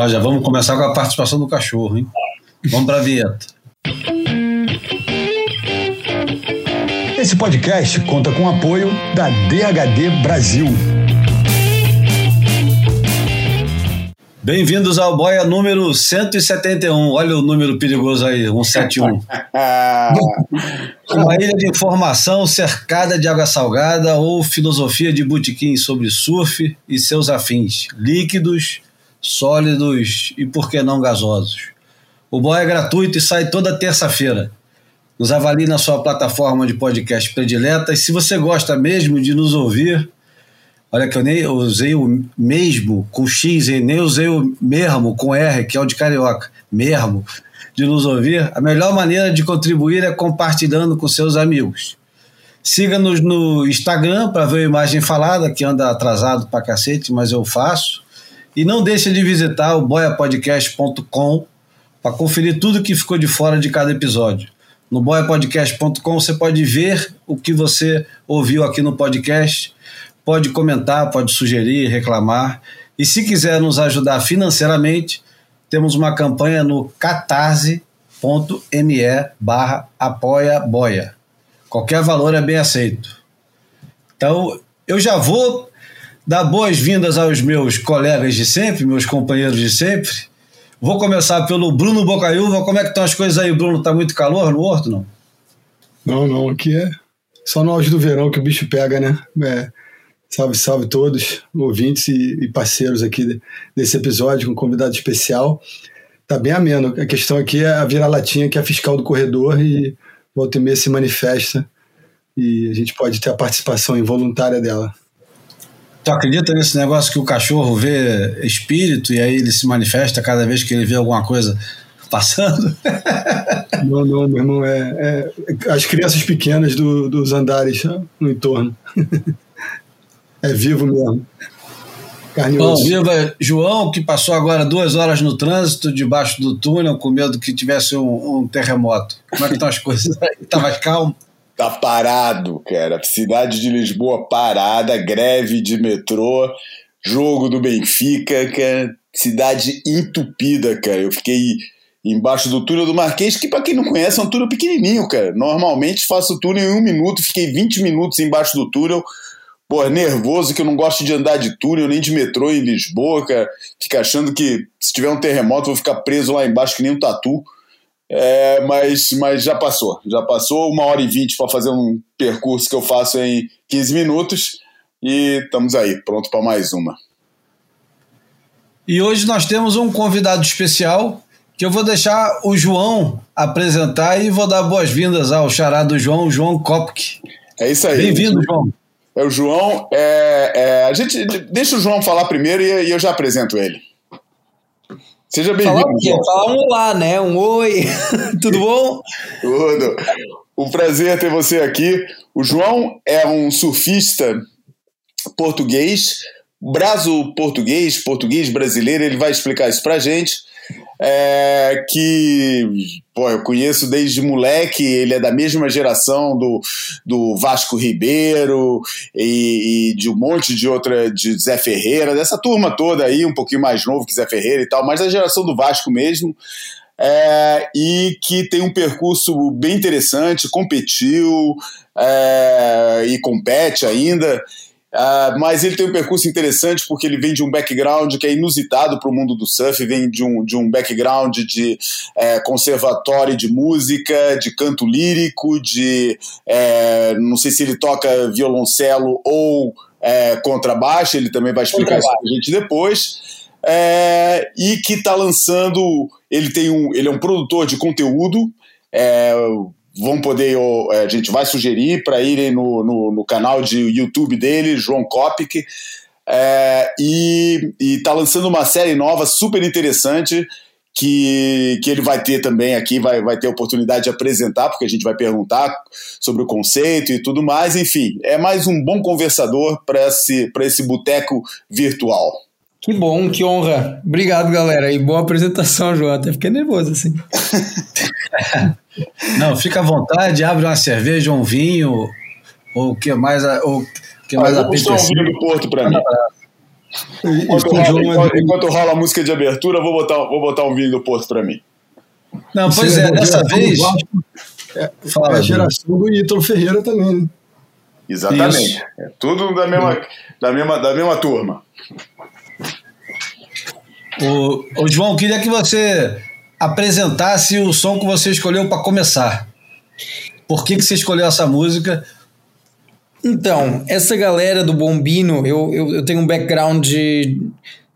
Ó, já vamos começar com a participação do cachorro, hein? Vamos para a vinheta. Esse podcast conta com o apoio da DHD Brasil. Bem-vindos ao Boia número 171. Olha o número perigoso aí, 171. Uma ilha de informação cercada de água salgada ou filosofia de botequim sobre surf e seus afins, líquidos, sólidos e, por que não, gasosos. O Boia é gratuito e sai toda terça-feira. Nos avalie na sua plataforma de podcast predileta e se você gosta mesmo de nos ouvir, olha que eu nem usei o mesmo com X nem usei o mesmo com R, que é o de carioca, mesmo, de nos ouvir, a melhor maneira de contribuir é compartilhando com seus amigos. Siga-nos no Instagram para ver a imagem falada, que anda atrasado pra cacete, mas eu faço. E não deixe de visitar o boiapodcast.com para conferir tudo que ficou de fora de cada episódio. No boiapodcast.com você pode ver o que você ouviu aqui no podcast, pode comentar, pode sugerir, reclamar. E se quiser nos ajudar financeiramente, temos uma campanha no catarse.me barra apoia boia. Qualquer valor é bem aceito. Então, eu já vou dar boas-vindas aos meus colegas de sempre, meus companheiros de sempre. Vou começar pelo Bruno Bocaiúva. Como é que estão as coisas aí, Bruno? Tá muito calor no Horto, não? Não, não. Aqui é só no auge do verão que o bicho pega, né? É, salve, salve todos, ouvintes e, parceiros aqui desse episódio com um convidado especial. Tá bem ameno. A questão aqui é a vira-latinha, que é a fiscal do corredor e volta e meia se manifesta e a gente pode ter a participação involuntária dela. Tu acredita nesse negócio que o cachorro vê espírito e aí ele se manifesta cada vez que ele vê alguma coisa passando? Não, não, meu irmão. É, é as crianças pequenas do, dos andares no entorno. É vivo mesmo. Carne Bom, viva João, que passou agora duas horas no trânsito, debaixo do túnel, com medo que tivesse um, um terremoto. Como é que estão as coisas aí? Tá mais calmo? Tá parado, cara. Cidade de Lisboa parada, greve de metrô, jogo do Benfica, cara. Cidade entupida, cara. Eu fiquei embaixo do túnel do Marquês, que para quem não conhece é um túnel pequenininho, cara. Normalmente faço o túnel em um minuto, fiquei 20 minutos embaixo do túnel. Pô, nervoso que eu não gosto de andar de túnel nem de metrô em Lisboa, cara. Fica achando que se tiver um terremoto vou ficar preso lá embaixo que nem um tatu. É, mas, mas já passou, já passou uma hora e vinte para fazer um percurso que eu faço em 15 minutos e estamos aí, pronto para mais uma. E hoje nós temos um convidado especial que eu vou deixar o João apresentar e vou dar boas-vindas ao charado João, João Kopke. É isso aí. Bem-vindo, João. É o João. É, é, a gente deixa o João falar primeiro e, e eu já apresento ele. Seja bem-vindo. Falar um olá, né? Um oi. Tudo bom? Tudo. Um prazer ter você aqui. O João é um surfista português, braso português, português brasileiro. Ele vai explicar isso pra gente é, que pô, eu conheço desde moleque, ele é da mesma geração do, do Vasco Ribeiro e, e, de um monte de outra, de Zé Ferreira, dessa turma toda aí, um pouquinho mais novo que Zé Ferreira e tal, mas da geração do Vasco mesmo. É, e que tem um percurso bem interessante, competiu é, e compete ainda. Uh, mas ele tem um percurso interessante porque ele vem de um background que é inusitado para o mundo do surf, vem de um, de um background de é, conservatório de música, de canto lírico, de é, não sei se ele toca violoncelo ou é, contrabaixo, ele também vai explicar isso para a gente depois. É, e que está lançando, ele tem um, ele é um produtor de conteúdo, é, vão poder, a gente vai sugerir para irem no, no, no, canal de YouTube dele, João Kopic, é, e está lançando uma série nova super interessante que, que ele vai ter também aqui, vai, vai ter oportunidade de apresentar, porque a gente vai perguntar sobre o conceito e tudo mais. Enfim, é mais um bom conversador para esse, esse boteco virtual. Que bom, que honra. Obrigado, galera. E boa apresentação, João. Até fiquei nervoso assim. Não, fica à vontade, abre uma cerveja, um vinho, ou o que mais, ou que mais ah, apetece. um vinho do Porto para mim. Enquanto rola, enquanto, enquanto rola a música de abertura, vou botar, vou botar um vinho do Porto para mim. Não, pois é, dessa vez. É, Fala, é a geração do Ítalo Ferreira também, né? Exatamente. Isso. É tudo da mesma, da mesma, da mesma turma. O, o João, queria que você apresentasse o som que você escolheu para começar. Por que, que você escolheu essa música? Então, essa galera do Bombino, eu, eu, eu tenho um background de,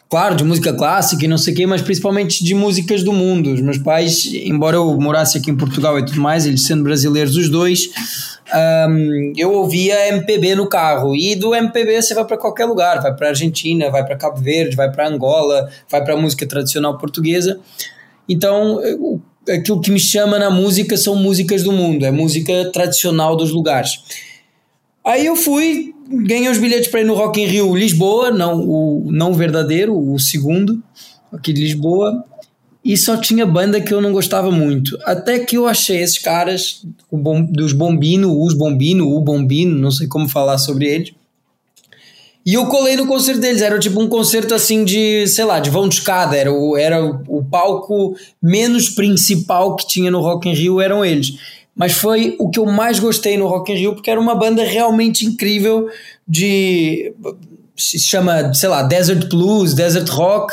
claro, de música clássica e não sei o quê, mas principalmente de músicas do mundo. Os meus pais, embora eu morasse aqui em Portugal e tudo mais, eles sendo brasileiros os dois, um, eu ouvia MPB no carro. E do MPB você vai para qualquer lugar, vai para Argentina, vai para Cabo Verde, vai para Angola, vai para música tradicional portuguesa. Então, aquilo que me chama na música são músicas do mundo, é música tradicional dos lugares. Aí eu fui, ganhei os bilhetes para ir no Rock in Rio Lisboa, não o não verdadeiro, o segundo, aqui de Lisboa, e só tinha banda que eu não gostava muito. Até que eu achei esses caras, bom, dos Bombino, os Bombino, o Bombino, não sei como falar sobre eles. E eu colei no concerto deles, era tipo um concerto assim de, sei lá, de vão de escada, era o, era o palco menos principal que tinha no Rock in Rio, eram eles. Mas foi o que eu mais gostei no Rock in Rio, porque era uma banda realmente incrível de... se chama, sei lá, Desert Blues, Desert Rock,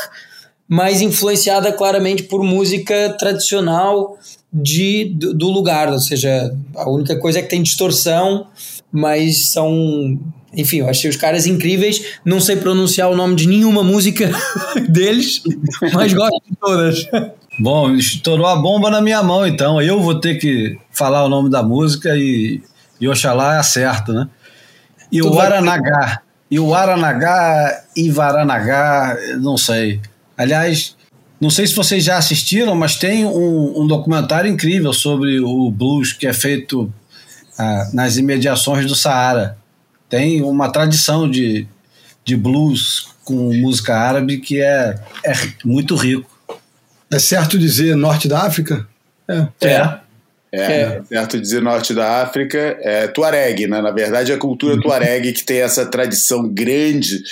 mas influenciada claramente por música tradicional de, do, do lugar, ou seja, a única coisa é que tem distorção, mas são enfim, eu achei os caras incríveis. Não sei pronunciar o nome de nenhuma música deles, mas gosto de todas. Bom, estourou a bomba na minha mão, então. Eu vou ter que falar o nome da música e, e Oxalá acerto, né? E o Aranagá. E o Aranagá e Varanagá, não sei. Aliás, não sei se vocês já assistiram, mas tem um, um documentário incrível sobre o blues que é feito ah, nas imediações do Saara. Tem uma tradição de, de blues com música árabe que é, é muito rico. É certo dizer norte da África? É. É. É, é, certo dizer norte da África, é Tuareg, né? Na verdade, é a cultura uhum. Tuareg que tem essa tradição grande,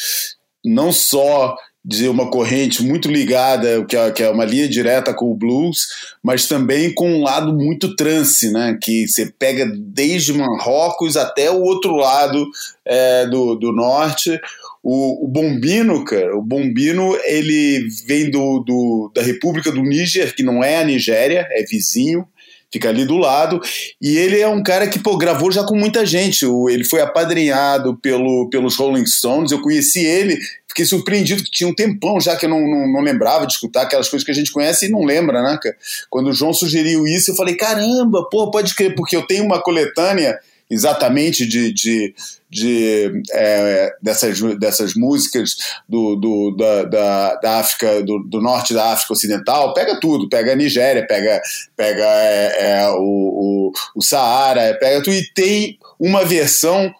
não só de uma corrente muito ligada, que é, que é uma linha direta com o blues, mas também com um lado muito trance, né? Que você pega desde Marrocos até o outro lado é, do, do norte. O, o, Bombino, cara, o Bombino, ele vem do, do, da República do Níger, que não é a Nigéria, é vizinho, fica ali do lado. E ele é um cara que pô, gravou já com muita gente. Ele foi apadrinhado pelo, pelos Rolling Stones. Eu conheci ele, fiquei surpreendido que tinha um tempão já que eu não, não, não, lembrava de escutar aquelas coisas que a gente conhece e não lembra, né? Quando o João sugeriu isso, eu falei: caramba, pô, pode crer, porque eu tenho uma coletânea exatamente de, de, de é, dessas, dessas músicas do, do, da, da, da África, do, do, norte da África Ocidental, pega tudo, pega a Nigéria, pega, pega é, é, o, o, o Saara, pega tudo, e tem uma versão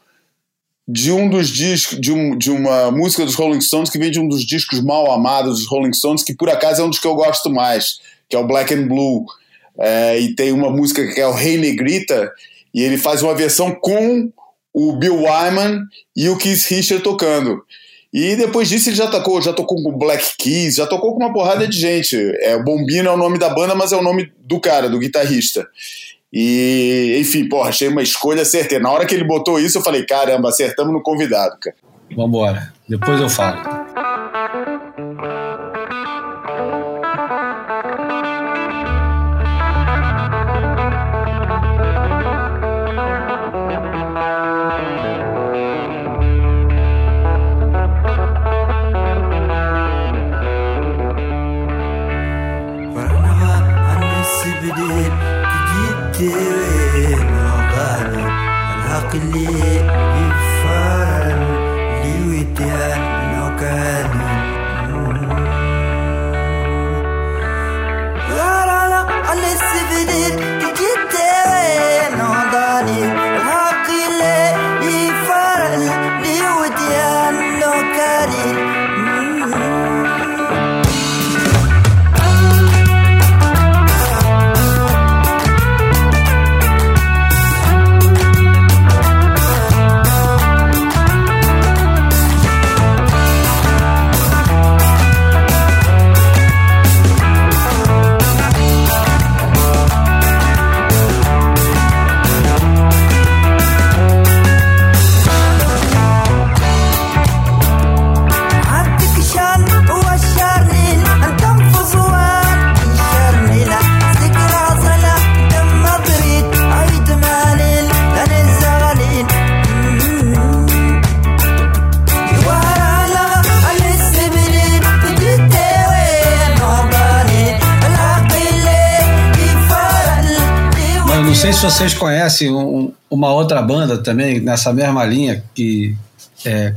de um dos discos, de, um, de uma música dos Rolling Stones que vem de um dos discos mal amados dos Rolling Stones, que por acaso é um dos que eu gosto mais, que é o Black and Blue. É, e tem uma música que é o Rei Negrita, e ele faz uma versão com o Bill Wyman e o Keith Richards tocando. E depois disso ele já tocou, já tocou com Black Keys, já tocou com uma porrada de gente. É, Bombino é o nome da banda, mas é o nome do cara, do guitarrista. E, enfim, porra, achei uma escolha certeira. Na hora que ele botou isso, eu falei, caramba, acertamos no convidado, cara. Vambora, depois eu falo. ترين وقالوا العقل sei se vocês conhecem um, uma outra banda também nessa mesma linha que é,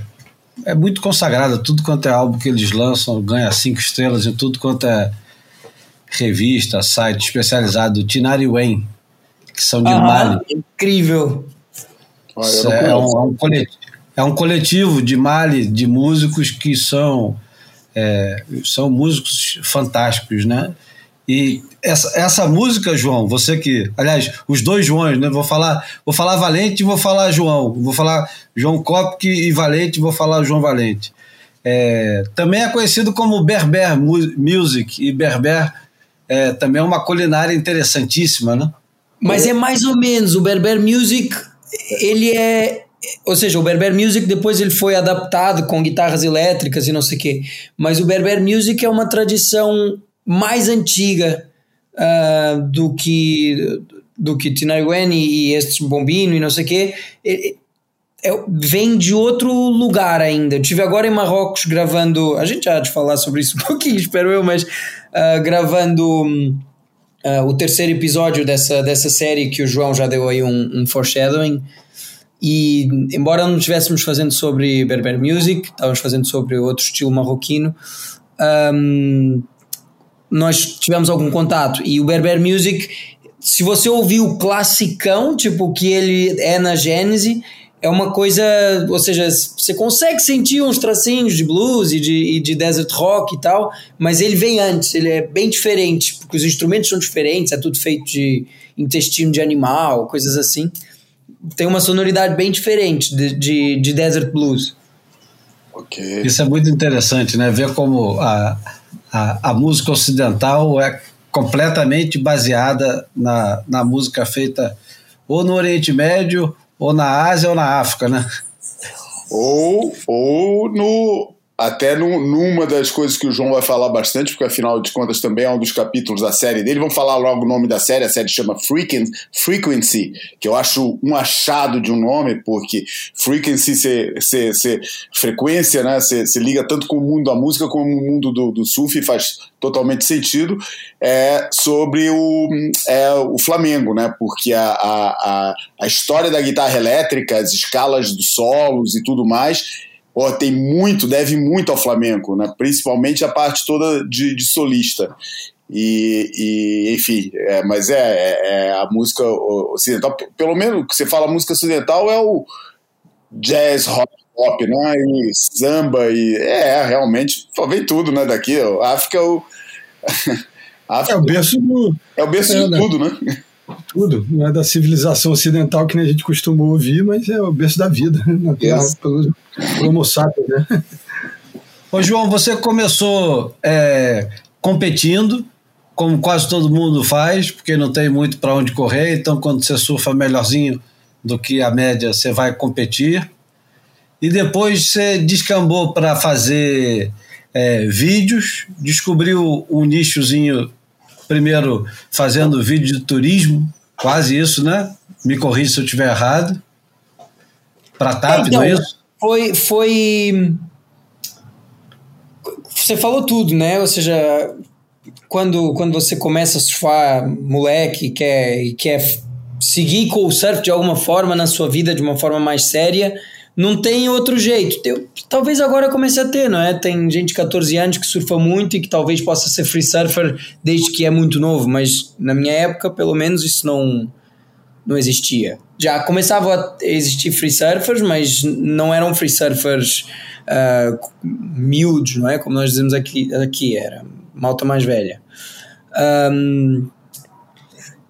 é muito consagrada. Tudo quanto é álbum que eles lançam ganha cinco estrelas em tudo quanto é revista, site especializado. Tinari Wayne, que são de ah, Mali. Incrível. é, é, um, é, um coletivo, é um coletivo de Mali de músicos que são é, são músicos fantásticos, né? E essa, essa música, João, você que, aliás, os dois Joões, né? Vou falar, vou falar Valente e vou falar João. Vou falar João Kopke e Valente, vou falar João Valente. É, também é conhecido como Berber Music e Berber é, também é uma culinária interessantíssima, né? Mas é mais ou menos o Berber Music, ele é ou seja, o Berber Music depois ele foi adaptado com guitarras elétricas e não sei o quê. Mas o Berber Music é uma tradição mais antiga uh, do que do que Tinariwen e estes Bombino e não sei o quê. É, é, vem de outro lugar ainda. Eu tive agora em Marrocos gravando. A gente já há de falar sobre isso um pouquinho, espero eu, mas uh, gravando. Uh, o terceiro episódio dessa, dessa série que o João já deu aí um, um foreshadowing e embora não estivéssemos fazendo sobre Berber Music, estávamos fazendo sobre outro estilo marroquino, um, nós tivemos algum contato. E o Berber Music, se você ouvir o classicão, tipo que ele é na Gênese, é uma coisa, ou seja, você consegue sentir uns tracinhos de blues e de, e de desert rock e tal, mas ele vem antes, ele é bem diferente, porque os instrumentos são diferentes, é tudo feito de intestino de animal, coisas assim tem uma sonoridade bem diferente de, de, de Desert Blues. Okay. Isso é muito interessante, né? Ver como a, a, a música ocidental é completamente baseada na, na música feita ou no Oriente Médio, ou na Ásia, ou na África, né? Ou, ou no até numa das coisas que o João vai falar bastante, porque afinal de contas também é um dos capítulos da série dele. Vamos falar logo o nome da série. A série chama Frequency, que eu acho um achado de um nome, porque frequency, ser, ser frequência, né? Você liga tanto com o mundo da música como o mundo do, do surf faz totalmente sentido. É sobre o, é, o Flamengo, né? Porque a, a, a história da guitarra elétrica, as escalas dos solos e tudo mais Pô, tem muito, deve muito ao Flamengo, né? principalmente a parte toda de, de solista. E, e, enfim, é, mas é, é, é, a música ocidental, pelo menos que você fala música ocidental é o jazz, rock, pop, né? E samba, e é, realmente, vem tudo, né? Daqui, a África é o. África, é o berço do. É o berço é, de né? tudo, né? Tudo. Não é da civilização ocidental que a gente costuma ouvir, mas é o berço da vida né? na Terra, pelo, Homo sapiens, né? Ô, João, você começou é, competindo, como quase todo mundo faz, porque não tem muito para onde correr, então quando você surfa melhorzinho do que a média, você vai competir. E depois você descambou para fazer é, vídeos, descobriu um nichozinho, primeiro fazendo vídeo de turismo, quase isso, né? Me corrija se eu estiver errado. Para TAP, então, não é então, isso? foi, foi. Você falou tudo, né? Ou seja, quando, quando você começa a surfar, moleque, quer, quer seguir com o surf de alguma forma na sua vida, de uma forma mais séria, não tem outro jeito. Eu, talvez agora comece a ter, não é? Tem gente de 14 anos que surfa muito e que talvez possa ser free surfer desde que é muito novo, mas na minha época, pelo menos, isso não, não existia já começava a existir free surfers, mas não eram free surfers uh, miúdos, não é? Como nós dizemos aqui, aqui era malta mais velha. Um,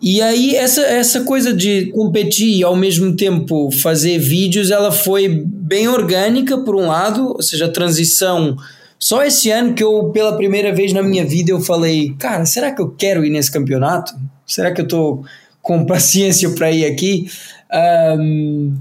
e aí essa, essa coisa de competir e ao mesmo tempo fazer vídeos, ela foi bem orgânica por um lado, ou seja, a transição só esse ano que eu pela primeira vez na minha vida eu falei, cara, será que eu quero ir nesse campeonato? Será que eu estou com paciência para ir aqui? Um,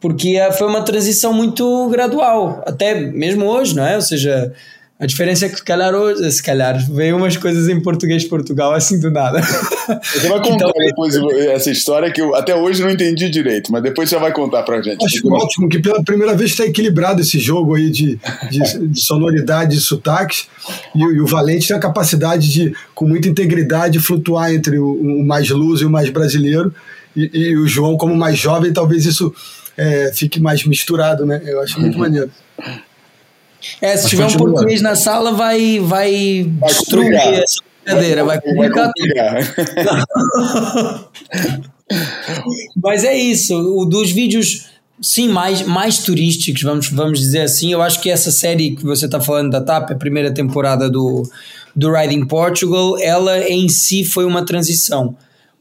porque foi uma transição muito gradual, até mesmo hoje, não é? Ou seja, A diferença é que, se calhar, hoje, se calhar, veio umas coisas em português de Portugal assim do nada. Você vai contar então, depois essa história que eu até hoje não entendi direito, mas depois você vai contar pra gente. Acho ótimo que pela primeira vez está equilibrado esse jogo aí de, de, de sonoridade e sotaques. E, e, o Valente tem a capacidade de, com muita integridade, flutuar entre o, o mais luso e o mais brasileiro. E, e, o João, como mais jovem, talvez isso é, fique mais misturado, né? Eu acho muito uhum. maneiro. É, se Mas tiver continua. um português na sala, vai, vai, vai destruir complicar. essa brincadeira, vai complicar, tudo. Mas é isso, o dos vídeos sim mais, mais turísticos, vamos, vamos dizer assim. Eu acho que essa série que você está falando da TAP, a primeira temporada do, do Riding Portugal, ela em si foi uma transição.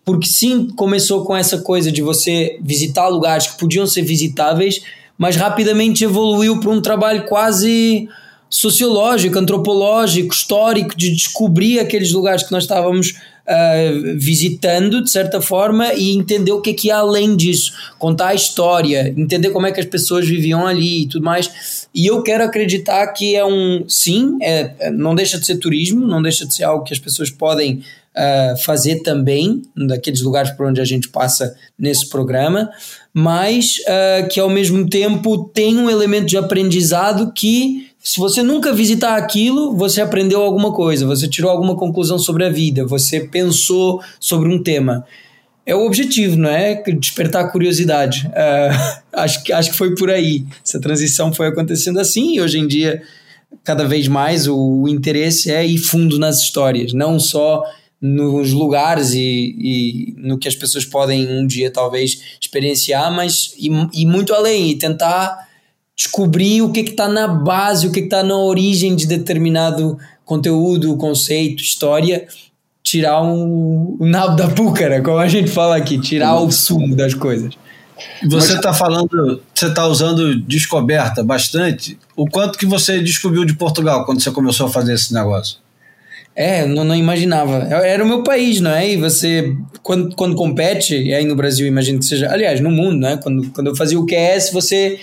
Porque sim, começou com essa coisa de você visitar lugares que podiam ser visitáveis, mas rapidamente evoluiu para um trabalho quase sociológico, antropológico, histórico, de descobrir aqueles lugares que nós estávamos uh, visitando, de certa forma, e entender o que é que há além disso, contar a história, entender como é que as pessoas viviam ali e tudo mais. E eu quero acreditar que é um, sim, é, não deixa de ser turismo, não deixa de ser algo que as pessoas podem uh, fazer também, daqueles lugares por onde a gente passa nesse programa, mas uh, que ao mesmo tempo tem um elemento de aprendizado que, se você nunca visitar aquilo, você aprendeu alguma coisa, você tirou alguma conclusão sobre a vida, você pensou sobre um tema. É o objetivo, não é? Despertar curiosidade. Uh, acho, que, acho que foi por aí. Essa transição foi acontecendo assim e hoje em dia, cada vez mais, o, o interesse é ir fundo nas histórias, não só nos lugares e, e, no que as pessoas podem um dia talvez experienciar, mas e, e muito além, e tentar descobrir o que é está na base, o que é está na origem de determinado conteúdo, conceito, história, tirar um, o nabo da púcara, como a gente fala aqui, tirar o sumo das coisas. Você está falando, você está usando descoberta bastante. O quanto que você descobriu de Portugal quando você começou a fazer esse negócio? É, não, não imaginava. Era o meu país, não é? E você, quando, quando compete, e aí no Brasil imagino que seja, aliás, no mundo, né? Quando, quando eu fazia o QS, você,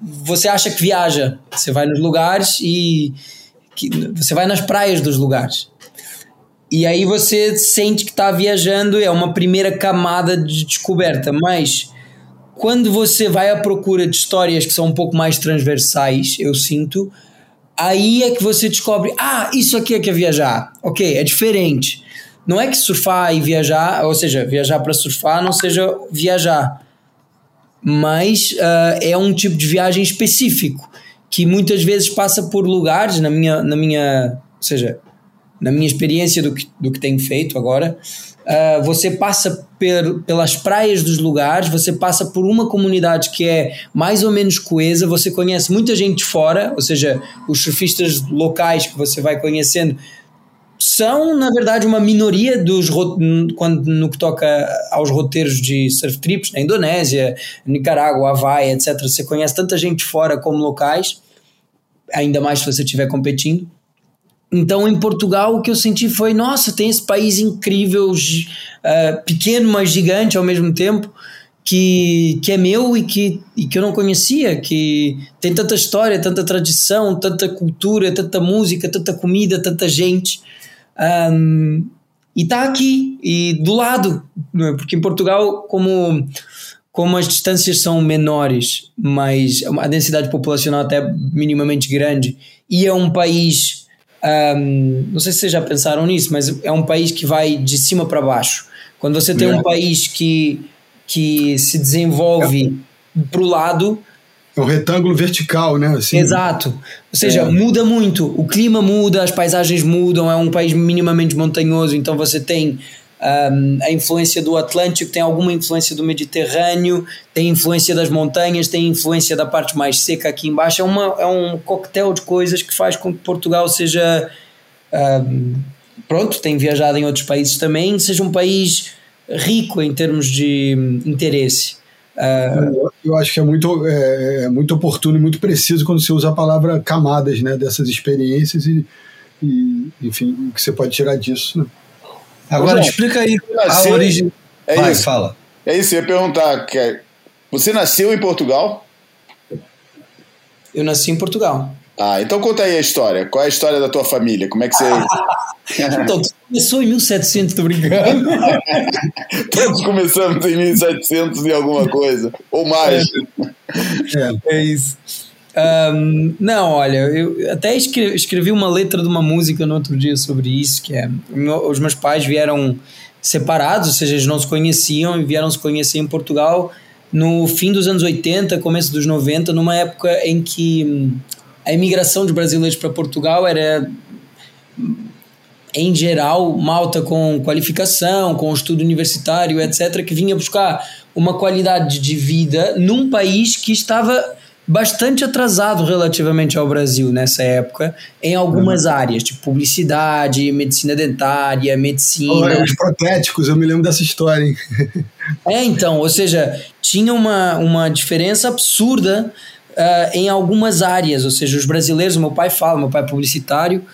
você acha que viaja. Você vai nos lugares e que, você vai nas praias dos lugares. E aí você sente que está viajando, é uma primeira camada de descoberta, mas quando você vai à procura de histórias que são um pouco mais transversais, eu sinto, aí é que você descobre, ah, isso aqui é que é viajar. Ok, é diferente. Não é que surfar e viajar, ou seja, viajar para surfar não seja viajar, mas uh, é um tipo de viagem específico que muitas vezes passa por lugares na minha, na minha, ou seja, na minha experiência do que, do que tenho feito agora, Uh, você passa per, pelas praias dos lugares, você passa por uma comunidade que é mais ou menos coesa, você conhece muita gente fora, ou seja, os surfistas locais que você vai conhecendo são, na verdade, uma minoria dos quando no que toca aos roteiros de surf trips na Indonésia, Nicarágua, Havaí, etc. Você conhece tanta gente fora como locais, ainda mais se você estiver competindo. Então, em Portugal, o que eu senti foi: nossa, tem esse país incrível, uh, pequeno, mas gigante ao mesmo tempo, que, que é meu e que, e que eu não conhecia, que tem tanta história, tanta tradição, tanta cultura, tanta música, tanta comida, tanta gente. Um, e está aqui, e do lado, é? porque em Portugal, como, como as distâncias são menores, mas a densidade populacional até minimamente grande, e é um país um, não sei se vocês já pensaram nisso, mas é um país que vai de cima para baixo. Quando você tem um país que, que se desenvolve é. para o lado. É um retângulo vertical, né? Assim, Exato. Ou seja, é. muda muito. O clima muda, as paisagens mudam, é um país minimamente montanhoso, então você tem um, a influência do Atlântico, tem alguma influência do Mediterrâneo, tem influência das montanhas, tem influência da parte mais seca aqui embaixo. É, uma, é um coquetel de coisas que faz com que Portugal seja. Um, pronto, tem viajado em outros países também, seja um país rico em termos de interesse. Uh, eu acho que é muito, é, é, muito oportuno e muito preciso quando você usa a palavra camadas né, dessas experiências e, e enfim, o que você pode tirar disso. Né? Agora explica aí a origem. É Vai, isso. fala. É isso, eu ia perguntar. Que é, você nasceu em Portugal? Eu nasci em Portugal. Ah, então conta aí a história. Qual é a história da tua família? Como é que você. então, tu começou em 1700, tô brincando. Todos começamos em 1700 e alguma coisa, ou mais. É, é isso. Um, não, olha, eu até escrevi, escrevi, uma letra de uma música no outro dia sobre isso, que é os meus pais vieram separados, ou seja, eles não se conheciam e vieram se conhecer em Portugal no fim dos anos 80, começo dos 90, numa época em que hum, a imigração de brasileiros para Portugal era em geral malta com qualificação, com estudo universitário, etc, que vinha buscar uma qualidade de vida num país que estava bastante atrasado relativamente ao Brasil nessa época, em algumas uhum. áreas, tipo publicidade, medicina dentária, medicina. Oh, os protéticos, eu me lembro dessa história. Hein? é, então, ou seja, tinha uma, uma diferença absurda uh, em algumas áreas, ou seja, os brasileiros, meu pai fala, meu pai é publicitário,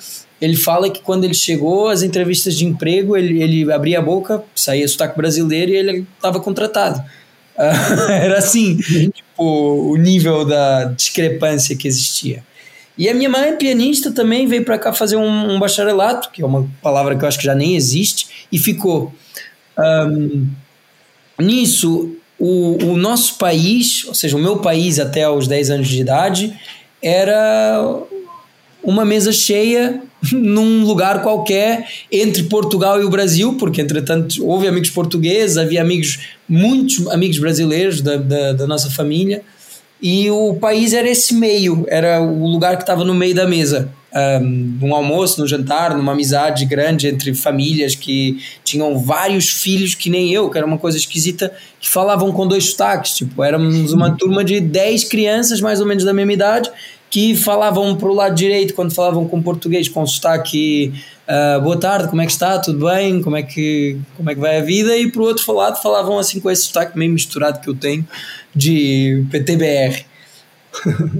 ele fala que quando ele chegou, as entrevistas de emprego, ele, ele abria a boca, saía sotaque brasileiro e ele estava contratado. Era assim, tipo, o nível da discrepância que existia. E a minha mãe, pianista, também veio para cá fazer um, um, bacharelato, que é uma palavra que eu acho que já nem existe, e ficou. Um, nisso, o, o nosso país, ou seja, o meu país até os 10 anos de idade, era uma mesa cheia num lugar qualquer entre Portugal e o Brasil, porque entretanto houve amigos portugueses, havia amigos, muitos amigos brasileiros da, da, da nossa família, e o país era esse meio, era o lugar que estava no meio da mesa. Um, num almoço, num jantar, numa amizade grande entre famílias que tinham vários filhos que nem eu, que era uma coisa esquisita, que falavam com dois sotaques. Tipo, éramos uma turma de 10 crianças mais ou menos da mesma idade que falavam para o lado direito quando falavam com português com sotaque uh, boa tarde, como é que está, tudo bem, como é que, como é que vai a vida? E para o outro lado falavam assim com esse sotaque meio misturado que eu tenho de PTBR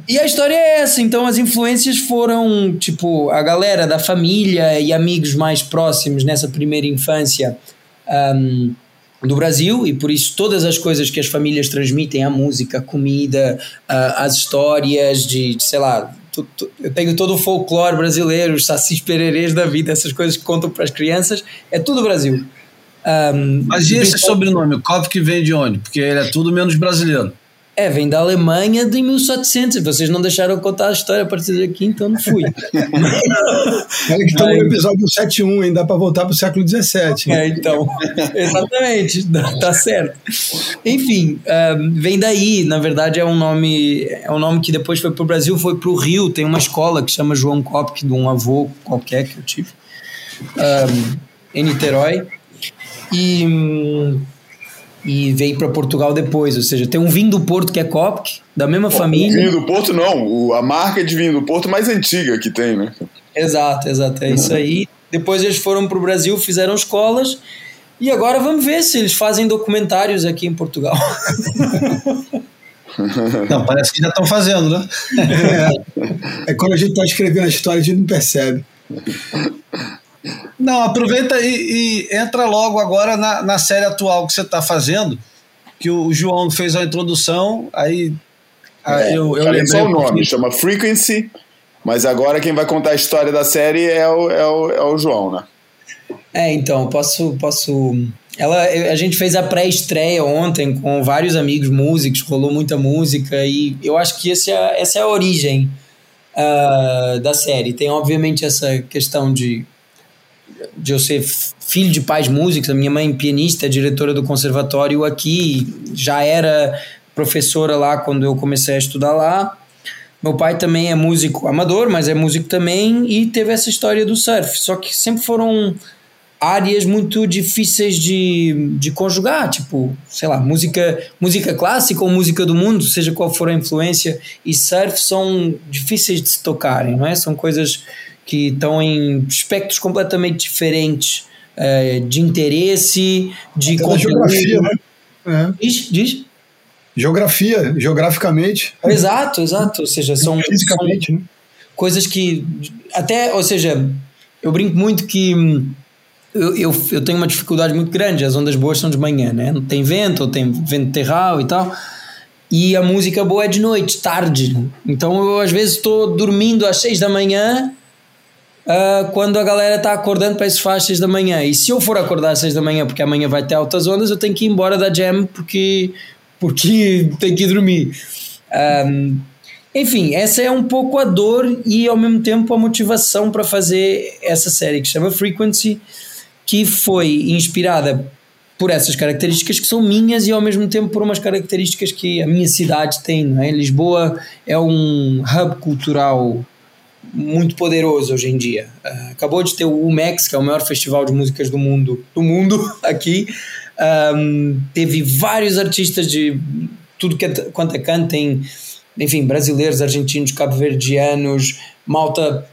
e a história é essa, então as influências foram tipo a galera da família e amigos mais próximos nessa primeira infância um, do Brasil e por isso todas as coisas que as famílias transmitem, a música, a comida, a, as histórias de, de sei lá, tu, tu, eu tenho todo o folclore brasileiro, os sacis pererês da vida, essas coisas que contam para as crianças, é tudo Brasil. Um, Mas e esse sobrenome, o Kovic vem de onde? Porque ele é tudo menos brasileiro. É, vem da Alemanha de 1700. Vocês não deixaram contar a história a partir daqui, então não fui. Olha que estamos no episódio 71, ainda dá para voltar para o século XVII. É, então. Exatamente, tá certo. Enfim, vem daí. Na verdade, é um nome é um nome que depois foi para o Brasil, foi para o Rio. Tem uma escola que chama João Kopk, de um avô qualquer que eu tive, um, em Niterói. E hum, e veio para Portugal depois. Ou seja, tem um vinho do Porto que é Copc, da mesma o família. vinho do Porto não, o, a marca de vinho do Porto mais antiga que tem, né? Exato, exato, é isso aí. Depois eles foram para o Brasil, fizeram escolas e agora vamos ver se eles fazem documentários aqui em Portugal. Não, parece que já estão fazendo, né? É, é quando a gente está escrevendo a história, a gente não percebe. Não, aproveita e, e, entra logo agora na, na série atual que você está fazendo, que o João fez a introdução, aí é, eu, eu lembrei. só o nome, chama Frequency, mas agora quem vai contar a história da série é o, é o, é o João, né? É, então, posso. posso ela, a gente fez a pré-estreia ontem com vários amigos músicos, rolou muita música e eu acho que esse é, essa é a origem uh, da série. Tem, obviamente, essa questão de de eu ser filho de pais músicos, a minha mãe pianista, diretora do conservatório aqui, já era professora lá quando eu comecei a estudar lá. Meu pai também é músico amador, mas é músico também e teve essa história do surf. Só que sempre foram áreas muito difíceis de, de conjugar, tipo, sei lá, música, música clássica ou música do mundo, seja qual for a influência, e surf são difíceis de se tocarem, não é? São coisas que estão em espectros completamente diferentes é, de interesse, de Até geografia, né? É. Diz, diz? Geografia, geograficamente. Exato, exato. Ou seja, são, Fisicamente, são né? coisas que. Até, ou seja, eu brinco muito que. Hum, eu, eu, eu tenho uma dificuldade muito grande, as ondas boas são de manhã, né? Não tem vento, ou tem vento terral e tal. E a música boa é de noite, tarde. Então eu às vezes estou dormindo às seis da manhã uh, quando a galera está acordando para isso faz às seis da manhã. E se eu for acordar às seis da manhã porque amanhã vai ter altas ondas, eu tenho que ir embora da jam porque, porque tenho que ir dormir. Um, enfim, essa é um pouco a dor e ao mesmo tempo a motivação para fazer essa série que chama Frequency, que foi inspirada por essas características que são minhas e ao mesmo tempo por umas características que a minha cidade tem. Não é? Lisboa é um hub cultural muito poderoso hoje em dia. Uh, acabou de ter o UMEX, que é o maior festival de músicas do mundo, do mundo aqui. Um, teve vários artistas de tudo que é, quanto é canto, tem enfim, brasileiros, argentinos, cabo-verdianos, malta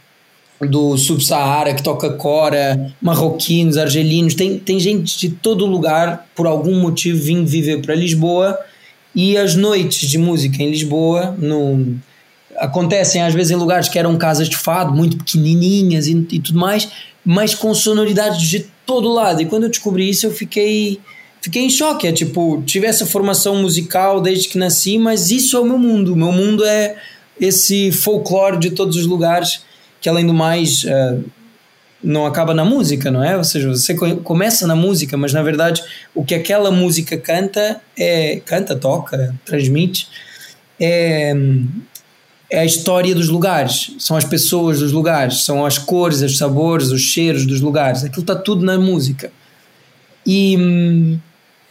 do Subsaara que toca cora, marroquinos, argelinos, tem, tem gente de todo lugar, por algum motivo, vindo viver para Lisboa e as noites de música em Lisboa no, acontecem às vezes em lugares que eram casas de fado, muito pequenininhas e, e tudo mais, mas com sonoridades de todo lado. E quando eu descobri isso, eu fiquei fiquei em choque. É tipo, tive essa formação musical desde que nasci, mas isso é o meu mundo. O meu mundo é esse folclore de todos os lugares, que além do mais uh, não acaba na música, não é? Ou seja, você começa na música, mas na verdade o que aquela música canta é canta, toca, transmite é, é a história dos lugares, são as pessoas dos lugares, são as cores, os sabores, os cheiros dos lugares. Aquilo está tudo na música. E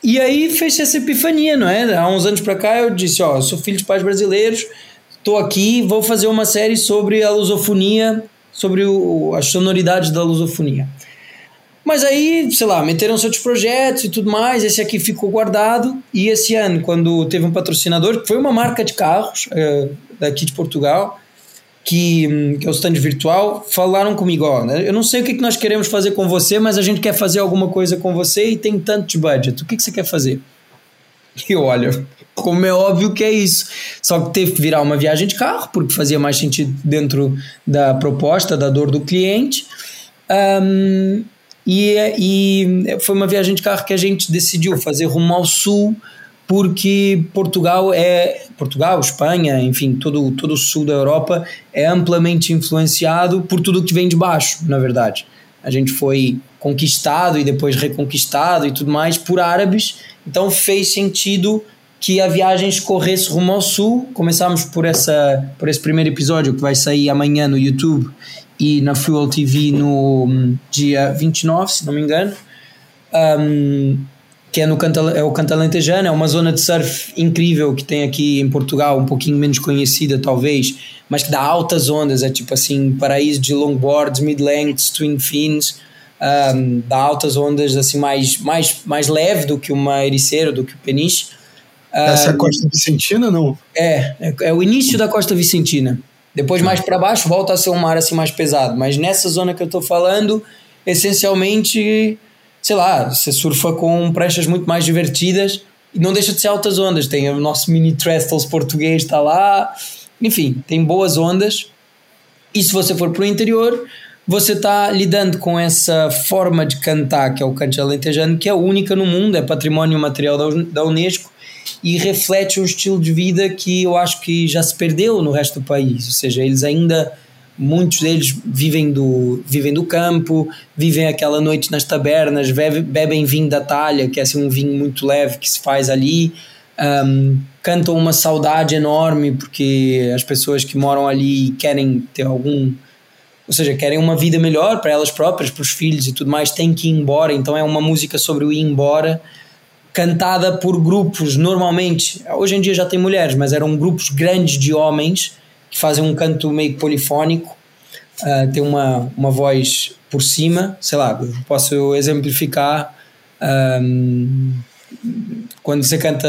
e aí fez essa epifania, não é? Há uns anos para cá eu disse: Ó, sou filho de pais brasileiros, estou aqui, vou fazer uma série sobre a lusofonia, sobre o, as sonoridades da lusofonia. Mas aí, sei lá, meteram-se outros projetos e tudo mais. Esse aqui ficou guardado. E esse ano, quando teve um patrocinador, que foi uma marca de carros uh, daqui de Portugal, que, que é o stand virtual, falaram comigo, ó, né, eu não sei o que, que nós queremos fazer com você, mas a gente quer fazer alguma coisa com você e tem tanto de budget, o que, que você quer fazer? E olha, como é óbvio que é isso. Só que teve que virar uma viagem de carro, porque fazia mais sentido dentro da proposta, da dor do cliente. Um, e, e foi uma viagem de carro que a gente decidiu fazer rumo ao sul, porque Portugal é Portugal, Espanha, enfim, todo, todo o sul da Europa é amplamente influenciado por tudo que vem de baixo, na verdade. A gente foi conquistado e depois reconquistado e tudo mais por árabes, então fez sentido que a viagem escorresse rumo ao sul. Começamos por, essa, por esse primeiro episódio que vai sair amanhã no YouTube e na Fuel TV no hum, dia 29, se não me engano. Um, que é, no Cantal, é o Cantalentejano, é uma zona de surf incrível que tem aqui em Portugal, um pouquinho menos conhecida talvez, mas que dá altas ondas, é tipo assim, paraíso de longboards, mid-lengths, twin fins, um, dá altas ondas assim mais, mais, mais leve do que uma ericeira, do que o peniche. Essa é a Costa Vicentina, não? É, é, é, o início da Costa Vicentina. Depois, mais para baixo, volta a ser um mar assim mais pesado. Mas nessa zona que eu estou falando, essencialmente sei lá, você surfa com pranchas muito mais divertidas e não deixa de ser altas ondas. Tem o nosso mini trestles português, está lá, enfim, tem boas ondas. E se você for para o interior, você está lidando com essa forma de cantar, que é o canto alentejano, que é única no mundo, é património material da Unesco e reflete um estilo de vida que eu acho que já se perdeu no resto do país. Ou seja, eles ainda muitos deles vivem do, vivem do campo, vivem aquela noite nas tabernas, bebe, bebem vinho da talha, que é assim, um vinho muito leve que se faz ali, um, cantam uma saudade enorme porque as pessoas que moram ali querem ter algum. Ou seja, querem uma vida melhor para elas próprias, para os filhos e tudo mais, têm que ir embora. Então é uma música sobre o ir embora, cantada por grupos, normalmente. Hoje em dia já tem mulheres, mas eram grupos grandes de homens que fazem um canto meio polifónico, uh, tem uma, uma voz por cima, sei lá, posso exemplificar um, quando você canta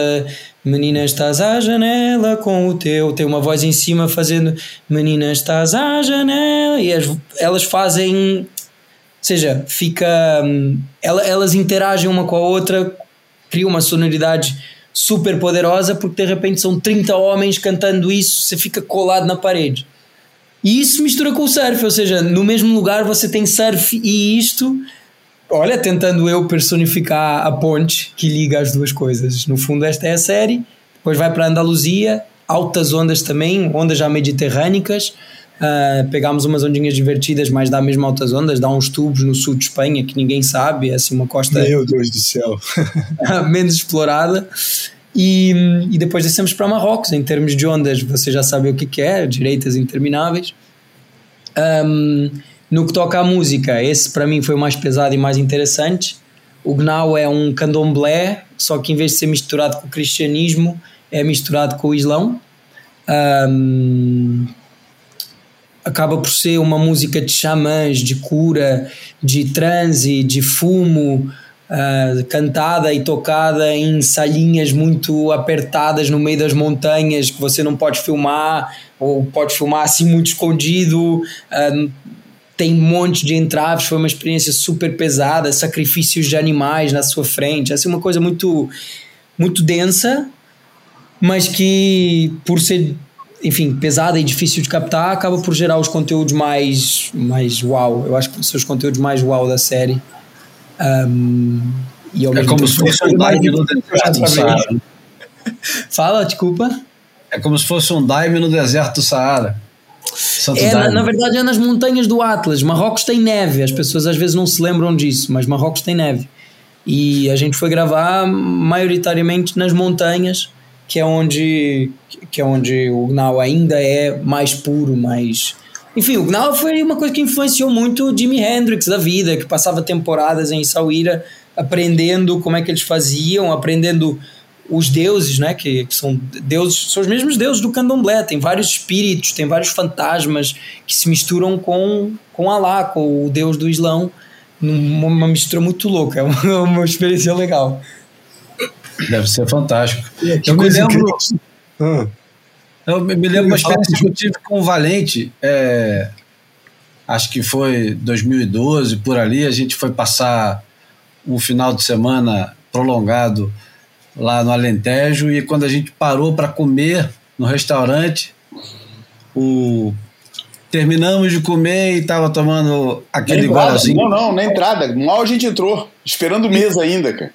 Menina estás à janela com o teu, tem uma voz em cima fazendo Menina estás à janela e as, elas fazem, ou seja, fica, elas interagem uma com a outra, cria uma sonoridade super poderosa, porque de repente são 30 homens cantando isso, você fica colado na parede. E isso mistura com o surf, ou seja, no mesmo lugar você tem surf e isto. Olha, tentando eu personificar a ponte que liga as duas coisas. No fundo, esta é a série. Depois vai para Andaluzia, altas ondas também, ondas já mediterrânicas. Uh, pegámos umas ondinhas divertidas, mas dá mesmo altas ondas, dá uns tubos no sul de Espanha que ninguém sabe, é assim uma costa. Meu Deus do céu! menos explorada. E, e depois descemos para Marrocos, em termos de ondas, você já sabe o que, que é, direitas intermináveis. Um, no que toca à música, esse para mim foi o mais pesado e mais interessante. O Gnau é um candomblé, só que em vez de ser misturado com o cristianismo, é misturado com o islão. Um, acaba por ser uma música de xamãs, de cura, de transe, de fumo, uh, cantada e tocada em salinhas muito apertadas no meio das montanhas que você não pode filmar ou pode filmar assim muito escondido. Uh, tem um monte de entraves, foi uma experiência super pesada, sacrifícios de animais na sua frente, assim uma coisa muito muito densa, mas que por ser enfim, pesada e difícil de captar, acaba por gerar os conteúdos mais mais uau. Eu acho que são os conteúdos mais uau da série. Um, e é como se fosse um dive no deserto do Saara. Fala, desculpa. É como se fosse um dive no deserto do Saara. é, na, na, verdade é nas montanhas do Atlas. Marrocos tem neve, as pessoas às vezes não se lembram disso, mas Marrocos tem neve. E a gente foi gravar maioritariamente nas montanhas, que é onde, que é onde o Gnau ainda é mais puro, mais enfim, o Gnau foi uma coisa que influenciou muito o Jimi Hendrix da vida, que passava temporadas em Sauíra aprendendo como é que eles faziam, aprendendo os deuses, né, que, que, são deuses, são os mesmos deuses do candomblé, tem vários espíritos, tem vários fantasmas que se misturam com com Alá, com o deus do Islão, uma mistura muito louca, é uma, uma experiência legal. Deve ser fantástico. Eu me lembro, ah. Eu me lembro uma experiência que eu tive com o Valente, é, acho que foi 2012, por ali, a gente foi passar um final de semana prolongado lá no Alentejo e quando a gente parou para comer no restaurante, o terminamos de comer e estava tomando aquele guarazinho. Não, não, na entrada. Mal a gente entrou, esperando mesa ainda, cara.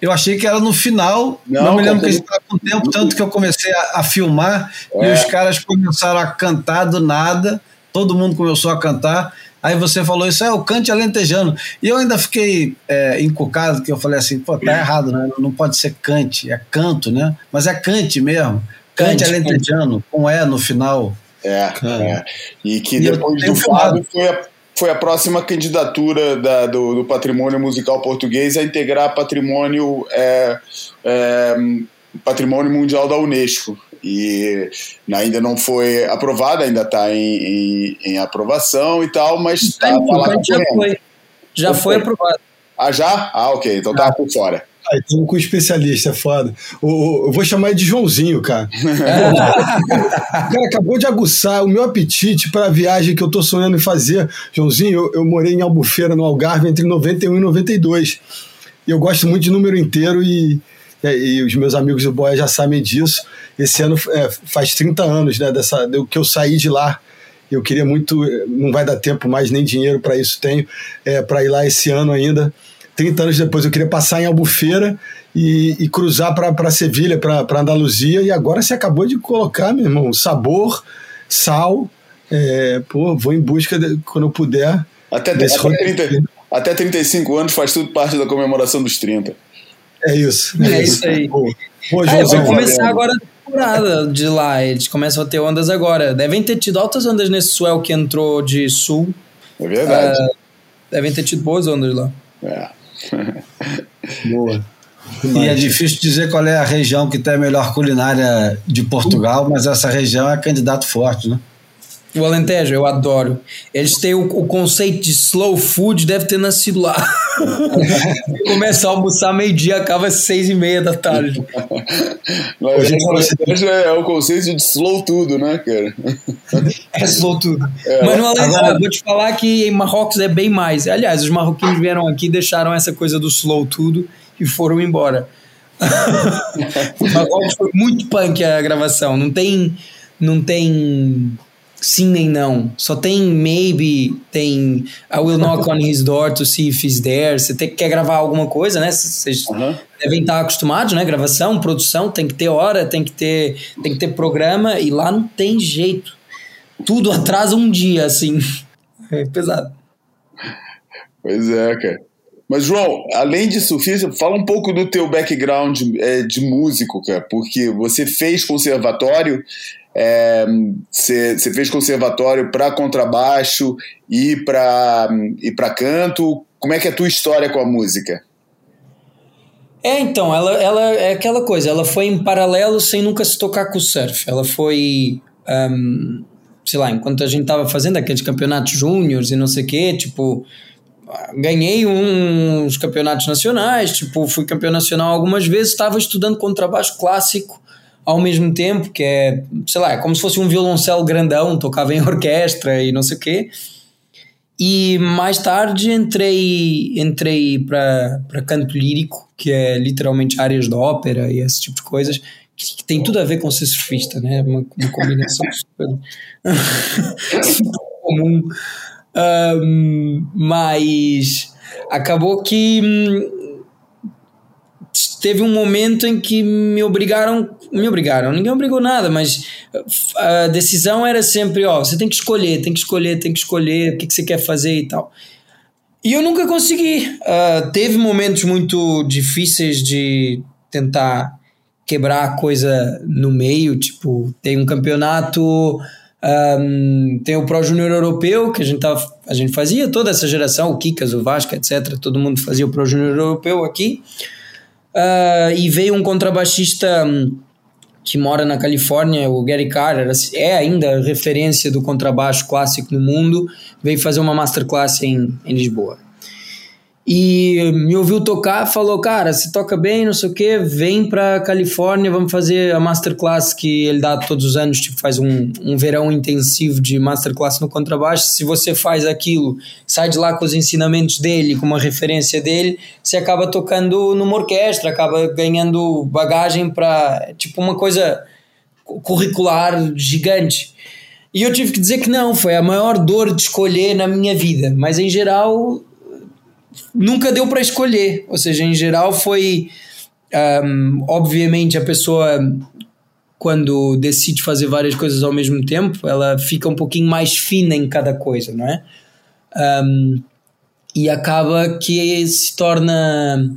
Eu achei que era no final, não, não me lembro que a gente estava com tempo, tanto que eu comecei a, a filmar é. e os caras começaram a cantar do nada, todo mundo começou a cantar. Aí você falou, isso é o cante alentejano. E eu ainda fiquei é, encucado, que eu falei assim, pô, tá errado, né? Não pode ser cante, é canto, né? Mas é cante mesmo. Cante, cante alentejano, com E no final. É, é. E que e depois do Fábio foi a foi a próxima candidatura da, do, do, patrimônio musical português a integrar patrimônio, é, é, patrimônio mundial da Unesco. E ainda não foi aprovada, ainda está em, em, em, aprovação e tal, mas está tá lá já foi, já foi aprovado. Ah, já? Ah, ok, então tá por fora. Ah, então com especialista, é foda. O, eu vou chamar ele de Joãozinho, cara. o cara acabou de aguçar o meu apetite para a viagem que eu tô sonhando em fazer. Joãozinho, eu, eu morei em Albufeira, no Algarve, entre 91 e 92. E eu gosto muito de número inteiro e, e, e os meus amigos do Boia já sabem disso. Esse ano é, faz 30 anos né, dessa, que eu saí de lá eu queria muito, não vai dar tempo mais, nem dinheiro para isso tenho, é, para ir lá esse ano ainda. 30 anos depois eu queria passar em Albufeira e, e cruzar para Sevilha, para Andaluzia, e agora você acabou de colocar, meu irmão, sabor, sal. É, pô, vou em busca, de, quando eu puder. Até, até, 30, até 35 anos faz tudo parte da comemoração dos 30. É isso. É, é isso aí. Pô, pô, ah, vai começar agora a temporada de lá. Eles começam a ter ondas agora. Devem ter tido altas ondas nesse swell que entrou de sul. É verdade. Uh, devem ter tido boas ondas lá. É. Boa. E é difícil dizer qual é a região que tem a melhor culinária de Portugal, mas essa região é candidato forte, né? O Alentejo, eu adoro. Eles têm o, o conceito de slow food, deve ter nascido lá. Começa a almoçar meio-dia, acaba às seis e meia da tarde. Mas Alentejo é o conceito de slow tudo, né, cara? É slow tudo. É. Mas no Alentejo, Agora... vou te falar que em Marrocos é bem mais. Aliás, os marroquinos vieram aqui deixaram essa coisa do slow tudo e foram embora. Marrocos foi muito punk a gravação. Não tem... Não tem sim nem não. Só tem maybe, tem I will knock on his door to see if he's there. Você tem, quer gravar alguma coisa, né? Vocês uhum. devem estar acostumados, né? Gravação, produção, tem que ter hora, tem que ter, tem que ter programa e lá não tem jeito. Tudo atrasa um dia, assim. É pesado. Pois é, cara. Mas, João, além de surfista, fala um pouco do teu background é, de músico, cara, porque você fez conservatório, você é, fez conservatório para contrabaixo e para e para canto. Como é que é a tua história com a música? É, então, ela, ela é aquela coisa, ela foi em paralelo sem nunca se tocar com o surf. Ela foi, um, sei lá, enquanto a gente estava fazendo aqueles campeonatos júniores e não sei o quê, tipo, ganhei uns campeonatos nacionais, tipo, fui campeão nacional algumas vezes, estava estudando contrabaixo clássico ao mesmo tempo, que é, sei lá, é como se fosse um violoncelo grandão, tocava em orquestra e não sei o quê. E mais tarde entrei entrei para canto lírico, que é literalmente áreas de ópera e esse tipo de coisas, que, que tem tudo a ver com ser surfista, né? Uma, uma combinação super, super comum. Um, mas acabou que hum, teve um momento em que me obrigaram, me obrigaram, ninguém obrigou nada, mas a decisão era sempre, ó, você tem que escolher, tem que escolher, tem que escolher o que, que você quer fazer e tal. E eu nunca consegui. Uh, teve momentos muito difíceis de tentar quebrar a coisa no meio, tipo, tem um campeonato um, tem o Pro Júnior Europeu, que a gente, tava, a gente fazia, toda essa geração, o Kikas, o Vasco, etc. Todo mundo fazia o Pro Júnior Europeu aqui. Uh, e veio um contrabaixista um, que mora na Califórnia, o Gary Carter, é ainda referência do contrabaixo clássico no mundo, veio fazer uma masterclass em, em Lisboa e me ouviu tocar, falou, cara, você toca bem, não sei o que, vem pra Califórnia, vamos fazer a masterclass que ele dá todos os anos, tipo, faz um, um verão intensivo de masterclass no contrabaixo, se você faz aquilo, sai de lá com os ensinamentos dele, com uma referência dele, você acaba tocando numa orquestra, acaba ganhando bagagem para tipo, uma coisa curricular gigante. E eu tive que dizer que não, foi a maior dor de escolher na minha vida, mas em geral nunca deu para escolher. Ou seja, em geral foi. Um, obviamente, a pessoa, quando decide fazer várias coisas ao mesmo tempo, ela fica um pouquinho mais fina em cada coisa, não é? Um, e acaba que se torna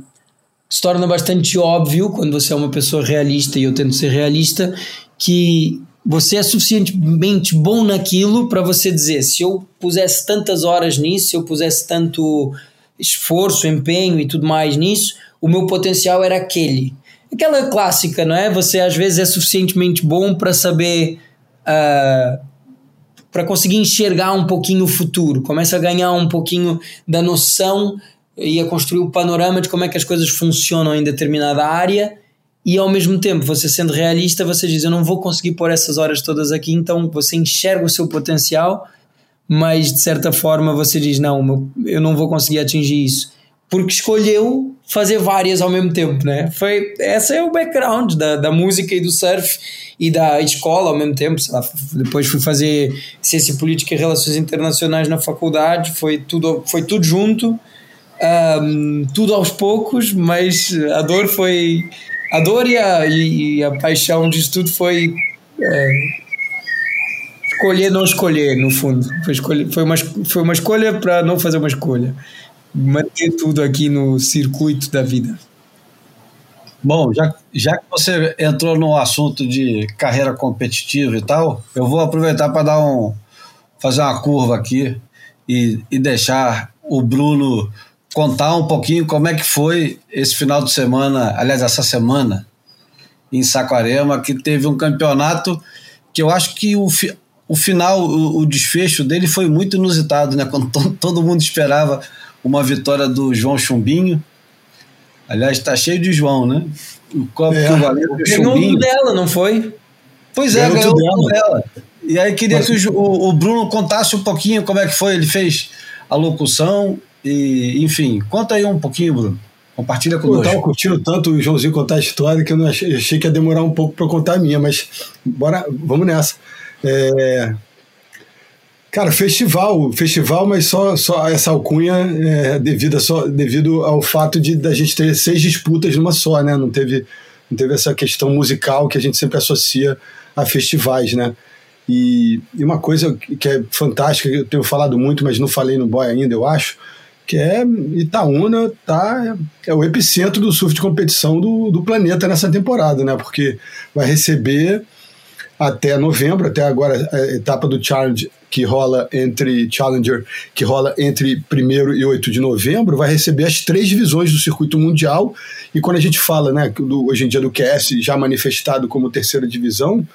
se torna bastante óbvio quando você é uma pessoa realista e eu tento ser realista que você é suficientemente bom naquilo para você dizer se eu pusesse tantas horas nisso, se eu pusesse tanto esforço, empenho e tudo mais nisso, o meu potencial era aquele. Aquela clássica, não é? Você às vezes é suficientemente bom para saber. Uh, para conseguir enxergar um pouquinho o futuro, começa a ganhar um pouquinho da noção e a construir o panorama de como é que as coisas funcionam em determinada área e ao mesmo tempo, você sendo realista, você diz: Eu não vou conseguir pôr essas horas todas aqui, então você enxerga o seu potencial mas de certa forma você diz: não, eu não vou conseguir atingir isso, porque escolheu fazer várias ao mesmo tempo, né? Foi, esse é o background da, da música e do surf e da escola ao mesmo tempo. Lá, depois fui fazer ciência política e relações internacionais na faculdade, foi tudo, foi tudo junto, um, tudo aos poucos, mas a dor foi. A dor e a, e a paixão disso tudo foi. É, escolher não escolher, no fundo. Foi, escolher, foi, uma, foi uma escolha para não fazer uma escolha. Manter tudo aqui no circuito da vida. Bom, já, já que você entrou no assunto de carreira competitiva e tal, eu vou aproveitar para dar um fazer uma curva aqui e, e deixar o Bruno contar um pouquinho como é que foi esse final de semana, aliás, essa semana em Saquarema, que teve um campeonato que eu acho que o, o final, o, o, desfecho dele foi muito inusitado, né? Quando to, todo mundo esperava uma vitória do João Chumbinho. Aliás, está cheio de João, né? O copo é. que o Valente o Chumbinho. dela, não foi? Pois é, ganhou o dela. E aí queria Mas... que o, o, Bruno contasse um pouquinho como é que foi. Ele fez a locução e, enfim, conta aí um pouquinho, Bruno. Compartilha conosco. Eu estava curtindo tanto o Joãozinho contar a história que eu não achei, achei que ia demorar um pouco para contar a minha, mas bora, vamos nessa. É, Cara, festival, festival, mas só, só essa alcunha é devido, só, devido ao fato de da gente ter seis disputas numa só, né? Não teve, não teve essa questão musical que a gente sempre associa a festivais, né? E, e uma coisa que é fantástica, que eu tenho falado muito, mas não falei no boy ainda, eu acho, que é Itaúna tá, é o epicentro do surf de competição do, do planeta nessa temporada, né? Porque vai receber até novembro, até agora a etapa do Challenge que rola entre Challenger, que rola entre 1 e 8 de novembro, vai receber as três divisões do circuito mundial. E quando a gente fala, né, do, hoje em dia do QS já manifestado como terceira divisão,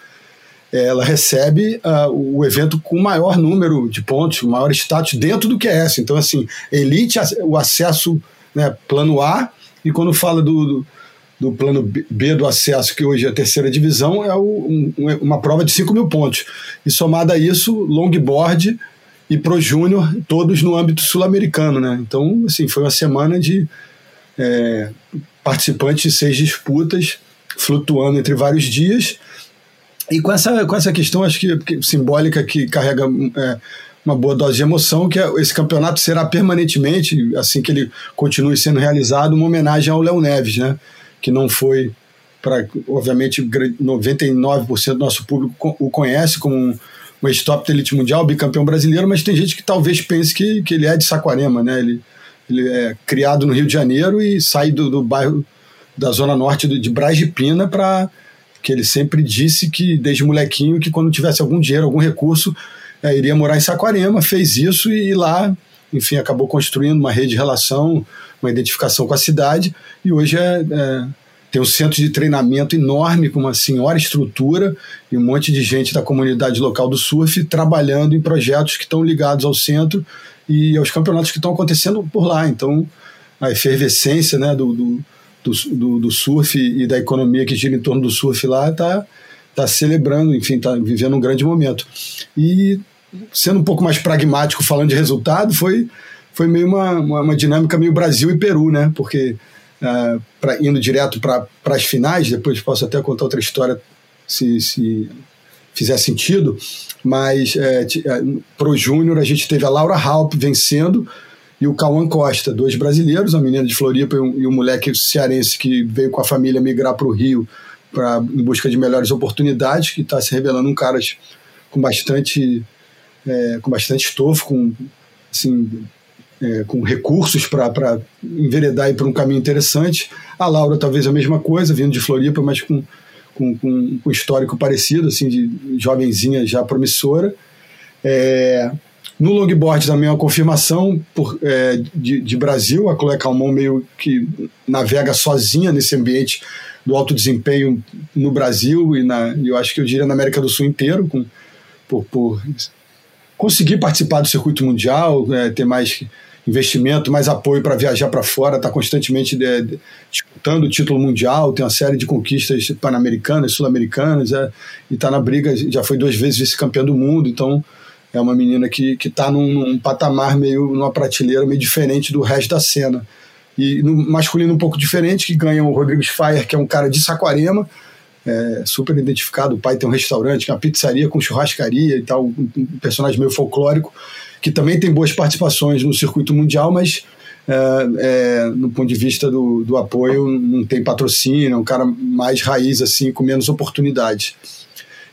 ela recebe uh, o evento com maior número de pontos, maior status dentro do QS. Então, assim, elite, o acesso né, plano A, e quando fala do, do do plano B do acesso, que hoje é a terceira divisão, é um, uma prova de 5 mil pontos. E somado a isso, longboard e pro júnior, todos no âmbito sul-americano. Né? Então, assim, foi uma semana de é, participantes seis disputas, flutuando entre vários dias. E com essa, com essa questão, acho que, que simbólica, que carrega é, uma boa dose de emoção, que é, esse campeonato será permanentemente, assim que ele continue sendo realizado, uma homenagem ao Léo Neves, né? Que não foi para, obviamente, 99% do nosso público o conhece como um, um da elite mundial, bicampeão brasileiro, mas tem gente que talvez pense que, que ele é de Saquarema, né? Ele, ele é criado no Rio de Janeiro e sai do, do bairro da zona norte de Braz de Pina para que ele sempre disse que desde molequinho que quando tivesse algum dinheiro, algum recurso, é, iria morar em Saquarema, fez isso e, e lá, enfim, acabou construindo uma rede de relação uma identificação com a cidade, e hoje é, é, tem um centro de treinamento enorme, com uma senhora estrutura e um monte de gente da comunidade local do surf trabalhando em projetos que estão ligados ao centro e aos campeonatos que estão acontecendo por lá. Então, a efervescência né, do, do, do, do surf e da economia que gira em torno do surf lá está tá celebrando, enfim, está vivendo um grande momento. E sendo um pouco mais pragmático, falando de resultado, foi foi meio uma, uma, uma dinâmica meio Brasil e Peru, né? Porque uh, pra, indo direto para as finais, depois posso até contar outra história se, se fizer sentido, mas é, é pro Júnior a gente teve a Laura Halp vencendo e o Cauã Costa, dois brasileiros, a menina de Floripa e um, e um moleque cearense que veio com a família migrar para o Rio pra, em busca de melhores oportunidades, que está se revelando um cara com bastante é, com bastante estofo, com assim, é, com recursos para enveredar para um caminho interessante. A Laura, talvez a mesma coisa, vindo de Floripa, mas com, com, com, histórico parecido, assim, de jovenzinha já promissora. É, no longboard também é uma confirmação por, é, de, de, Brasil, a Chloé Calmon meio que navega sozinha nesse ambiente do alto desempenho no Brasil e na, eu acho que eu diria na América do Sul inteiro, com, por, por conseguir participar do circuito mundial, é, ter mais investimento, mais apoio para viajar para fora, está constantemente de, de, disputando o título mundial, tem uma série de conquistas pan-americanas, sul-americanas, é, e está na briga, já foi duas vezes vice-campeã do mundo, então é uma menina que está num, num, patamar meio, numa prateleira meio diferente do resto da cena. E no masculino um pouco diferente, que ganha o Rodrigues Fire, que é um cara de Saquarema, é, super identificado, o pai tem um restaurante, uma pizzaria com churrascaria e tal, um personagem meio folclórico, que também tem boas participações no circuito mundial, mas é, é, no ponto de vista do, do apoio não tem patrocínio, é um cara mais raiz assim, com menos oportunidades.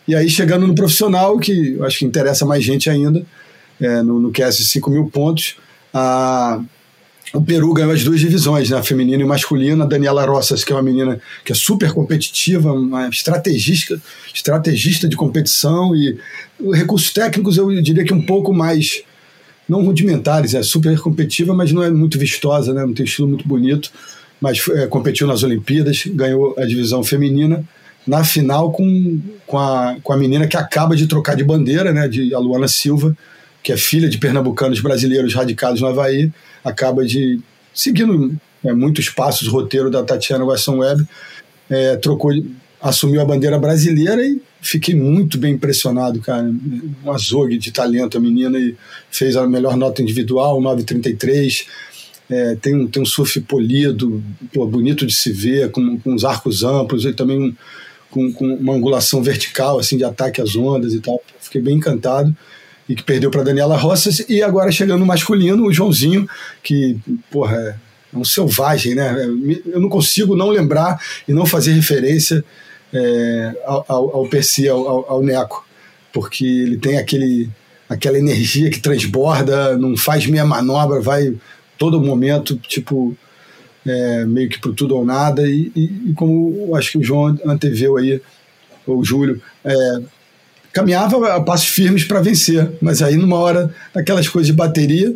E aí chegando no profissional, que acho que interessa mais gente ainda, é, no, no QS 5 mil pontos, a, o Peru ganhou as duas divisões, né, feminina e masculina. A Daniela Rossas, que é uma menina que é super competitiva, uma estrategista, estrategista de competição e recursos técnicos eu diria que um pouco mais não rudimentares, é super competitiva, mas não é muito vistosa, né? não tem estilo muito bonito, mas é, competiu nas Olimpíadas, ganhou a divisão feminina na final com, com, a, com a menina que acaba de trocar de bandeira, né, de a Luana Silva, que é filha de pernambucanos brasileiros radicados no Havaí, acaba de, seguindo é, muitos passos, roteiro da Tatiana Wesson Webb, é, trocou, assumiu a bandeira brasileira e fiquei muito bem impressionado, cara. Um azogue de talento a menina e fez a melhor nota individual, 9,33. É, tem, um, tem um surf polido, pô, bonito de se ver, com, com os arcos amplos e também com, com, uma angulação vertical, assim, de ataque às ondas e tal. Fiquei bem encantado. e que perdeu para Daniela Roças, e agora chegando no masculino, o Joãozinho, que, porra, é um selvagem, né? Eu não consigo não lembrar e não fazer referência é, ao, ao Percy, ao, ao, Neco, porque ele tem aquele, aquela energia que transborda, não faz meia manobra, vai todo momento, tipo, é, meio que pro tudo ou nada, e, e, e como acho que o João anteveu aí, ou o Júlio, é, caminhava a passos firmes para vencer, mas aí numa hora, daquelas coisas de bateria,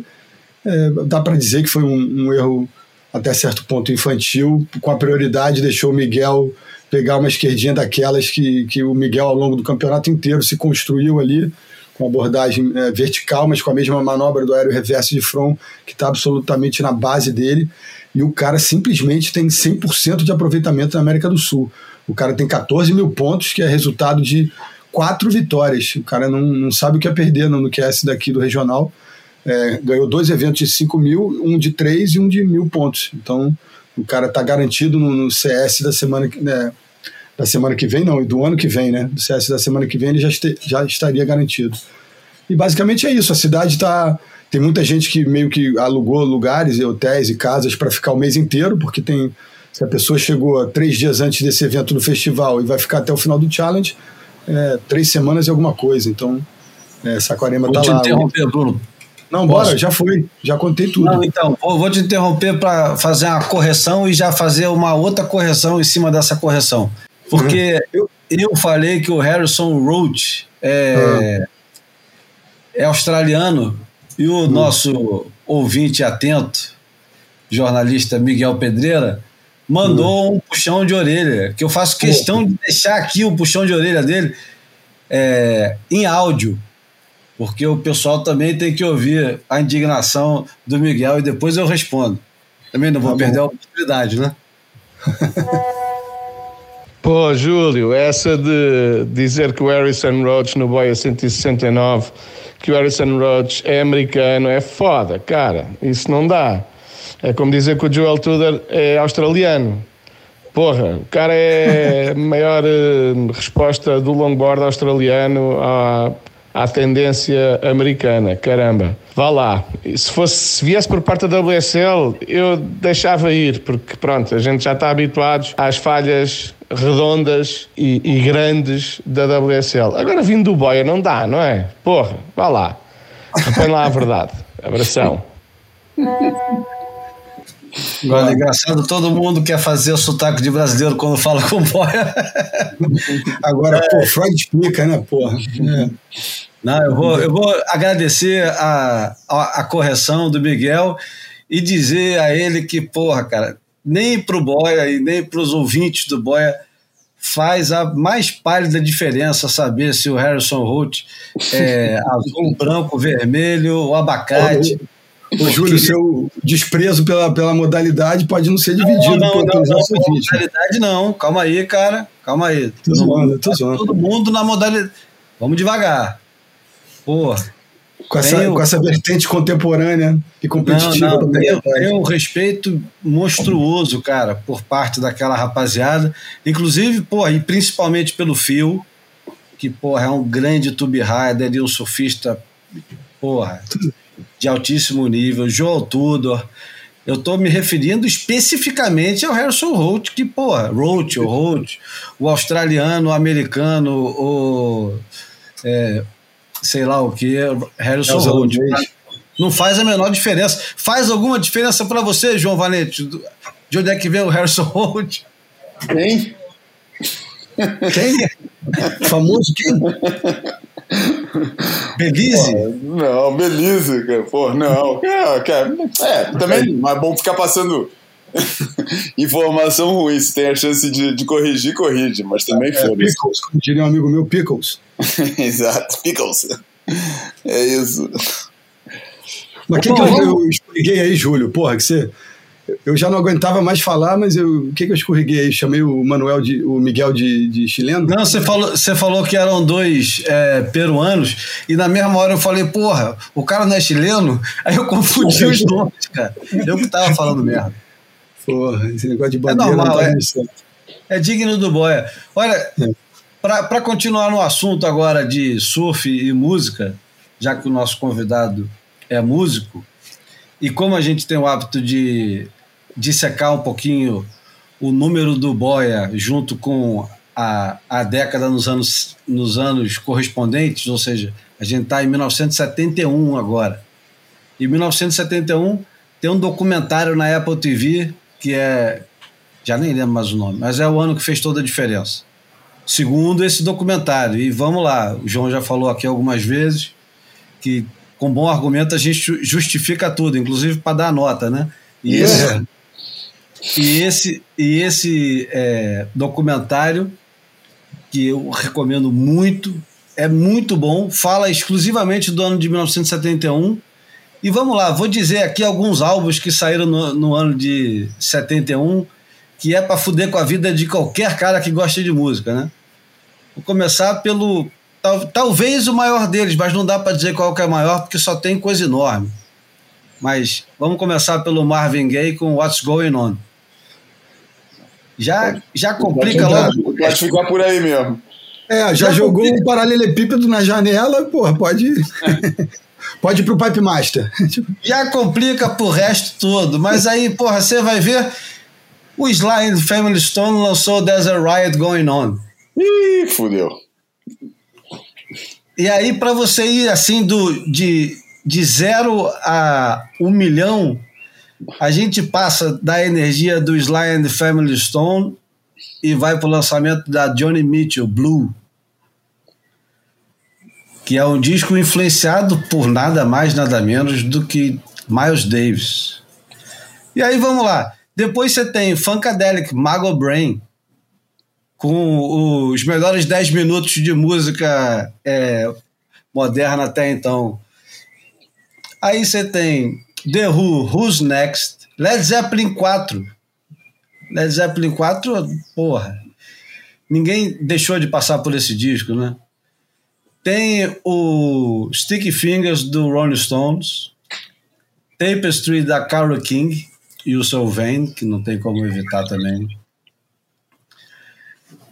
é, dá para dizer que foi um, um, erro até certo ponto infantil, com a prioridade deixou o Miguel pegar uma esquerdinha daquelas que, que o Miguel ao longo do campeonato inteiro se construiu ali, com abordagem é, vertical, mas com a mesma manobra do aéreo reverso de front, que está absolutamente na base dele, e o cara simplesmente tem 100% de aproveitamento na América do Sul. O cara tem 14 mil pontos, que é resultado de quatro vitórias. O cara não, não sabe o que é perder no QS daqui do regional. É, ganhou dois eventos de 5 mil, um de 3 e um de mil pontos. Então, o cara está garantido no, no, CS da semana, né, da semana que vem, não, e do ano que vem, né? Do CS da semana que vem ele já, este, já estaria garantido. E basicamente é isso. A cidade está. Tem muita gente que meio que alugou lugares, hotéis e casas para ficar o mês inteiro, porque tem. Se a pessoa chegou três dias antes desse evento do festival e vai ficar até o final do challenge, é, três semanas e alguma coisa. Então, é, Saquarema está lá. Interromper, Bruno. Não, Posso? bora, já foi, já contei tudo. Não, então, vou te interromper para fazer uma correção e já fazer uma outra correção em cima dessa correção. Porque uhum. eu, eu falei que o Harrison Roach é, uhum. é australiano e o uhum. nosso ouvinte atento, jornalista Miguel Pedreira, mandou um puxão de orelha, que eu faço questão de deixar aqui o puxão de orelha dele é, em áudio, porque o pessoal também tem que ouvir a indignação do Miguel e depois eu respondo. Também não vou tá perder a oportunidade, né? Pô, Júlio, essa de dizer que o Harrison Roach no Boia 169, que o Harrison Roach é americano, é foda, cara. Isso não dá. É como dizer que o Joel Tudor é australiano. Porra, o cara é a maior uh, resposta do longboard australiano à, à tendência americana. Caramba, vá lá. Se, fosse, se viesse por parte da WSL, eu deixava ir, porque pronto, a gente já está habituados às falhas redondas e, e grandes da WSL. Agora vindo do Boia não dá, não é? Porra, vá lá. Põe lá a verdade. Abração. Agora, é engraçado, todo mundo quer fazer o sotaque de brasileiro quando fala com boia. Agora, é. pô, Freud explica, né, porra? É. Não, eu vou, eu vou agradecer a, a, a, correção do Miguel e dizer a ele que, porra, cara, nem pro Boia e nem pros ouvintes do Boia faz a mais pálida diferença saber se o Harrison Holt é azul, branco, vermelho ou abacate. Ô, Júlio, seu desprezo pela, pela modalidade pode não ser dividido não, não, pelos não, nossos não, modalidade não, calma aí, cara, calma aí. Tô zoando, tô zoando. Todo mundo na modalidade. Vamos devagar. Porra. Com essa, tenho... com essa vertente contemporânea e competitiva. Não, não, tenho, tenho um respeito monstruoso, cara, por parte daquela rapaziada. Inclusive, porra, e principalmente pelo Fio, que, porra, é um grande tube rider e um surfista, porra, de altíssimo nível, Joel Tudor. Eu estou me referindo especificamente ao Harrison Holt, que, porra, Roach ou Holt, o australiano, o americano, o. É, sei lá o que, Harrison é Holt. Não faz a menor diferença. Faz alguma diferença para você, João Valente? De onde é que vem o Harrison Holt? Quem? Quem? Famoso quem? Belize? não, Belize, cara. Pô, não. É, cara, é, também não é bom ficar passando informação ruim. Se tem a chance de, de corrigir, corrige, mas também é, foda Pickles, como diria um amigo meu, Pickles. Exato, Pickles. É isso. Mas o que, que eu, eu expliquei aí, Júlio? Porra, que você eu já não aguentava mais falar, mas eu, o que, que eu escorreguei aí? Chamei o Manuel de, o Miguel de, de chileno? Não, você falou, você falou que eram dois é, peruanos, e na mesma hora eu falei, porra, o cara não é chileno? Aí eu confundi os nomes, cara. Eu que tava falando merda. Porra, esse negócio de bandeira é normal, tá é, é digno do boia. Olha, é. para continuar no assunto agora de surf e música, já que o nosso convidado é músico, e como a gente tem o hábito de dissecar um pouquinho o número do Boia junto com a, a década nos anos, nos anos correspondentes, ou seja, a gente está em 1971 agora. Em 1971 tem um documentário na Apple TV que é. Já nem lembro mais o nome, mas é o ano que fez toda a diferença. Segundo esse documentário. E vamos lá, o João já falou aqui algumas vezes que com bom argumento a gente justifica tudo, inclusive para dar nota, né? E esse, e esse, e esse é, documentário, que eu recomendo muito, é muito bom, fala exclusivamente do ano de 1971. E vamos lá, vou dizer aqui alguns álbuns que saíram no, no ano de 71, que é para fuder com a vida de qualquer cara que gosta de música, né? Vou começar pelo. Tal, talvez o maior deles, mas não dá para dizer qual que é o maior, porque só tem coisa enorme. Mas vamos começar pelo Marvin Gaye com What's Going On. Já, já complica logo. Pode ficar por aí mesmo. É, já, já jogou complica. um paralelepípedo na janela, porra, pode. pode ir pro Pipe Master. já complica pro resto todo. Mas aí, porra, você vai ver. O Sly Family Stone lançou There's a Riot Going On. Ih, fudeu. E aí, para você ir assim do, de, de zero a um milhão, a gente passa da energia do Sly and the Family Stone e vai para o lançamento da Johnny Mitchell, Blue, que é um disco influenciado por nada mais, nada menos do que Miles Davis. E aí vamos lá. Depois você tem Funkadelic, Mago Brain, com os melhores 10 minutos de música é, moderna até então. Aí você tem The Who, Who's Next, Led Zeppelin 4. Led Zeppelin 4, porra. Ninguém deixou de passar por esse disco, né? Tem o Sticky Fingers do Rolling Stones, Tapestry da Carole King e o Sylvain, que não tem como evitar também.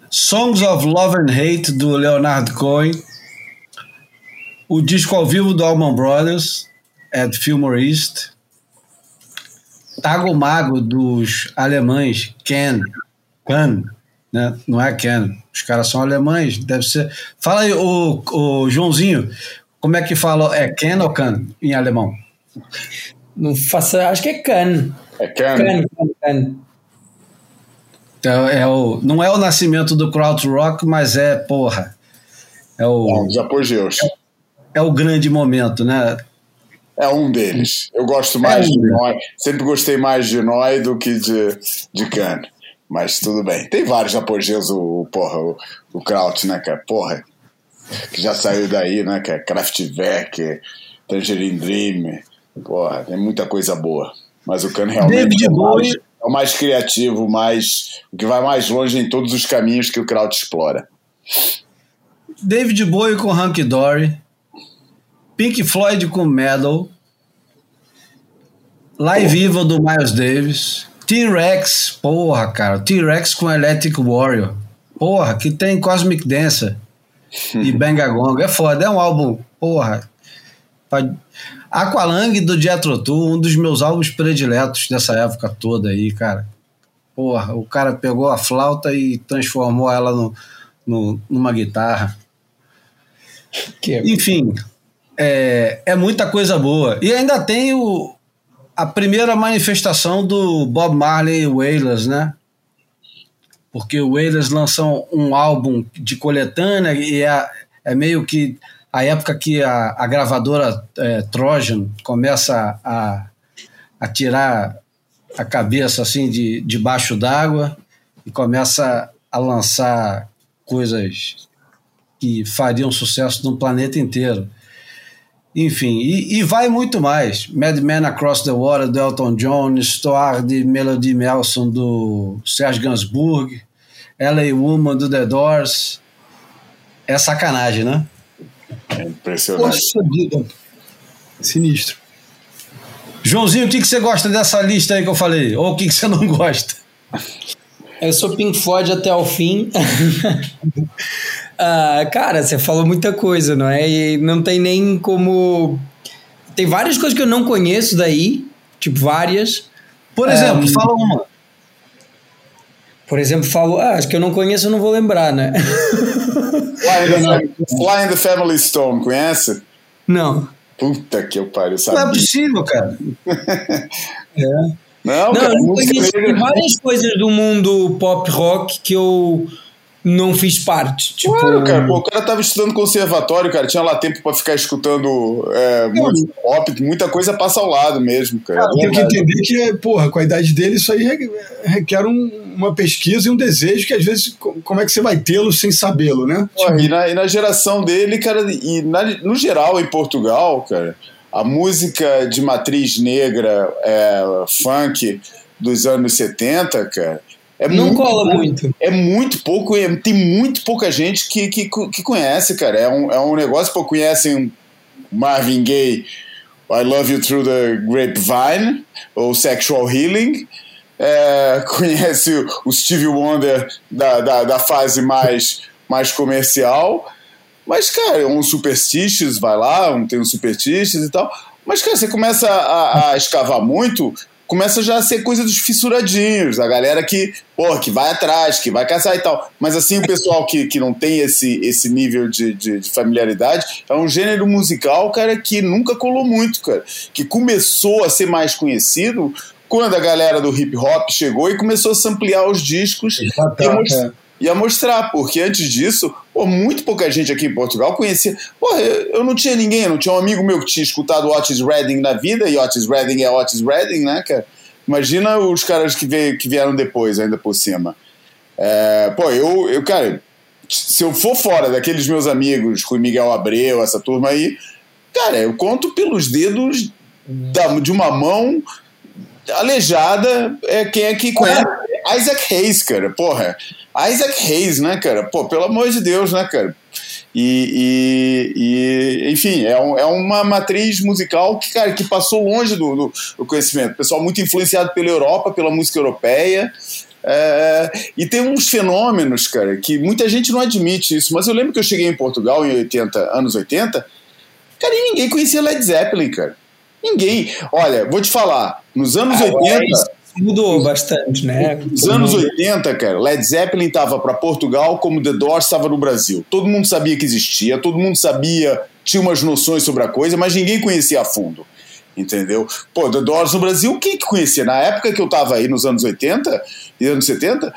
Songs of Love and Hate do Leonard Cohen, o disco ao vivo do Allman Brothers, at Fillmore East, Tago Mago dos alemães, Ken, Ken, né? não é Ken, os caras são alemães, deve ser. Fala aí, o, o Joãozinho, como é que fala? É Ken ou Can em alemão? Não faço, acho que é Can. É Can. Can, Can, Can. Então, é o, não é o nascimento do krautrock, mas é, porra, é o... É, os apogeus. É, é o grande momento, né? É um deles. Eu gosto mais é de Noi. Sempre gostei mais de Noi do que de, de Khan. Mas tudo bem. Tem vários apogeus, o, porra, o, o Kraut, né, cara? Porra. Que já saiu daí, né, que é Kraftwerk, Tangerine Dream. Porra, tem muita coisa boa. Mas o Khan realmente é, mais, é o mais criativo, mais, o que vai mais longe em todos os caminhos que o Kraut explora. David Bowie com Hunky Dory. Pink Floyd com Metal, Live Evil do Miles Davis, T-Rex, porra, cara, T-Rex com Electric Warrior, porra, que tem Cosmic Dancer e Bangagong, é foda, é um álbum, porra. Aqualung do Jethro Tull, um dos meus álbuns prediletos dessa época toda aí, cara. Porra, o cara pegou a flauta e transformou ela no, no numa guitarra. Que... Enfim, é, é muita coisa boa. E ainda tem o, a primeira manifestação do Bob Marley e Wailers, né? Porque o Wailers lançam um álbum de coletânea e é, é meio que a época que a, a gravadora é, Trojan começa a, a tirar a cabeça assim de debaixo d'água e começa a lançar coisas que fariam sucesso no planeta inteiro. Enfim, e, e, vai muito mais. Mad Men Across the Water, do Elton John, Histoire de Melody Melson, do Serge Gainsbourg, LA Woman, do The Doors. É sacanagem, né? É impressionante. Poxa vida. Sinistro. Joãozinho, o que, que você gosta dessa lista aí que eu falei? Ou o que, que você não gosta? Eu sou Pink Floyd até o fim. Ah, cara, você falou muita coisa, não é? E não tem nem como. Tem várias coisas que eu não conheço daí, tipo várias. Por exemplo, um, fala uma. Por exemplo, falo, ah, acho que eu não conheço, eu não vou lembrar, né? Fly in, the, Fly in the Family Stone, conhece? Não. Puta que eu pariu, sabe? Não é possível, cara. é. Não, não cara, eu conheço várias coisas do mundo pop rock que eu não fiz parte. Tipo... Claro, cara, pô, o cara tava estudando conservatório, cara, tinha lá tempo para ficar escutando é, música pop, muita coisa passa ao lado mesmo, cara. Ah, tem que entender que, porra, com a idade dele, isso aí requer um, uma pesquisa e um desejo que às vezes, como é que você vai tê-lo sem sabê-lo, né? Porra, tipo... e, na, e, na, geração dele, cara, e na, no geral em Portugal, cara, a música de matriz negra, é, funk dos anos 70, cara, é não muito, cola muito. É muito pouco, é, tem muito pouca gente que, que, que conhece, cara. É um, é um negócio, pô, conhecem Marvin Gaye, I Love You Through the Grapevine, ou Sexual Healing. É, conhece o, Stevie Wonder da, da, da, fase mais, mais comercial. Mas, cara, um Superstitious, vai lá, um, tem um Superstitious e tal. Mas, cara, você começa a, a escavar muito, começa já a ser coisa dos fissuradinhos, a galera que, pô, que vai atrás, que vai caçar e tal. Mas assim, o pessoal que, que não tem esse, esse nível de, de, de, familiaridade, é um gênero musical, cara, que nunca colou muito, cara. Que começou a ser mais conhecido quando a galera do hip hop chegou e começou a samplear os discos e, a mostrar, é. e a mostrar, porque antes disso, pô, muito pouca gente aqui em Portugal conhecia. Pô, eu, eu, não tinha ninguém, não tinha um amigo meu que tinha escutado Otis Redding na vida, e Otis Redding é Otis Redding, né, cara? Imagina os caras que, veio, que vieram depois, ainda por cima. É, pô, eu, eu, cara, se eu for fora daqueles meus amigos, o Miguel Abreu, essa turma aí, cara, eu conto pelos dedos da, de uma mão aleijada é quem é que conhece. Isaac Hayes, cara, porra. Isaac Hayes, né, cara? Pô, pelo amor de Deus, né, cara? E, e, e enfim, é, um, é, uma matriz musical que, cara, que passou longe do, do, do conhecimento. Pessoal muito influenciado pela Europa, pela música europeia. É, e tem uns fenômenos, cara, que muita gente não admite isso, mas eu lembro que eu cheguei em Portugal em 80, anos 80, cara, e ninguém conhecia Led Zeppelin, cara. Ninguém. Olha, vou te falar, nos anos ah, 80. mudou bastante, né? Nos anos 80, cara, Led Zeppelin estava para Portugal como The Doors estava no Brasil. Todo mundo sabia que existia, todo mundo sabia, tinha umas noções sobre a coisa, mas ninguém conhecia a fundo. Entendeu? Pô, The Doors no Brasil, quem que conhecia? Na época que eu tava aí, nos anos 80 e anos 70,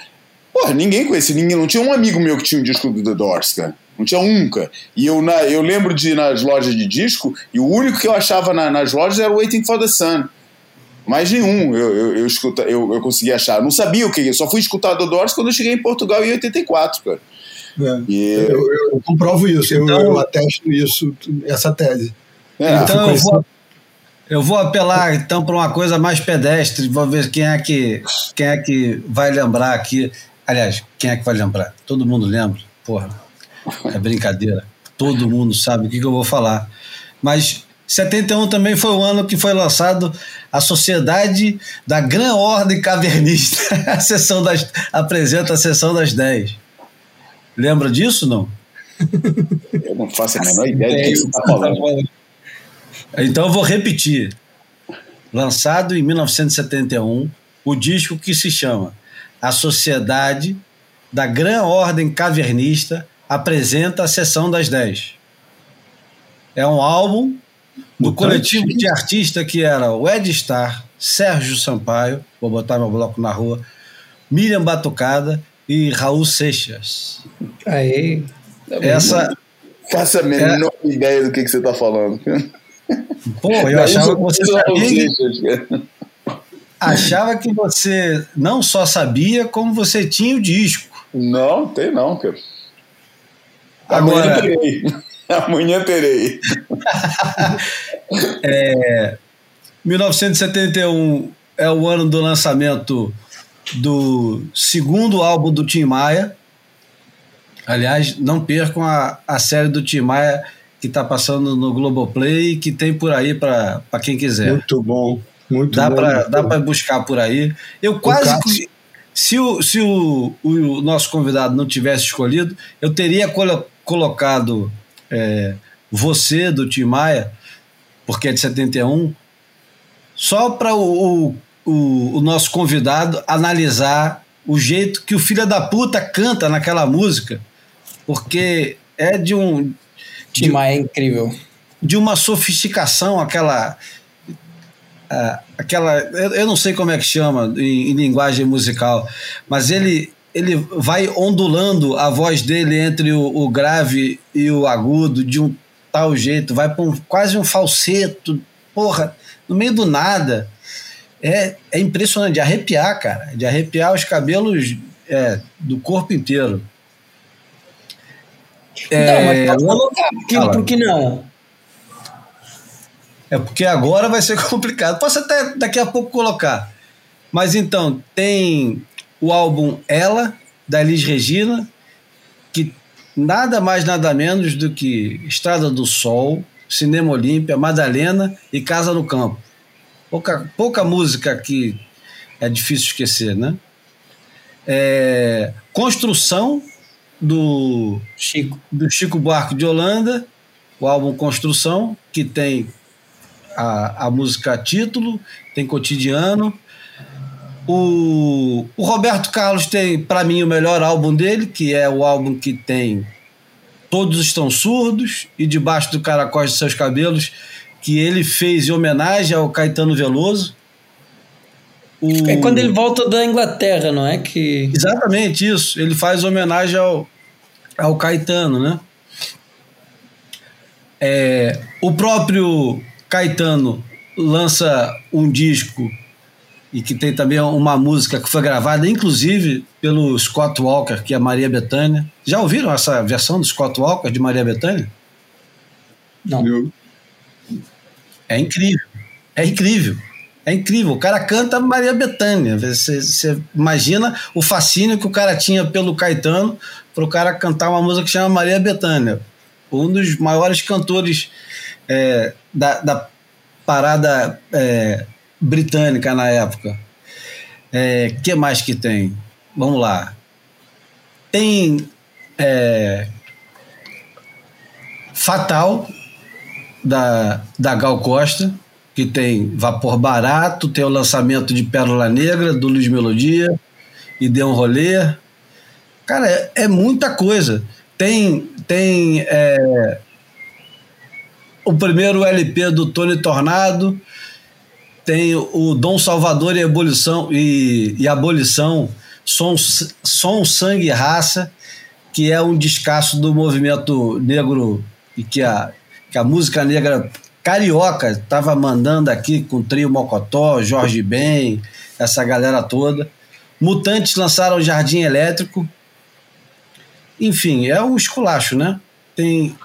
porra, ninguém conhecia, ninguém, não tinha um amigo meu que tinha um disco do The Doors, cara. Não tinha um, cara. E eu, na, eu lembro de ir nas lojas de disco, e o único que eu achava na, nas lojas era Waiting for the Sun. Mais nenhum eu, eu, eu, escuta, eu, eu consegui achar. Eu não sabia o que. Eu só fui escutar The Doors quando eu cheguei em Portugal em 84, cara. É, e... eu, eu, comprovo isso, então, eu, atesto isso, essa tese. É, então eu vou, eu vou apelar então para uma coisa mais pedestre, vou ver quem é que quem é que vai lembrar aqui. Aliás, quem é que vai lembrar? Todo mundo lembra? Porra. É brincadeira. Todo mundo sabe o que, que eu vou falar. Mas 71 também foi o ano que foi lançado a Sociedade da Gran Ordem Cavernista. A sessão das, apresenta a sessão das 10. Lembra disso, não? Eu não faço a menor ideia do que você está falando. Então eu vou repetir. Lançado em 1971, o disco que se chama A Sociedade da Gran Ordem Cavernista apresenta a Sessão das 10. É um álbum do coletivo de artistas que era o Ed Star, Sérgio Sampaio, vou botar meu bloco na rua, Miriam Batucada e Raul Seixas. Aí. Essa. Faça a menor é... ideia do que, que você está falando. Pô, eu achava que você sabia. Achava que você não só sabia, como você tinha o disco. Não, tem não, cara. Agora, Amanhã terei. Amanhã terei. é, 1971 é o ano do lançamento do segundo álbum do Tim Maia. Aliás, não percam a, a série do Tim Maia que está passando no Globoplay, que tem por aí para quem quiser. Muito bom. Muito dá bom. Pra, dá para buscar por aí. Eu quase. Se o, se o, o nosso convidado não tivesse escolhido, eu teria colo colocado é, Você, do Tim Maia, porque é de 71, só para o, o, o nosso convidado analisar o jeito que o filho da puta canta naquela música, porque é de um. Tim Maia é incrível. De uma sofisticação, aquela. Aquela. Eu, eu, não sei como é que chama em, em, linguagem musical, mas ele, ele vai ondulando a voz dele entre o, o grave e o agudo de um tal jeito, vai para um, quase um falseto, porra, no meio do nada. É, é impressionante, de arrepiar, cara, de arrepiar os cabelos é, do corpo inteiro. É, não, mas pode colocar, porque, por que não? É porque agora vai ser complicado. Posso até daqui a pouco colocar. Mas então, tem o álbum Ela, da Elis Regina, que nada mais, nada menos do que Estrada do Sol, Cinema Olímpia, Madalena e Casa no Campo. Pouca, pouca música que é difícil esquecer, né? É, Construção, do Chico. do Chico Buarque de Holanda, o álbum Construção, que tem a, a música título, tem cotidiano. O, o Roberto Carlos tem, para mim, o melhor álbum dele, que é o álbum que tem Todos Estão Surdos e Debaixo do Caracol de Seus Cabelos, que ele fez em homenagem ao Caetano Veloso. O... É quando ele volta da Inglaterra, não é? que Exatamente isso. Ele faz homenagem ao, ao Caetano, né? É, o próprio Caetano lança um disco e que tem também uma música que foi gravada, inclusive, pelo Scott Walker, que é Maria Bethânia. Já ouviram essa versão do Scott Walker de Maria Bethânia? Não. É incrível. É incrível. É incrível. O cara canta Maria Bethânia. Você, você imagina o fascínio que o cara tinha pelo Caetano para o cara cantar uma música que chama Maria Bethânia. Um dos maiores cantores é, da, da, parada é, britânica na época. É, que mais que tem? Vamos lá. Tem é, Fatal, da, da Gal Costa, que tem Vapor Barato, tem o lançamento de Pérola Negra, do Luiz Melodia, e Deu um Rolê. Cara, é, é muita coisa. Tem, tem é, o primeiro LP do Tony Tornado, tem o Dom Salvador e Abolição, e, e Abolição Som, Som, Sangue e Raça, que é um descasso do movimento negro e que a, que a música negra carioca estava mandando aqui com o trio Mocotó, Jorge Ben, essa galera toda. Mutantes lançaram o Jardim Elétrico. Enfim, é um esculacho, né? Tem.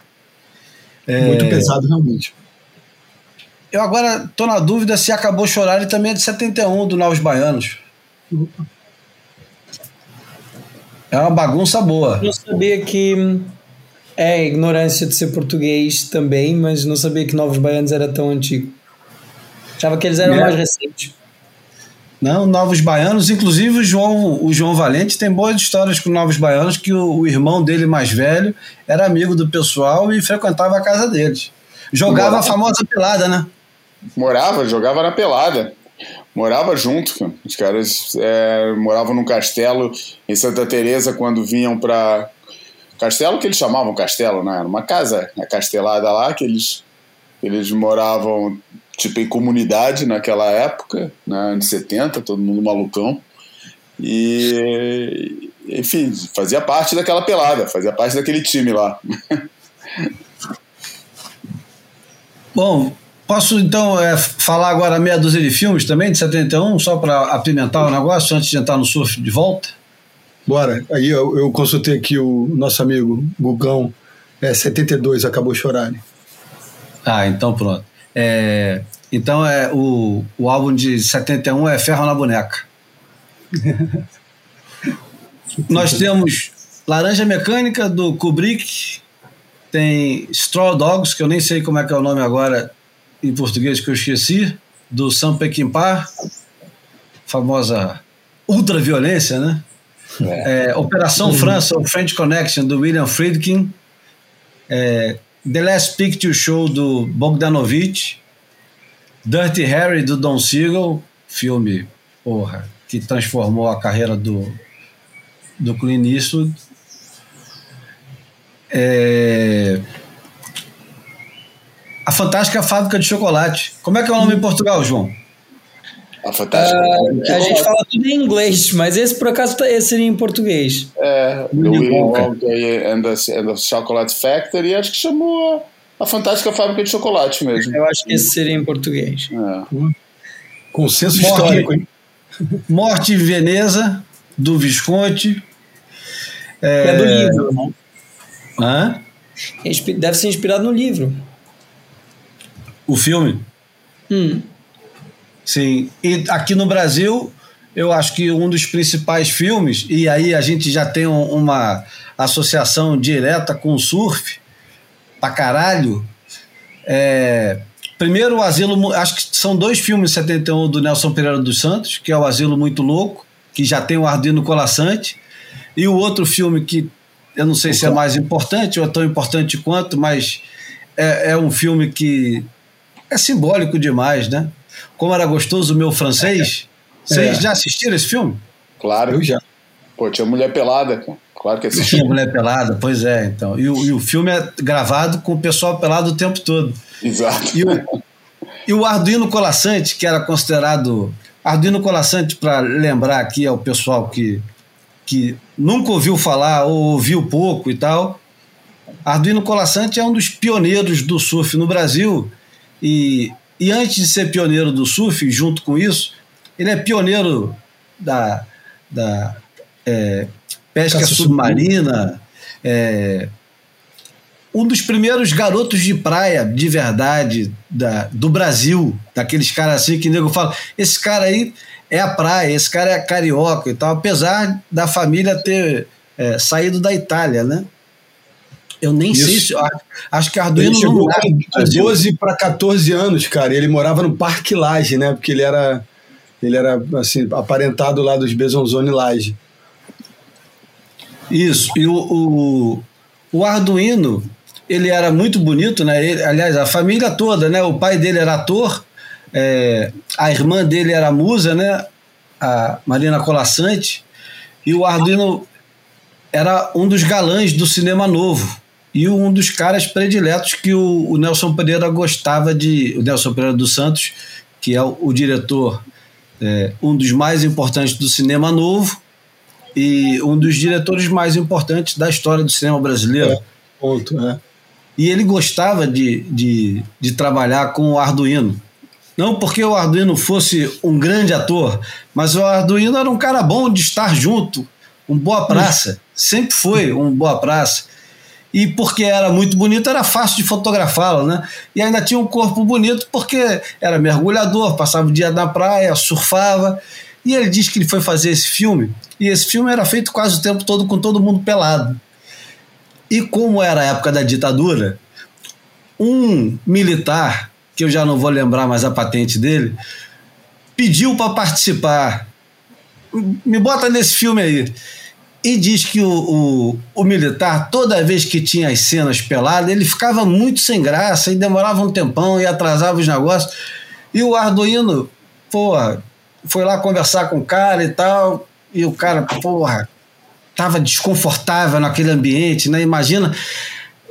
É... Muito pesado, realmente. Eu agora estou na dúvida se Acabou Chorar e também é de 71, do Novos Baianos. É uma bagunça boa. Eu sabia que é ignorância de ser português também, mas não sabia que Novos Baianos era tão antigo. Achava que eles eram é. mais recentes. Não, Novos Baianos, inclusive o João, o João Valente tem boas histórias com Novos Baianos, que o, o irmão dele mais velho era amigo do pessoal e frequentava a casa deles. Jogava Morava. a famosa pelada, né? Morava, jogava na pelada. Morava junto, os caras é, moravam num castelo em Santa Teresa quando vinham para castelo que eles chamavam castelo, né? Era uma casa acastelada lá que eles eles moravam tipo em comunidade naquela época, né, anos 70, todo mundo malucão. E enfim, fazia parte daquela pelada, fazia parte daquele time lá. Bom, posso então é, falar agora meia dúzia de filmes também, de 71, só para apimentar o negócio antes de entrar no surf de volta? Bora. Aí eu, eu consultei aqui o nosso amigo Gugão, é 72, acabou chorando. Ah, então pronto. É, então é o, o álbum de 71 é Ferro na Boneca. Nós temos Laranja Mecânica do Kubrick, tem Straw Dogs, que eu nem sei como é que é o nome agora em português que eu esqueci, do Sam Peckinpah, famosa ultraviolência, né? É. É, Operação uhum. França, o French Connection, do William Friedkin, é, The Last Picture Show do Bogdanovich, Dirty Harry do Don Siegel, filme, porra, que transformou a carreira do, do Clint Eastwood. É, a Fantástica Fábrica de Chocolate. Como é que é o nome em Portugal, João? A Fantástica Uh, a gente fala tudo em inglês, mas esse por acaso tá- esse seria em português. É, do Willy Wonka. E and the, and the Chocolate Factory, acho que chamou a, a Fantástica Fábrica de Chocolate mesmo. Eu acho que esse seria em português. É. Consenso Morre. histórico, hein? Morte em Veneza, do Visconti. É, do livro, né? Hã? Deve ser inspirado no livro. O filme? Hum. Sim. E aqui no Brasil, eu acho que um dos principais filmes, e aí a gente já tem um- uma associação direta com o surf, pra caralho. É, primeiro, o Asilo. Acho que são dois filmes de 71 do Nelson Pereira dos Santos, que é o Asilo Muito Louco, que já tem o Arduino Colassante. E o outro filme que eu não sei se é mais importante ou é tão importante quanto, mas é, é um filme que é simbólico demais, né? Como era gostoso o meu francês. Vocês É. já assistiram esse filme? Claro. Eu já. Pô, tinha mulher pelada. Claro que assisti. Tinha Mulher Pelada, pois é, então. E o, e o filme é gravado com o pessoal pelado o tempo todo. Exato. E o, e o Arduino Colassante, que era considerado. Arduino Colassante, para lembrar aqui ao pessoal que, que nunca ouviu falar ou ouviu pouco e tal. Arduino Colassante é um dos pioneiros do surf no Brasil. E, e antes de ser pioneiro do surf, junto com isso, ele é pioneiro da, da é, pesca Caça submarina. É, um dos primeiros garotos de praia de verdade da, do Brasil, daqueles caras assim que nego fala, esse cara aí é a praia, esse cara é carioca e tal, apesar da família ter é, saído da Itália, né? Eu nem Isso. sei se. acho- que Ele Arduino não chegou com Brasil. 12 para 14 anos, cara. Ele morava no Parque Laje, né? Porque ele era, ele era assim, aparentado lá dos Besonzone Laje. Isso. E o, o, o Arduino, ele era muito bonito, né? Ele, aliás, a família toda, né? O pai dele era ator, é, a irmã dele era musa, né? A Marina Colassante. E o Arduino era um dos galãs do cinema novo. E um dos caras prediletos que o, o Nelson Pereira gostava de. O Nelson Pereira dos Santos, que é o, o diretor, é, um dos mais importantes do cinema novo e um dos diretores mais importantes da história do cinema brasileiro. É. Ponto, é. E ele gostava de, de, de trabalhar com o Arduino. Não porque o Arduino fosse um grande ator, mas o Arduino era um cara bom de estar junto, um boa praça. Sempre foi um boa praça. E porque era muito bonito, era fácil de fotografá-lo, né? E ainda tinha um corpo bonito porque era mergulhador, passava o dia na praia, surfava. E ele disse que ele foi fazer esse filme, e esse filme era feito quase o tempo todo com todo mundo pelado. E como era a época da ditadura, um militar, que eu já não vou lembrar mais a patente dele, pediu para participar. Me bota nesse filme aí. E diz que o, o, o, militar, toda vez que tinha as cenas peladas, ele ficava muito sem graça e demorava um tempão e atrasava os negócios. E o Arduino, porra, foi lá conversar com o cara e tal, e o cara, porra, tava desconfortável naquele ambiente, né? Imagina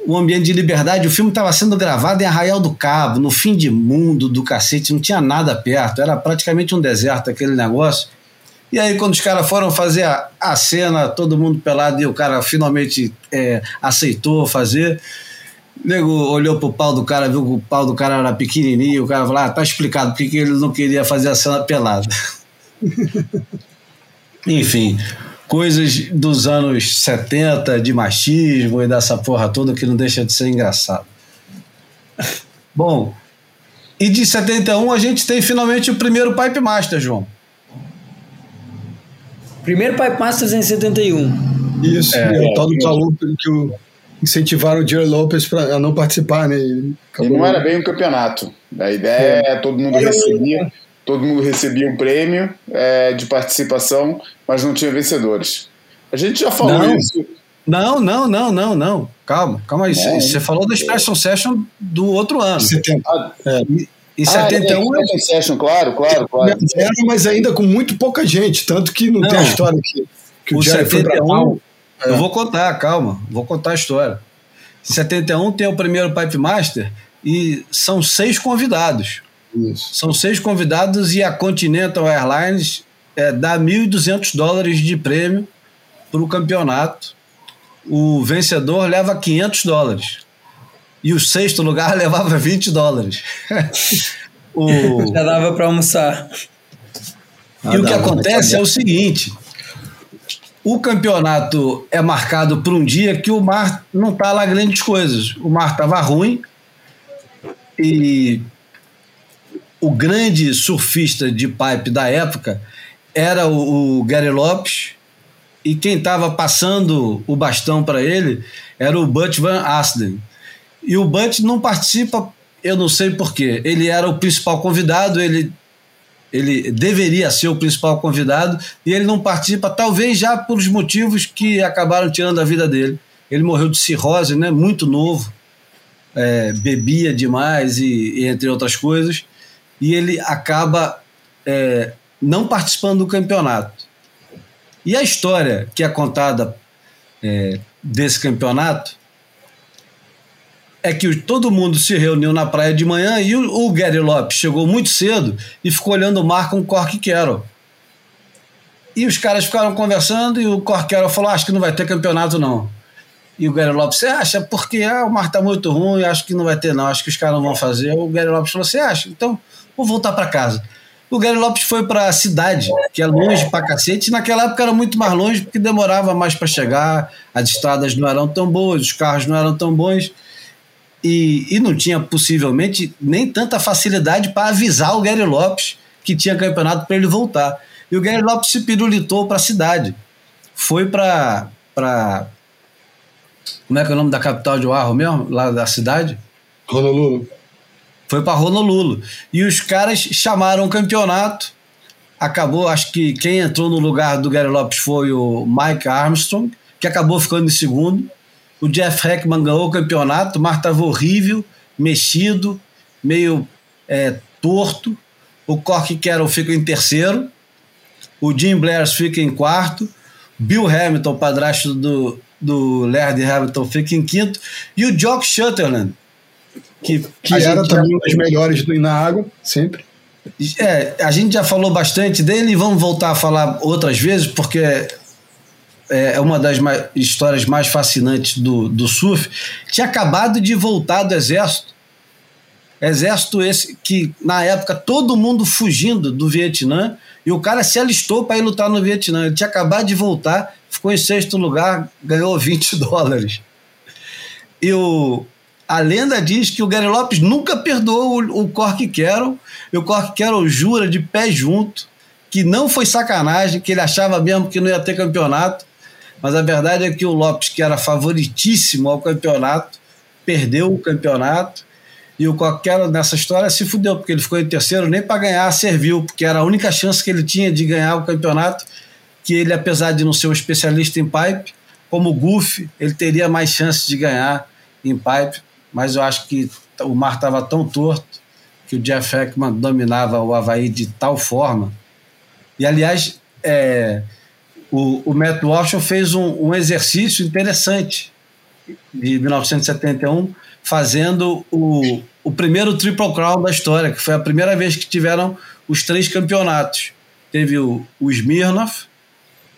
o ambiente de liberdade. O filme estava sendo gravado em Arraial do Cabo, no fim de mundo do cacete, não tinha nada perto, era praticamente um deserto aquele negócio. E aí, quando os caras foram fazer a, a, cena, todo mundo pelado, e o cara finalmente é, aceitou fazer. O nego olhou pro pau do cara, viu que o pau do cara era pequenininho, o cara falou: ah, tá explicado porque ele não queria fazer a cena pelada. Enfim, coisas dos anos 70, de machismo e dessa porra toda que não deixa de ser engraçado. Bom, e de 71 a gente tem finalmente o primeiro Pipe Master, João. Primeiro Pipe Masters em 71. Isso, é, é o tal do caô que o, incentivaram o Jerry Lopes para não participar, né? Ele, e não era bem um campeonato. A ideia é, todo mundo recebia, todo mundo recebia um prêmio é, de participação, mas não tinha vencedores. A gente já falou não. isso. Não, não, não, não, não. Calma, calma aí. Não. Você falou da Special Session do outro ano. 70. Em Ah, 71, é, é, Session, claro, claro, claro. Era, mas ainda com muito pouca gente, tanto que não, Não. tem a história que, que o, o Jerry foi pra 71, eu vou contar, calma, vou contar a história. Em 71 tem o primeiro Pipe Master e são seis convidados. Isso. São seis convidados e a Continental Airlines é, dá 1.200 dólares de prêmio para o campeonato. O vencedor leva 500 dólares. E o sexto lugar levava 20 dólares. o, Já dava para almoçar. e o que acontece é o seguinte: o campeonato é marcado por um dia que o mar não está lá grandes coisas. O mar estava ruim e o grande surfista de pipe da época era o, o Gary Lopes e quem estava passando o bastão para ele era o Butch Van Asden. E o Butch não participa, eu não sei porquê. Ele era o principal convidado, ele ele deveria ser o principal convidado e ele não participa, talvez já pelos motivos que acabaram tirando a vida dele. Ele morreu de cirrose, né? Muito novo, é, bebia demais e, e entre outras coisas, e ele acaba é, não participando do campeonato. E a história que é contada é, desse campeonato é que todo mundo se reuniu na praia de manhã e o, o Gary Lopes chegou muito cedo e ficou olhando o mar com o Cork Carroll. E os caras ficaram conversando e o Cork Carroll falou: Acho que não vai ter campeonato, não. E o Gary Lopes, você acha? Porque ah, o mar tá muito ruim, acho que não vai ter, não. Acho que os caras não vão fazer. O Gary Lopes falou: Você acha? Então, vou voltar para casa. O Gary Lopes foi para a cidade, que é longe pra cacete. Naquela época era muito mais longe, porque demorava mais para chegar, as estradas não eram tão boas, os carros não eram tão bons e, e não tinha possivelmente nem tanta facilidade para avisar o Gary Lopes que tinha campeonato para ele voltar. E o Gary Lopes se pirulitou para a cidade. Foi para. Como é que é o nome da capital de Oahu mesmo? Lá da cidade? Honolulu. Foi para Honolulu. E os caras chamaram o campeonato. Acabou, acho que quem entrou no lugar do Gary Lopes foi o Mike Armstrong, que acabou ficando em segundo. O Jeff Heckman ganhou o campeonato, o mar estava horrível, mexido, meio é, torto. O Cork Carroll fica em terceiro. O Jim Blair fica em quarto. Bill Hamilton, padrasto do, do Laird Hamilton, fica em quinto. E o Jock Shutterland, que, Que era também já- um dos melhores do- na água, sempre. é, a gente já falou bastante dele e vamos voltar a falar outras vezes, porque é uma das mais- histórias mais fascinantes do, do surf. Tinha acabado de voltar do exército. Exército esse que, na época, todo mundo fugindo do Vietnã e o cara se alistou para ir lutar no Vietnã. Ele tinha acabado de voltar, ficou em sexto lugar, ganhou 20 dólares. E o, a lenda diz que o Gary Lopes nunca perdoou o, o Cork Carroll. E o Cork Carroll jura de pé junto que não foi sacanagem, que ele achava mesmo que não ia ter campeonato. Mas a verdade é que o Lopes, que era favoritíssimo ao campeonato, perdeu o campeonato. E o Carroll nessa história se fudeu, porque ele ficou em terceiro, nem para ganhar serviu, porque era a única chance que ele tinha de ganhar o campeonato. Que ele, apesar de não ser um especialista em pipe, como Goofy, ele teria mais chances de ganhar em pipe, mas eu acho que o mar estava tão torto que o Jeff Heckman dominava o Havaí de tal forma. E, aliás, é, o, o Matt Walsh fez um, um exercício interessante de 1971, fazendo o, o primeiro Triple Crown da história, que foi a primeira vez que tiveram os três campeonatos. Teve o, o Smirnoff,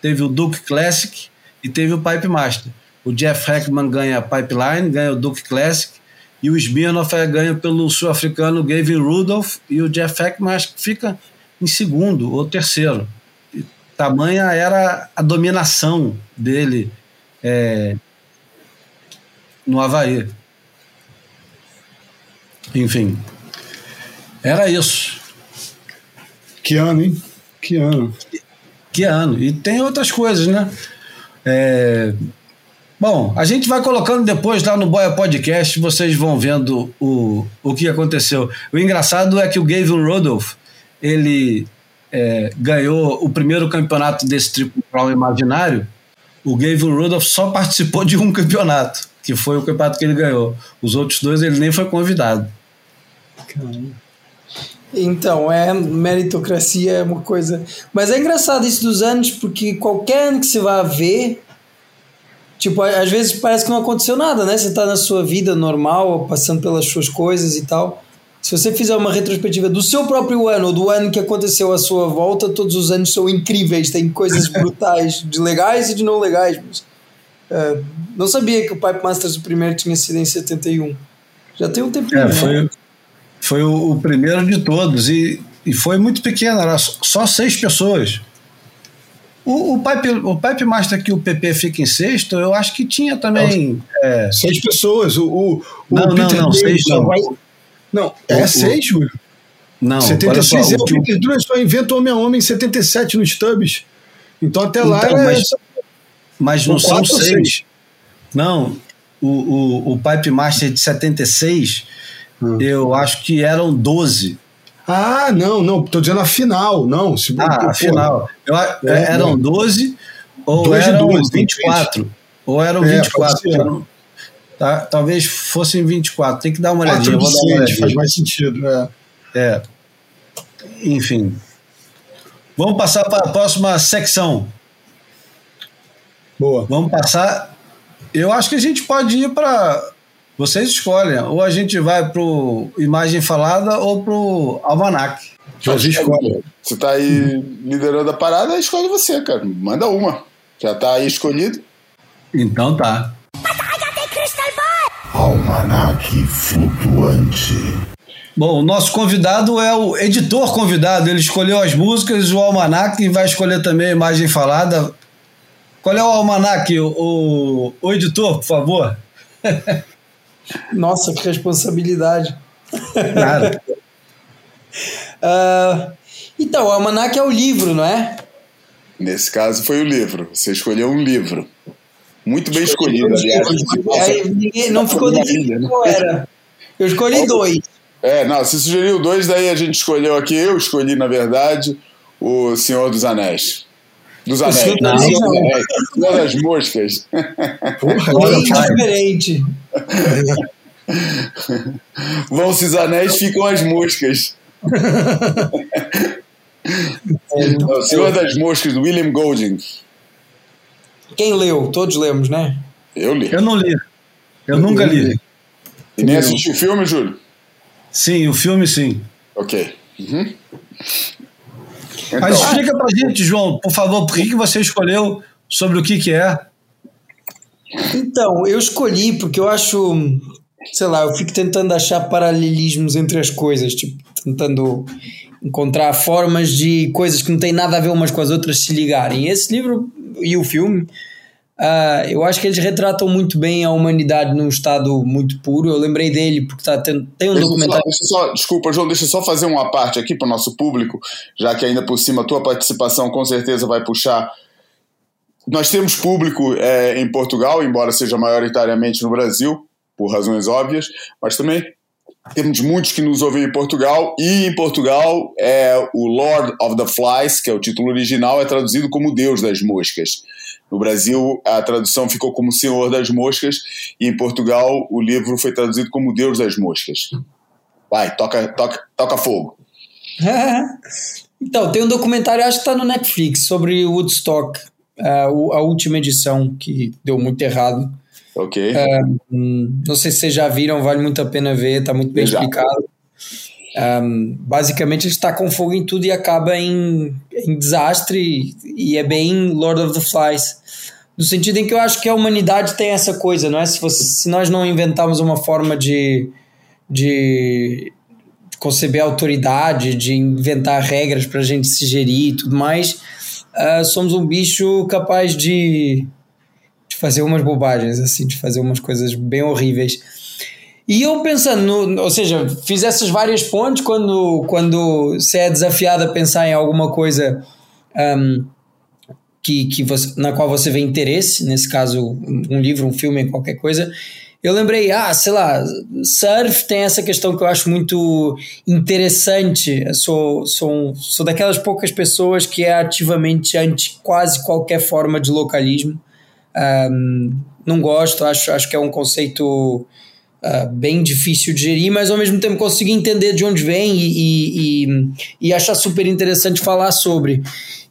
teve o Duke Classic e teve o Pipe Master. O Jeff Heckman ganha a Pipeline, ganha o Duke Classic, e o Smirnoff é ganho pelo sul-africano Gavin Rudolph, e o Jeff Heckman acho que fica em segundo ou terceiro. Tamanha era a dominação dele é, no Havaí. Enfim, era isso. Que ano, hein? Que ano. Que ano. E tem outras coisas, né? É, Bom, a gente vai colocando depois lá no Boia Podcast, vocês vão vendo o, o que aconteceu. O engraçado é que o Gavin Rudolph, ele é, ganhou o primeiro campeonato desse Triple Crown imaginário. o Gabriel Rudolph só participou de um campeonato, que foi o campeonato que ele ganhou. Os outros dois ele nem foi convidado. Então, é meritocracia é uma coisa. Mas é engraçado isso dos anos, porque qualquer ano que você vá ver, tipo, às vezes parece que não aconteceu nada, né? Você tá na sua vida normal, passando pelas suas coisas e tal. Se você fizer uma retrospectiva do seu próprio ano ou do ano que aconteceu à sua volta, todos os anos são incríveis, tem coisas brutais, de legais e de não legais. Mas, uh, não sabia que o Pipe Masters o primeiro tinha sido em 71. Já tem um tempinho. É, foi, né? foi o, o, primeiro de todos e, e foi muito pequeno, era só seis pessoas. O, o, Pipe, o Pipe Master que o PP fica em sexto, eu acho que tinha também. É... Seis pessoas. O, o, o não, Peter não, não, seis não. Vai... Não, é o, seis, Júlio. Não, 76 só, é o Peter Drury só inventa Homem a Homem em 77 nos Stubs. Então até lá então, é... Mas, mas não são seis. seis. Não, o, o, o Pipe Master de 76, hum. eu acho que eram 12. Ah, não, não, tô dizendo a final, não. Se, ah, a final. Eu, é, eram é. 12 ou Dois eram 12, 24. 20. Ou eram é, 24. Tá, talvez fossem 24. Tem que dar uma olhadinha. Vou dar uma olhadinha. Faz mais sentido, é. É. Enfim. Vamos passar para a próxima secção. Boa. Vamos passar. Eu acho que a gente pode ir para. Vocês escolhem. Ou a gente vai para Imagem Falada ou para o Almanac. Você escolhe. Você está aí liderando a parada, escolhe você, cara. Manda uma. Já está aí escolhido. Então tá. Almanac flutuante. Bom, o nosso convidado é o editor convidado. Ele escolheu as músicas, o Almanac e vai escolher também a imagem falada. Qual é o Almanac, o, o, o editor, por favor? Nossa, que responsabilidade. Nada. uh, então, o Almanac é o livro, não é? Nesse caso foi o livro. Você escolheu um livro. Muito bem escolhido, aliás. Aí, não ficou definido qual era. Eu escolhi dois. É, não, você sugeriu dois, daí a gente escolheu aqui, eu escolhi, na verdade, o Senhor dos Anéis. Dos Anéis. Não, não. Senhor das Moscas. Porra, é diferente. Vão-se os anéis, ficam as moscas. o Senhor das Moscas, do William Golding. Quem leu? Todos lemos, né? Eu li. Eu não li. Eu, eu nunca li. li. E nem assistiu o filme, Júlio? Sim, o filme sim. Ok. Uhum. Então, Mas explica pra gente, João, por favor, por que, que você escolheu sobre o que, que é? Então, eu escolhi porque eu acho, sei lá, eu fico tentando achar paralelismos entre as coisas, tipo, tentando encontrar formas de coisas que não têm nada a ver umas com as outras se ligarem. Esse livro e o filme, uh, eu acho que eles retratam muito bem a humanidade num estado muito puro. Eu lembrei dele porque tá, tem, tem um deixa documentário. Só, só, desculpa, João, deixa eu só fazer uma parte aqui para o nosso público, já que ainda por cima a tua participação com certeza vai puxar. Nós temos público é, em Portugal, embora seja maioritariamente no Brasil, por razões óbvias, mas também temos muitos que nos ouvem em Portugal, e em Portugal é o Lord of the Flies, que é o título original, é traduzido como Deus das Moscas. No Brasil, a tradução ficou como Senhor das Moscas, e em Portugal, o livro foi traduzido como Deus das Moscas. Vai, toca, toca, toca fogo. então, tem um documentário, acho que está no Netflix, sobre Woodstock, uh, a última edição, que deu muito errado. Ok. Um, não sei se vocês já viram, vale muito a pena ver, está muito bem explicado. Um, basicamente ele está com fogo em tudo e acaba em, em desastre e é bem Lord of the Flies. No sentido em que eu acho que a humanidade tem essa coisa, não é? Se, você, se nós não inventarmos uma forma de, de conceber autoridade, de inventar regras para a gente se gerir e tudo mais, uh, somos um bicho capaz de fazer umas bobagens, assim, de fazer umas coisas bem horríveis. E eu pensando, no, ou seja, fiz essas várias pontes quando, quando você é desafiado a pensar em alguma coisa um, que, que você, na qual você vê interesse, nesse caso, um livro, um filme, qualquer coisa. Eu lembrei, ah, sei lá, surf tem essa questão que eu acho muito interessante. Eu sou, sou, sou daquelas poucas pessoas que é ativamente anti quase qualquer forma de localismo Um, não gosto, acho, acho que é um conceito uh, bem difícil de gerir, mas ao mesmo tempo consigo entender de onde vem e, e, e, e achar super interessante falar sobre.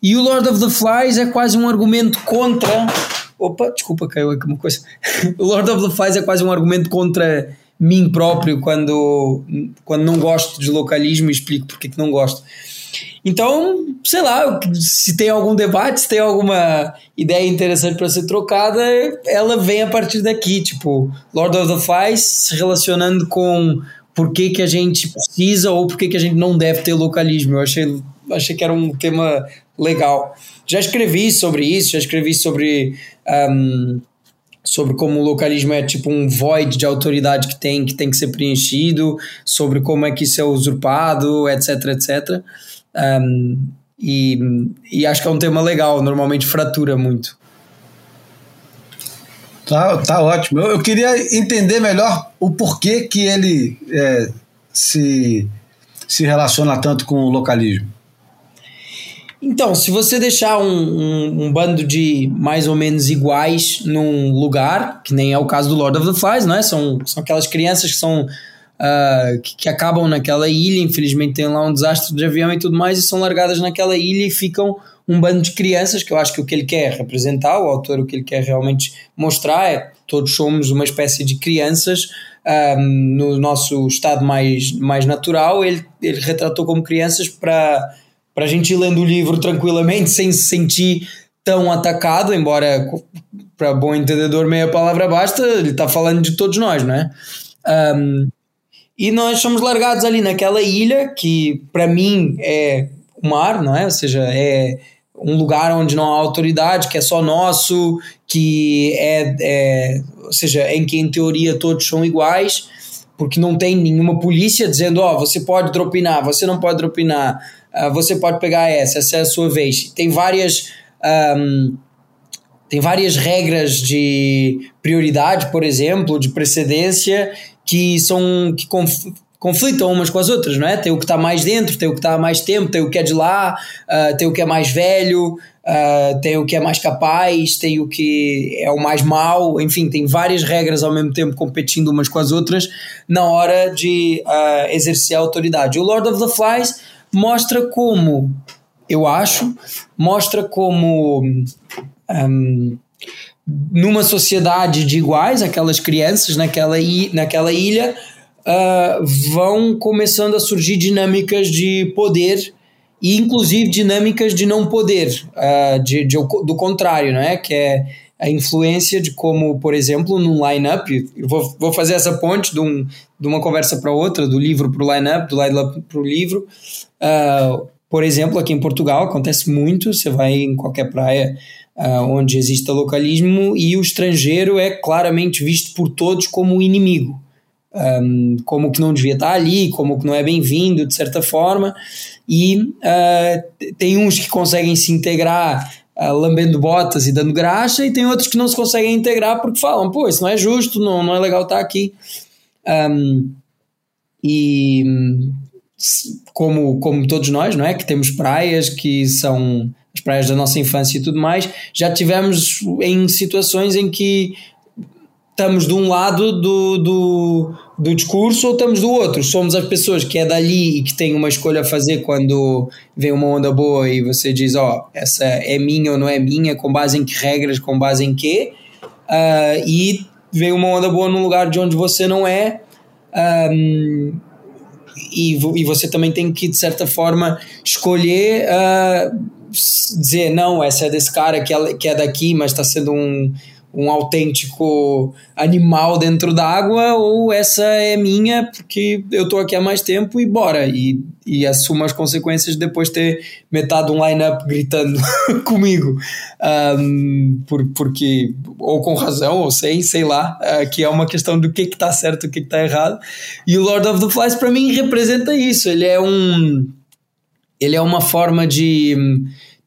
E o Lord of the Flies é quase um argumento contra. Opa, desculpa, caiu aqui uma coisa. o Lord of the Flies é quase um argumento contra mim próprio quando, quando não gosto de localismo e explico porque que não gosto. Então, sei lá, se tem algum debate, se tem alguma ideia interessante para ser trocada, ela vem a partir daqui, tipo, Lord of the Flies se relacionando com por que, que a gente precisa ou por que, que a gente não deve ter localismo. Eu achei, achei que era um tema legal. Já escrevi sobre isso, já escrevi sobre. Um, sobre como o localismo é tipo um void de autoridade que tem que tem que ser preenchido, sobre como é que isso é usurpado, etc, etc. Um, e, e acho que é um tema legal, normalmente fratura muito. Tá, tá ótimo. Eu, eu queria entender melhor o porquê que ele é, se, se relaciona tanto com o localismo. Então, se você deixar um, um, um, bando de mais ou menos iguais num lugar, que nem é o caso do Lord of the Flies, não é? São, são aquelas crianças que são uh, que, que, acabam naquela ilha, infelizmente tem lá um desastre de avião e tudo mais, e são largadas naquela ilha e ficam um bando de crianças, que eu acho que o que ele quer representar, o autor o que ele quer realmente mostrar é todos somos uma espécie de crianças um, no nosso estado mais, mais natural, ele, ele retratou como crianças para a gente ir lendo o livro tranquilamente, sem se sentir tão atacado, embora para bom entendedor meia palavra basta, ele está falando de todos nós, não é? Um, e nós somos largados ali naquela ilha que para mim é o mar, não é? Ou seja, é um lugar onde não há autoridade, que é só nosso, que é, é ou seja, em que em teoria todos são iguais, porque não tem nenhuma polícia dizendo, ó, oh, você pode dropinar, você não pode dropinar, uh, você pode pegar essa, essa é a sua vez. Tem várias um, tem várias regras de prioridade, por exemplo, de precedência que são que conf, conflitam umas com as outras, não é? Tem o que está mais dentro, tem o que está há mais tempo, tem o que é de lá, uh, tem o que é mais velho, uh, tem o que é mais capaz, tem o que é o mais mau, enfim, tem várias regras ao mesmo tempo competindo umas com as outras na hora de uh, exercer a autoridade. O Lord of the Flies mostra como, eu acho, mostra como um, numa sociedade de iguais, aquelas crianças naquela, naquela ilha uh, vão começando a surgir dinâmicas de poder e inclusive dinâmicas de não poder, uh, de, de, do contrário, não é? Que é a influência de como, por exemplo, num line-up, vou, vou fazer essa ponte de, um, de uma conversa para outra, do livro para o line-up, do line-up para o livro. Uh, por exemplo, aqui em Portugal acontece muito, você vai em qualquer praia uh, onde existe localismo e o estrangeiro é claramente visto por todos como o inimigo um, como que não devia estar ali, como que não é bem-vindo, de certa forma, e uh, tem uns que conseguem se integrar uh, lambendo botas e dando graxa, e tem outros que não se conseguem integrar porque falam, pô, isso não é justo, não, não é legal estar aqui. Um, e como, como todos nós, não é? Que temos praias que são as praias da nossa infância e tudo mais, já tivemos em situações em que estamos de um lado do, do, do discurso ou estamos do outro. Somos as pessoas que é dali e que têm uma escolha a fazer quando vem uma onda boa e você diz, ó, oh, essa é minha ou não é minha, com base em que regras, com base em quê, uh, e vem uma onda boa num lugar de onde você não é. Um, e, e você também tem que, de certa forma, escolher uh, dizer, não, essa é desse cara que é, que é daqui, mas está sendo um, um autêntico animal dentro d'água ou essa é minha porque eu estou aqui há mais tempo e bora. E, e assumo as consequências de depois ter metade um line-up gritando comigo. Um, por, porque ou com razão ou sem, sei lá. Que é uma questão do que está certo e o que está errado. E o Lord of the Flies para mim representa isso, ele é um ele é uma forma de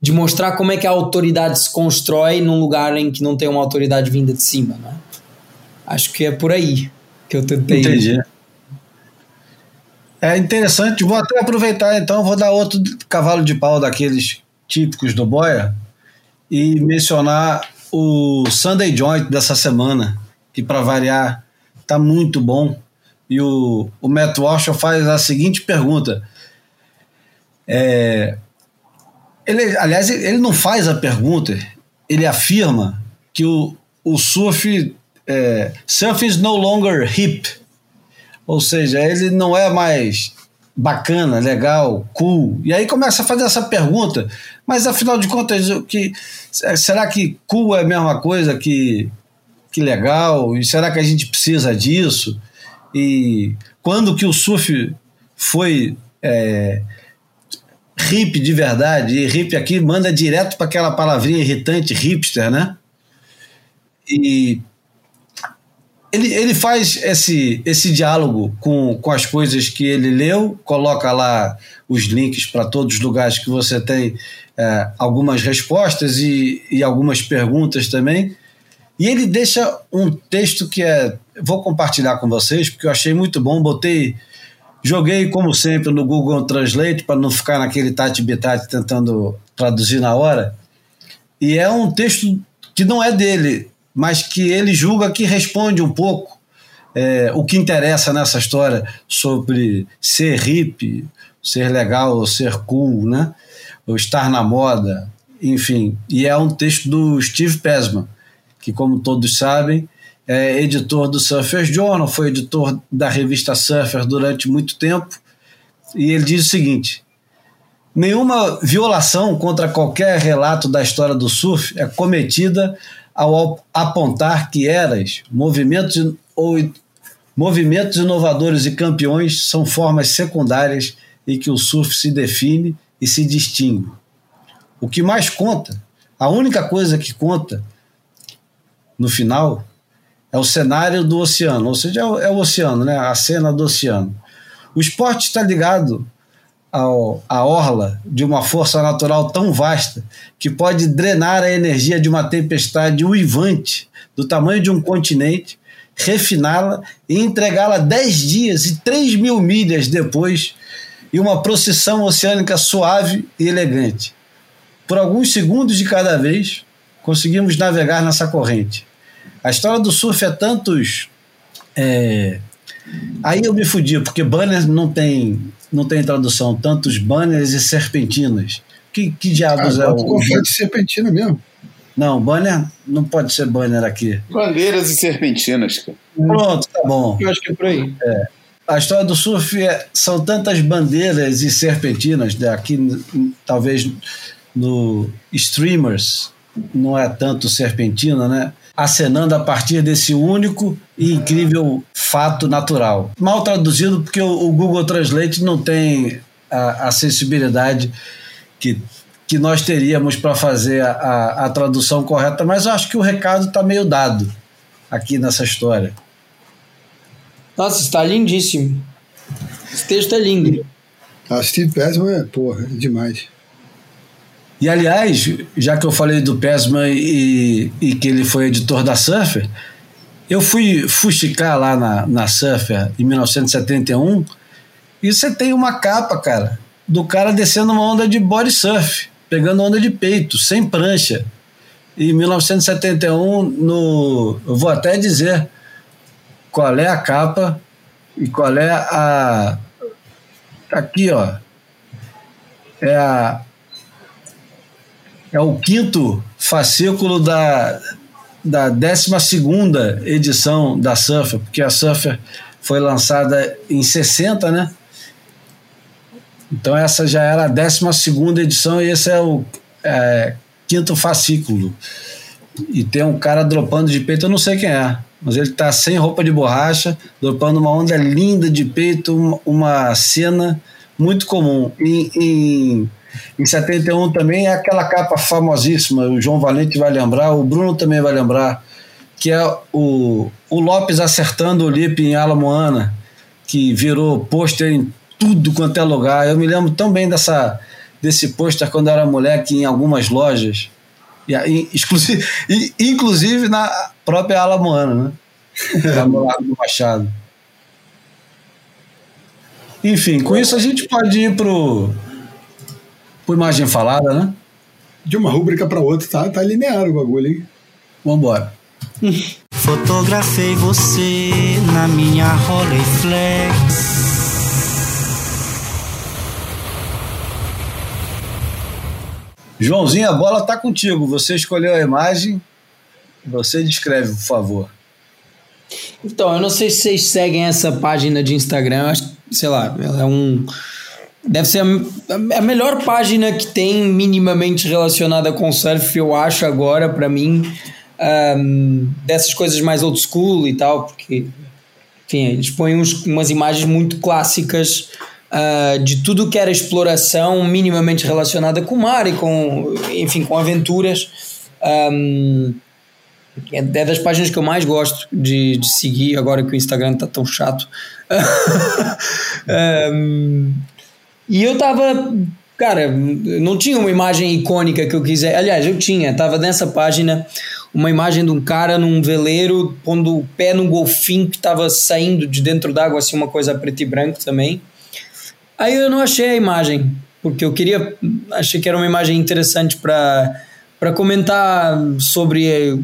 de mostrar como é que a autoridade se constrói num lugar em que não tem uma autoridade vinda de cima, né? Acho que é por aí que eu tentei. Entendi. É interessante, vou até aproveitar então, vou dar outro cavalo de pau daqueles típicos do Boia e mencionar o Sunday Joint dessa semana, que para variar tá muito bom. E o, o Matt Walsh faz a seguinte pergunta. É, ele, aliás, ele não faz a pergunta, ele afirma que o, o surf, é, surf is no longer hip, ou seja, ele não é mais bacana, legal, cool. E aí começa a fazer essa pergunta, mas afinal de contas, que, será que cool é a mesma coisa que, que legal? E será que a gente precisa disso? E quando que o surf foi é, hip de verdade? E hip aqui manda direto para aquela palavrinha irritante, hipster, né? E ele, ele faz esse, esse diálogo com, com as coisas que ele leu, coloca lá os links para todos os lugares que você tem é, algumas respostas e, e algumas perguntas também. E ele deixa um texto que é. Vou compartilhar com vocês, porque eu achei muito bom. Botei. Joguei, como sempre, no Google Translate para não ficar naquele tati-bitati tentando traduzir na hora. E é um texto que não é dele, mas que ele julga que responde um pouco é, o que interessa nessa história sobre ser hip, ser legal ser cool, né? ou estar na moda, enfim. E é um texto do Steve Pesman, que, como todos sabem, é editor do Surfers Journal, foi editor da revista Surfer durante muito tempo, e ele diz o seguinte: nenhuma violação contra qualquer relato da história do surf é cometida ao apontar que eras, movimentos ou movimentos inovadores e campeões são formas secundárias em que o surf se define e se distingue. O que mais conta, a única coisa que conta no final é o cenário do oceano, ou seja, é o, é o oceano, né? a cena do oceano. O esporte está ligado ao, à orla de uma força natural tão vasta que pode drenar a energia de uma tempestade uivante do tamanho de um continente, refiná-la e entregá-la dez dias e três mil milhas depois em uma procissão oceânica suave e elegante. Por alguns segundos de cada vez, conseguimos navegar nessa corrente. A história do surf é tantos. É... Aí eu me fudi, porque banner não tem não tem tradução, tantos banners e serpentinas. Que, que diabos ah, é o. Confete serpentina mesmo. Não, banner não pode ser banner aqui. Bandeiras e serpentinas, cara. Pronto, tá bom. Eu acho que é por aí. É. A história do surf é, são tantas bandeiras e serpentinas, né? aqui talvez no Streamers não é tanto serpentina, né? Acenando a partir desse único e incrível fato natural. Mal traduzido, porque o, Google Translate não tem a, a sensibilidade que, que nós teríamos para fazer a, a, a, tradução correta, mas eu acho que o recado está meio dado aqui nessa história. Nossa, está lindíssimo. Esse texto é lindo. A Steve Pesman é, porra, é demais. E aliás, já que eu falei do Pesman e, e que ele foi editor da Surfer, eu fui fuxicar lá na, na Surfer em 1971 e você tem uma capa, cara, do cara descendo uma onda de body surf, pegando onda de peito, sem prancha. Em 1971, no, eu vou até dizer qual é a capa e qual é a. Aqui, ó. É a é o quinto fascículo da, da 12 edição da Surfer, porque a Surfer foi lançada em 60, né? Então essa já era a 12 edição e esse é o é, quinto fascículo. E tem um cara dropando de peito, eu não sei quem é, mas ele tá sem roupa de borracha, dropando uma onda linda de peito, uma, cena muito comum. Em, em em 71 também é aquela capa famosíssima, o João Valente vai lembrar, o Bruno também vai lembrar, que é o, o Lopes acertando o Lipe em Alamoana, que virou pôster em tudo quanto é lugar. Eu me lembro tão bem dessa, desse pôster quando eu era moleque em algumas lojas, e, exclusive, inclusive na própria Alamoana, né? no Largo do Machado. Enfim, com isso a gente pode ir pro por imagem falada, né? De uma rúbrica para outra, tá, tá linear o bagulho, hein? Vambora. Fotografei você na minha Rolleiflex. Joãozinho, a bola tá contigo. Você escolheu a imagem. Você descreve, por favor. Então, eu não sei se vocês seguem essa página de Instagram. Acho, sei lá, ela é um. Deve ser a, a melhor página que tem minimamente relacionada com surf, eu acho, agora, para mim. Um, dessas coisas mais old school e tal, porque, enfim, eles põem uns, umas imagens muito clássicas uh, de tudo que era exploração minimamente relacionada com o mar e com, enfim, com aventuras. Um, é, das páginas que eu mais gosto de, de seguir, agora que o Instagram está tão chato. um, e eu tava. Cara, não tinha uma imagem icônica que eu quiser. Aliás, eu tinha, tava nessa página uma imagem de um cara num veleiro pondo o pé num golfinho que estava saindo de dentro d'água, assim, uma coisa preto e branco também. Aí eu não achei a imagem, porque eu queria. Achei que era uma imagem interessante para comentar sobre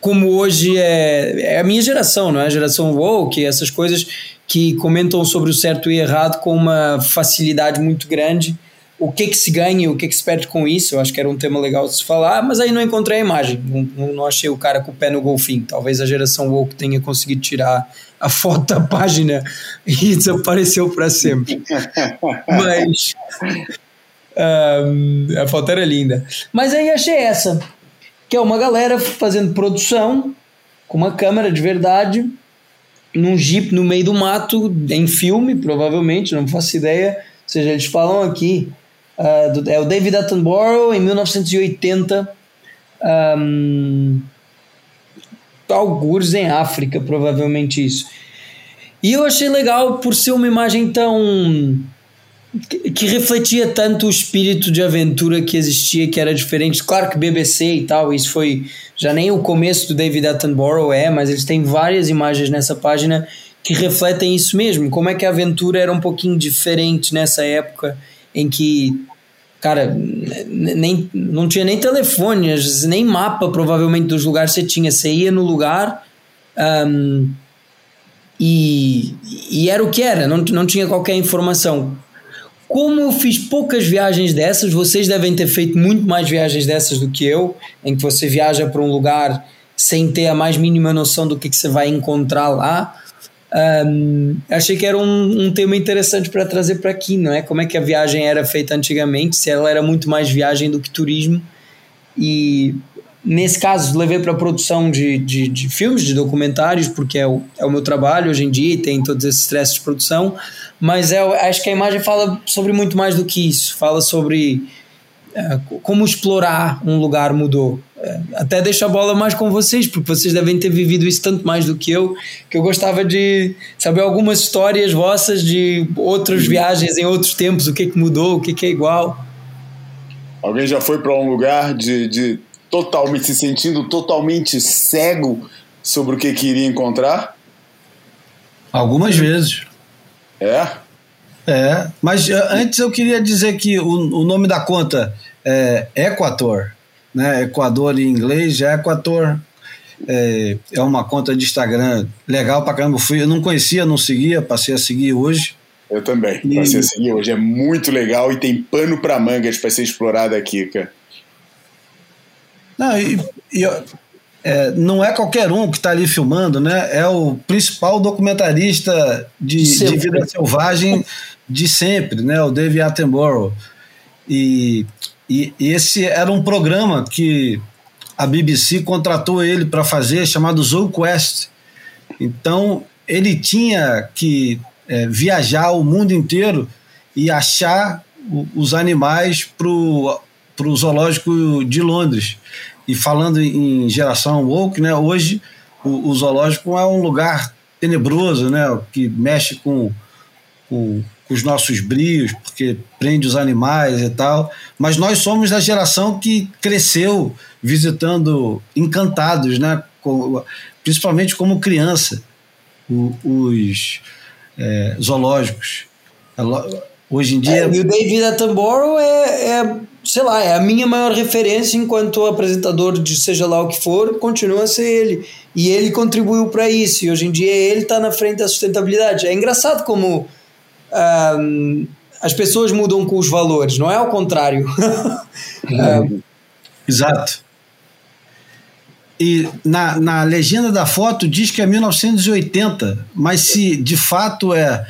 como hoje é, é a minha geração, não é? A geração woke, essas coisas que comentam sobre o certo e errado com uma facilidade muito grande. O que que se ganha, o que que se perde com isso? Eu acho que era um tema legal de se falar, mas aí não encontrei a imagem. Não, não achei o cara com o pé no golfinho. Talvez a geração woke tenha conseguido tirar a foto da página e desapareceu para sempre. mas um, a foto era linda. Mas aí achei essa que é uma galera fazendo produção com uma câmera de verdade num jeep no meio do mato, em filme, provavelmente, não faço ideia. Ou seja, eles falam aqui, uh, do, é o David Attenborough em 1980, um, alguns em África, provavelmente isso. E eu achei legal por ser uma imagem tão que, refletia tanto o espírito de aventura que existia, que era diferente. Claro que BBC e tal, isso foi já nem o começo do David Attenborough é, mas eles têm várias imagens nessa página que refletem isso mesmo. Como é que a aventura era um pouquinho diferente nessa época em que, cara, nem, não tinha nem telefone, nem mapa provavelmente dos lugares você tinha. Você ia no lugar. Um, e, e era o que era, não, não tinha qualquer informação como eu fiz poucas viagens dessas, vocês devem ter feito muito mais viagens dessas do que eu, em que você viaja para um lugar sem ter a mais mínima noção do que, que você vai encontrar lá. Um, achei que era um, um tema interessante para trazer para aqui, não é? Como é que a viagem era feita antigamente, se ela era muito mais viagem do que turismo. E nesse caso, levei para a produção de, de, de, filmes, de documentários, porque é o, é o meu trabalho hoje em dia e tem todos esses stresses de produção mas é, acho que a imagem fala sobre muito mais do que isso. Fala sobre é, como explorar um lugar mudou. É, até deixo a bola mais com vocês, porque vocês devem ter vivido isso tanto mais do que eu, que eu gostava de saber algumas histórias vossas de outras viagens em outros tempos, o que, que mudou, o que, que é igual. Alguém já foi para um lugar de, de totalmente se sentindo totalmente cego sobre o que queria encontrar? Algumas vezes. É? É, mas eh, antes eu queria dizer que o, o nome da conta é Equator, né? Equador em inglês é Equator. É, é uma conta de Instagram legal pra caramba. Eu, fui, eu não conhecia, não seguia, passei a seguir hoje. Eu também, e... passei a seguir hoje. É muito legal e tem pano para mangas para ser explorado aqui, cara. Não, e, e é, não é qualquer um que está ali filmando, né? É o principal documentarista de, de, vida selvagem de sempre, né? O David Attenborough. E, e, e esse era um programa que a BBC contratou ele para fazer, chamado Zoo Quest. Então ele tinha que é, viajar o mundo inteiro e achar o, os animais para o zoológico de Londres. E falando em geração woke, né, hoje o, o zoológico é um lugar tenebroso, né, que mexe com, com, com, os nossos brios, porque prende os animais e tal. Mas nós somos da geração que cresceu visitando encantados, né, com, principalmente como criança, o, os é, zoológicos. Hoje em dia. É, e o David Attenborough é, é sei lá, é a minha maior referência enquanto apresentador de seja lá o que for, continua a ser ele. E ele contribuiu para isso, e hoje em dia ele está na frente da sustentabilidade. É engraçado como um, as pessoas mudam com os valores, não é ao contrário. um, Exato. E na, na legenda da foto diz que é 1980, mas se de fato é,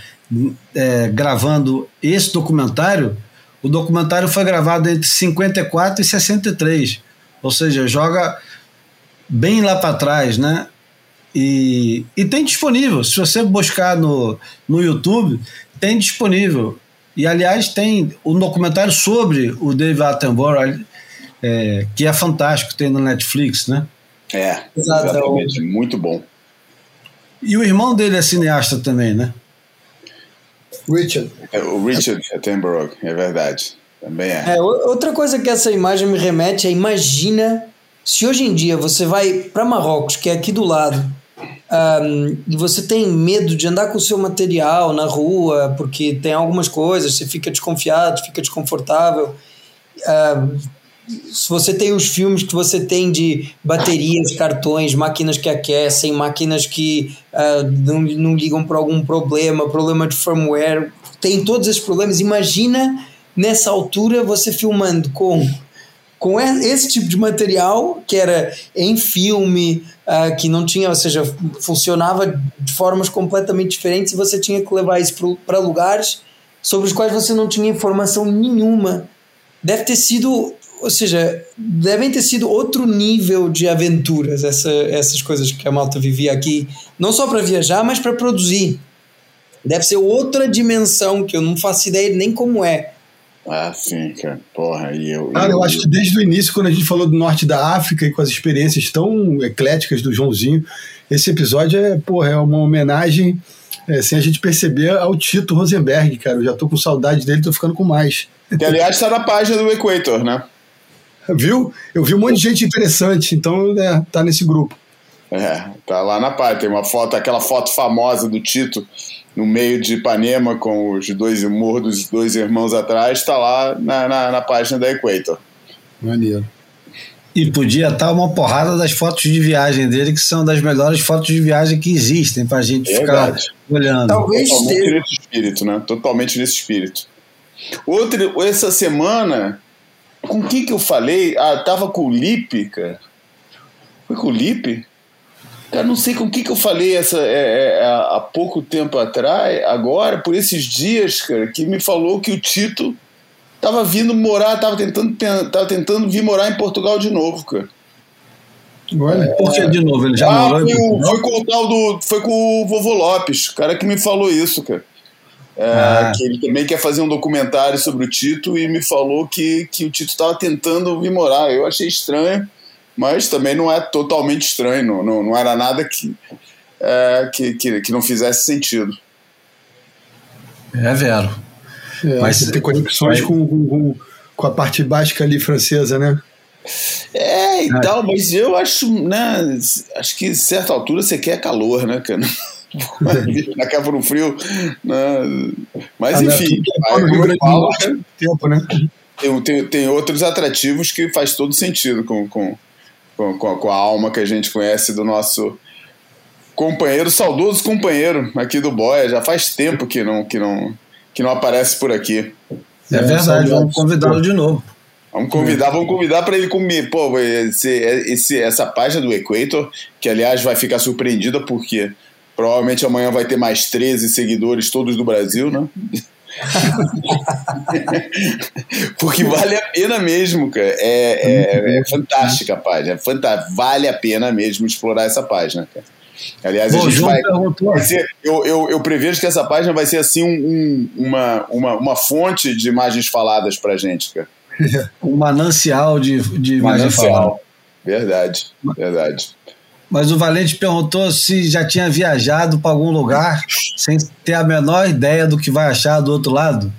é gravando esse documentário, o documentário foi gravado entre 54 e 63, ou seja, joga bem lá para trás, né? E, e tem disponível, se você buscar no, no YouTube, tem disponível. E aliás, tem um documentário sobre o Dave Attenborough, é, que é fantástico, tem no Netflix, né? É, exatamente, muito bom. E o irmão dele é cineasta também, né? Richard. É, o Richard Attenborough, é verdade. Também é. é. Outra coisa que essa imagem me remete é: imagina se hoje em dia você vai para Marrocos, que é aqui do lado, um, e você tem medo de andar com o seu material na rua, porque tem algumas coisas, você fica desconfiado, fica desconfortável. Uh, se você tem os filmes que você tem de baterias, cartões, máquinas que aquecem, máquinas que uh, não, não ligam para algum problema, problema de firmware, tem todos esses problemas. Imagina nessa altura você filmando com com esse tipo de material que era em filme, uh, que não tinha, ou seja, funcionava de formas completamente diferentes e você tinha que levar isso para lugares sobre os quais você não tinha informação nenhuma. Deve ter sido ou seja, devem ter sido outro nível de aventuras essa, essas coisas que a malta vivia aqui, não só para viajar, mas para produzir. Deve ser outra dimensão que eu não faço ideia nem como é. Ah, sim, cara. Porra, e eu. Cara, eu, eu acho que desde o início, quando a gente falou do norte da África e com as experiências tão ecléticas do Joãozinho, esse episódio é, porra, é uma homenagem, é, sem a gente perceber, ao Tito Rosenberg, cara. Eu já tô com saudade dele, tô ficando com mais. Que aliás está na página do Equator, né? Viu? Eu vi um monte de gente interessante, então é, tá nesse grupo. É, tá lá na página. Tem uma foto, aquela foto famosa do Tito no meio de Ipanema com os dois morros dos dois irmãos atrás, tá lá na, na, na página da Equator. Maneiro. E podia estar uma porrada das fotos de viagem dele, que são das melhores fotos de viagem que existem, pra gente é ficar olhando. Talvez Totalmente nesse espírito, né? Totalmente nesse espírito. Outra, essa semana com quem que eu falei? Ah, tava com o Lipe, cara. Foi com o Lipe? Cara, não sei com quem que eu falei essa, é, é, há pouco tempo atrás, agora, por esses dias, cara, que me falou que o Tito tava vindo morar, tava tentando, tava tentando vir morar em Portugal de novo, cara. Olha, é, por que de novo? Ele já ah, morou foi, em foi com o tal do. Foi com o vovô Lopes, o cara que me falou isso, cara. É, ah. que ele também quer fazer um documentário sobre o Tito e me falou que, que o Tito estava tentando vir morar. Eu achei estranho, mas também não é totalmente estranho, não, não, não era nada que, é, que, que, que, não fizesse sentido. É vero. É, mas tem conexões com, com, com a parte básica ali francesa, né? É, e ah. tal, mas eu acho, né? Acho que a certa altura você quer calor, né, cara? na capa no frio. Né? Mas ah, enfim, aí, falo, tempo, né? Tem, tem, tem, outros atrativos que faz todo sentido com, com, com, com, a alma que a gente conhece do nosso companheiro, saudoso companheiro aqui do Boia. Já faz tempo que não, que não, que não aparece por aqui. É verdade, vamos convidá-lo de novo. Vamos convidar, vamos convidar para ele comer. Pô, esse, esse, essa página do Equator, que aliás vai ficar surpreendida porque Provavelmente amanhã vai ter mais 13 seguidores, todos do Brasil, né? Porque vale a pena mesmo, cara. É, é, é fantástica a página. É. Vale a pena mesmo explorar essa página, cara. Aliás, Bom, a gente vai. vai ser, eu, eu, eu, prevejo que essa página vai ser assim um, um, uma, uma, uma fonte de imagens faladas pra gente, cara. um manancial de, de imagens faladas. Verdade, verdade. Mas o Valente perguntou se já tinha viajado para algum lugar sem ter a menor ideia do que vai achar do outro lado.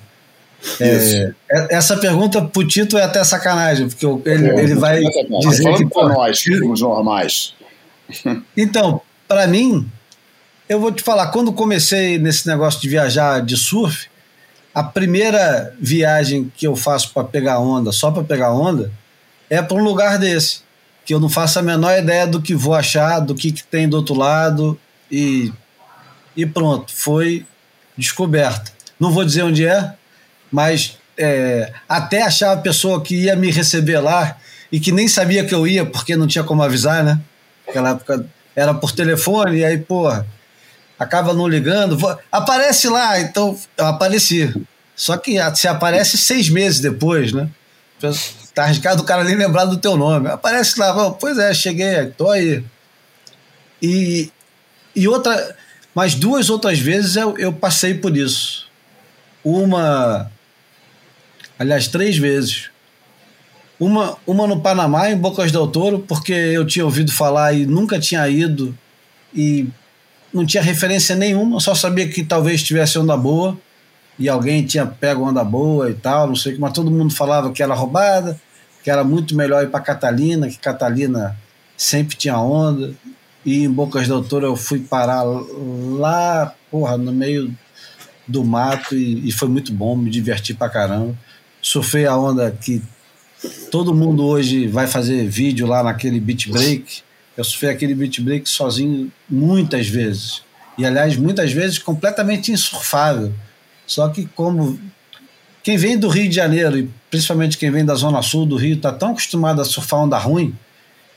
É, é essa pergunta pro Tito é até sacanagem, porque ele, é, ele vai dizer falando que. Para nós, os normais. Então, para mim, eu vou te falar, quando comecei nesse negócio de viajar de surf, a primeira viagem que eu faço para pegar onda, só para pegar onda, é para um lugar desse, que eu não faço a menor ideia do que vou achar, do que, que tem do outro lado e e pronto, foi descoberta. Não vou dizer onde é, mas é, até achar a pessoa que ia me receber lá e que nem sabia que eu ia porque não tinha como avisar, né? Naquela época era por telefone, e aí, porra, acaba não ligando, vou, aparece lá, então eu apareci. Só que se aparece seis meses depois, né? Tá arriscado o cara nem lembrar do teu nome. Aparece lá, pois é, cheguei, tô aí. E, e outra, mas duas outras vezes eu, eu passei por isso. Uma, aliás, três vezes. Uma, uma no Panamá, em Bocas del Toro, porque eu tinha ouvido falar e nunca tinha ido e não tinha referência nenhuma, só sabia que talvez tivesse onda boa e alguém tinha pego onda boa e tal, não sei o que, mas todo mundo falava que era roubada, que era muito melhor ir para Catalina, que Catalina sempre tinha onda. E em Bocas del Toro eu fui parar lá, porra, no meio do mato e, e foi muito bom, me diverti pra caramba. Surfei a onda que todo mundo hoje vai fazer vídeo lá naquele beach break. Eu surfei aquele beach break sozinho muitas vezes. E, aliás, muitas vezes completamente insurfável. Só que como quem vem do Rio de Janeiro, e principalmente quem vem da zona sul do Rio, está tão acostumado a surfar onda ruim,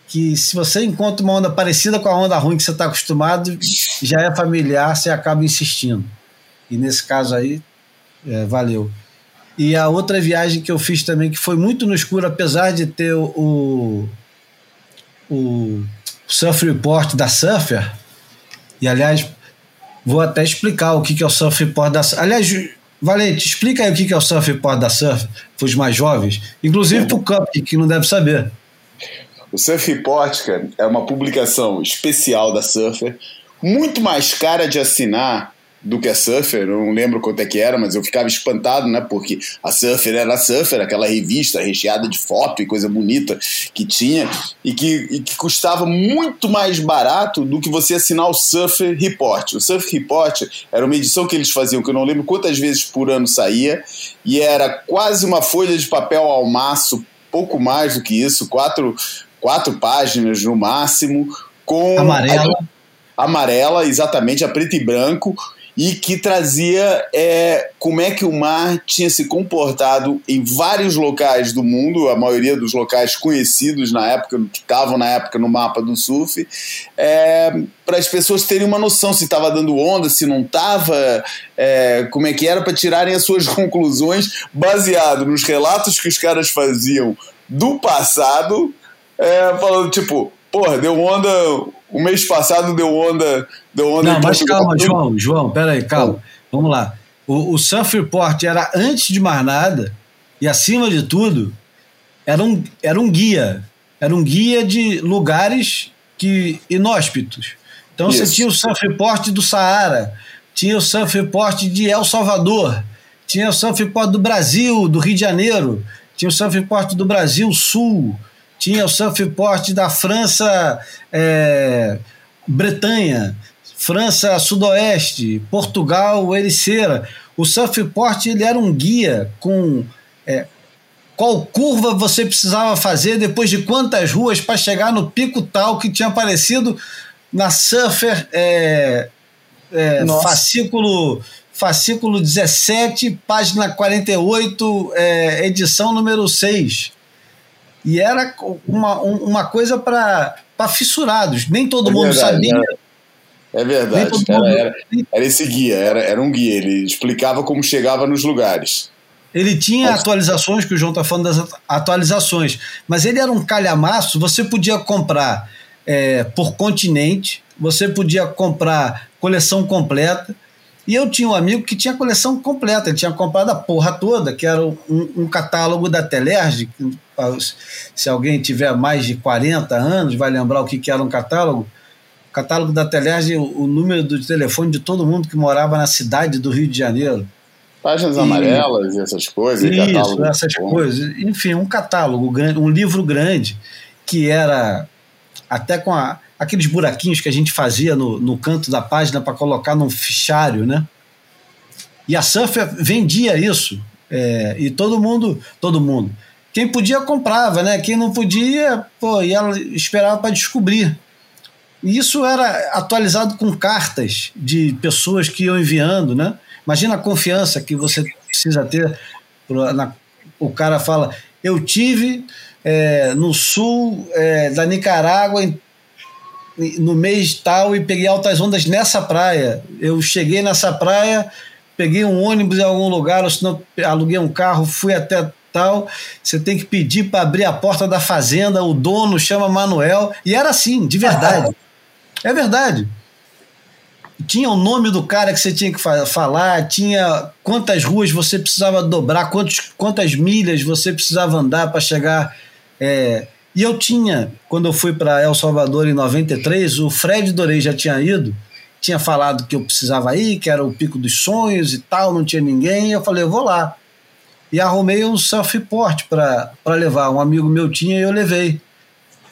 que se você encontra uma onda parecida com a onda ruim que você está acostumado, já é familiar, você acaba insistindo. E nesse caso aí, é, valeu. E a outra viagem que eu fiz também, que foi muito no escuro, apesar de ter o, o Surf Report da Surfer, e aliás, vou até explicar o que é o Surf Report da Surfer. Aliás, Valente, explica aí o que é o Surf Report da Surfer para os mais jovens, inclusive para o Cup, que não deve saber. O Surf Report, cara, é uma publicação especial da Surfer, muito mais cara de assinar do que a Surfer, eu não lembro quanto é que era, mas eu ficava espantado, né? Porque a Surfer era a Surfer, aquela revista recheada de foto e coisa bonita que tinha, e que, e que custava muito mais barato do que você assinar o Surfer Report. O Surfer Report era uma edição que eles faziam, que eu não lembro quantas vezes por ano saía, e era quase uma folha de papel ao maço, pouco mais do que isso, quatro, quatro páginas no máximo, com. Amarela. A, amarela, exatamente, a preto e branco, e que trazia é, como é que o mar tinha se comportado em vários locais do mundo, a maioria dos locais conhecidos na época, que estavam na época no mapa do surf, é, para as pessoas terem uma noção se estava dando onda, se não estava, é, como é que era, para tirarem as suas conclusões baseado nos relatos que os caras faziam do passado é, falando, tipo, porra, deu onda. O mês passado deu onda. Deu onda Não, mas calma, João, João, peraí, calma. Vamos lá. O, o Surf Report era, antes de mais nada, e acima de tudo, era um, era um guia. Era um guia de lugares que inóspitos. Então Isso. você tinha o Surf Report do Saara, tinha o Surf Report de El Salvador, tinha o Surf Report do Brasil, do Rio de Janeiro, tinha o Surf Report do Brasil Sul, tinha o Surfport da França é, Bretanha, França Sudoeste, Portugal Ericeira. O Surfport ele era um guia com é, qual curva você precisava fazer depois de quantas ruas para chegar no pico tal que tinha aparecido na Surfer é, é, fascículo fascículo 17, página 48, é, edição número 6. E era uma, uma coisa para fissurados. Nem todo é mundo verdade, sabia. É verdade. Era, era, era, esse guia, era, era um guia. Ele explicava como chegava nos lugares. Ele tinha atualizações, que o João está falando das atualizações, mas ele era um calhamaço. Você podia comprar é, por continente, você podia comprar coleção completa. E eu tinha um amigo que tinha a coleção completa, ele tinha comprado a porra toda, que era um, um catálogo da Telerge. Se alguém tiver mais de 40 anos, vai lembrar o que, que era um catálogo. O catálogo da Telerge, o, o número do telefone de todo mundo que morava na cidade do Rio de Janeiro. Páginas e, amarelas e essas coisas. Isso, essas coisas. Enfim, um catálogo um livro grande, que era até com a, aqueles buraquinhos que a gente fazia no, no canto da página para colocar num fichário, né? E a Surfer vendia isso. É, e todo mundo, todo mundo. Quem podia comprava, né? Quem não podia, pô, ia esperava para descobrir. E isso era atualizado com cartas de pessoas que iam enviando, né? Imagina a confiança que você precisa ter. O cara fala: Eu tive é, no sul é, da Nicarágua em, no mês tal e peguei altas ondas nessa praia. Eu cheguei nessa praia, peguei um ônibus em algum lugar, ou senão aluguei um carro, fui até tal. Você tem que pedir para abrir a porta da fazenda, o dono chama Manuel. E era assim, de verdade. É verdade. Tinha o nome do cara que você tinha que falar, tinha quantas ruas você precisava dobrar, quantos, quantas milhas você precisava andar para chegar. É, e eu tinha, quando eu fui para El Salvador em 93, o Fred Dorei já tinha ido, tinha falado que eu precisava ir, que era o pico dos sonhos e tal, não tinha ninguém. Eu falei, eu vou lá. E arrumei um self-port para levar. Um amigo meu tinha e eu levei.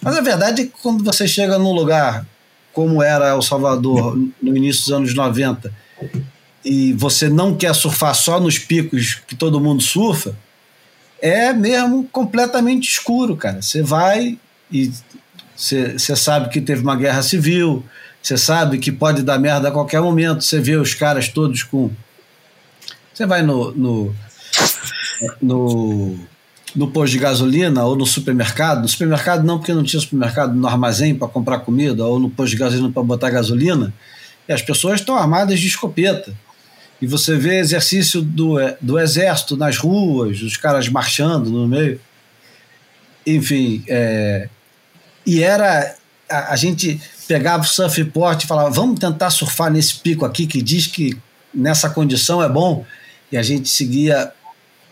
Mas a verdade é que quando você chega num lugar como era El Salvador no início dos anos 90 e você não quer surfar só nos picos que todo mundo surfa, é mesmo completamente escuro, cara. Você vai e você sabe que teve uma guerra civil, você sabe que pode dar merda a qualquer momento, você vê os caras todos com. Você vai no, no, no no posto de gasolina ou no supermercado. No supermercado não, porque não tinha supermercado no armazém para comprar comida ou no posto de gasolina para botar gasolina. E as pessoas estão armadas de escopeta. E você vê exercício do, do exército nas ruas, os caras marchando no meio. Enfim, é, e era. A, a gente pegava o surfport e falava: vamos tentar surfar nesse pico aqui que diz que nessa condição é bom. E a gente seguia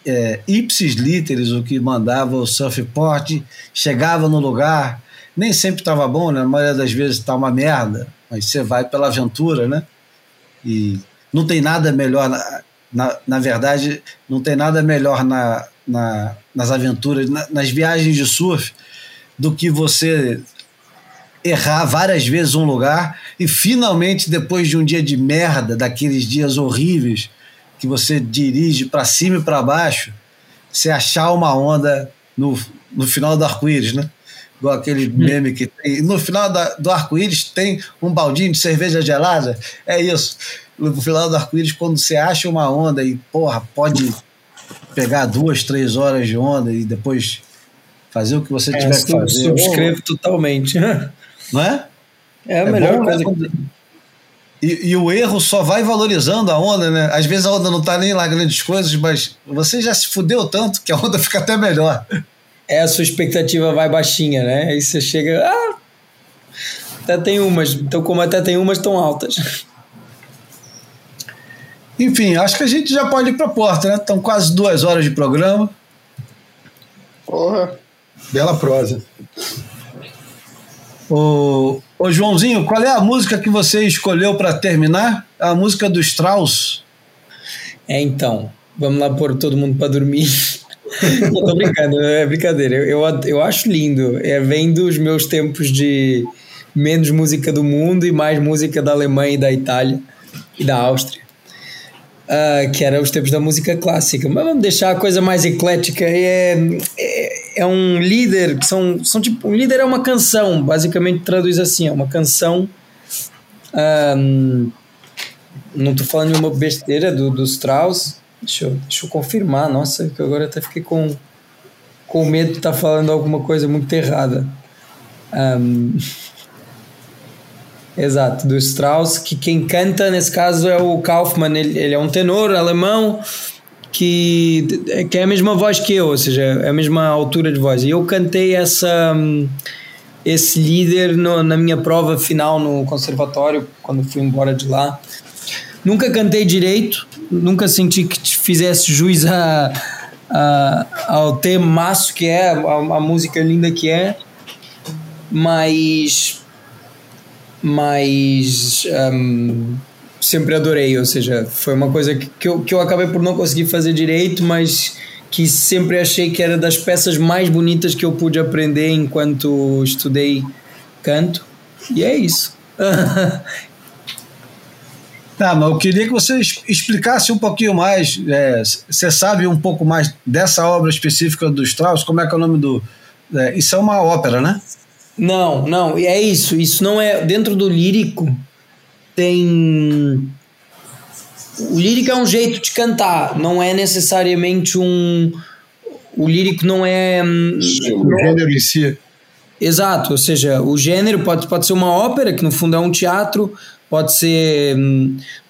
é, ipsis literis o que mandava o surfport, chegava no lugar, nem sempre estava bom, né? na maioria das vezes está uma merda, mas você vai pela aventura, né? E não tem nada melhor, na, na, na verdade, não tem nada melhor na, na, nas aventuras, na, nas viagens de surf, do que você errar várias vezes um lugar e finalmente, depois de um dia de merda, daqueles dias horríveis, que você dirige para cima e para baixo, você achar uma onda no, no final do arco-íris, né? Igual aquele meme que tem. No final da, do arco-íris tem um baldinho de cerveja gelada. É isso. No final do arco-íris, quando você acha uma onda e, porra, pode pegar duas, três horas de onda e depois fazer o que você é, tiver que fazer. Subscrevo totalmente. Não é? É a é melhor bom, né? coisa. E, e, o erro só vai valorizando a onda, né? Às vezes a onda não tá nem lá grandes coisas, mas você já se fudeu tanto que a onda fica até melhor. É, a sua expectativa vai baixinha, né? Aí você chega. Ah, até tem umas. Então, como até tem umas tão altas. Enfim, acho que a gente já pode ir pra porta, né? Estão quase duas horas de programa. Porra. Bela prosa. O, Ô Joãozinho, qual é a música que você escolheu para terminar? A música do Strauss. É, então, vamos lá pôr todo mundo para dormir. eu tô brincando, é brincadeira. Eu, eu, eu acho lindo. É, vem dos meus tempos de menos música do mundo e mais música da Alemanha e da Itália e da Áustria. Uh, que era os tempos da música clássica. Mas vamos deixar a coisa mais eclética. É, é, é, um líder, que são, são tipo. Um líder é uma canção, basicamente traduz assim: é uma canção. Um, não estou falando nenhuma besteira do, do Strauss. Deixa eu, deixa eu confirmar. Nossa, que agora até fiquei com, com medo de estar tá falando alguma coisa muito errada. Um, Exato, do Strauss, que quem canta nesse caso é o Kaufmann, ele, ele é um tenor alemão que, que é a mesma voz que eu, ou seja, é a mesma altura de voz. E eu cantei essa, esse líder no, na minha prova final no conservatório, quando fui embora de lá. Nunca cantei direito, nunca senti que fizesse juiz a, a, ao temaço que é, a, a música linda que é, mas mas um, sempre adorei, ou seja, foi uma coisa que, que, eu, que eu acabei por não conseguir fazer direito, mas que sempre achei que era das peças mais bonitas que eu pude aprender enquanto estudei canto, e é isso. Tá, mas eu queria que você explicasse um pouquinho mais. É, você sabe um pouco mais dessa obra específica do Strauss? Como é que é o nome do. É, isso é uma ópera, né? Não, não, é isso. Isso não é. Dentro do lírico tem. O lírico é um jeito de cantar, não é necessariamente um. O lírico não é. O gênero em si. Exato, ou seja, o gênero pode, pode ser uma ópera, que no fundo é um teatro, pode ser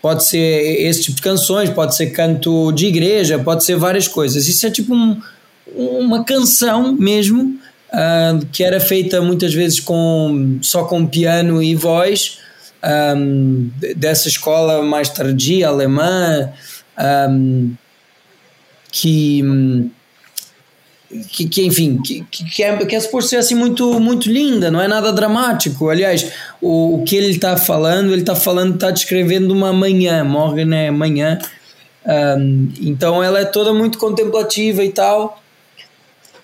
pode ser esse tipo de canções, pode ser canto de igreja, pode ser várias coisas. Isso é tipo um, uma canção mesmo, uh, que era feita muitas vezes com só com piano e voz, um, dessa escola mais tardia, alemã, um, que que, que, enfim, que, que, é, que é suposto ser assim muito, muito linda, não é nada dramático. Aliás, o, o que ele está falando, ele está falando, está descrevendo uma manhã, Morgan é manhã, um, então ela é toda muito contemplativa e tal.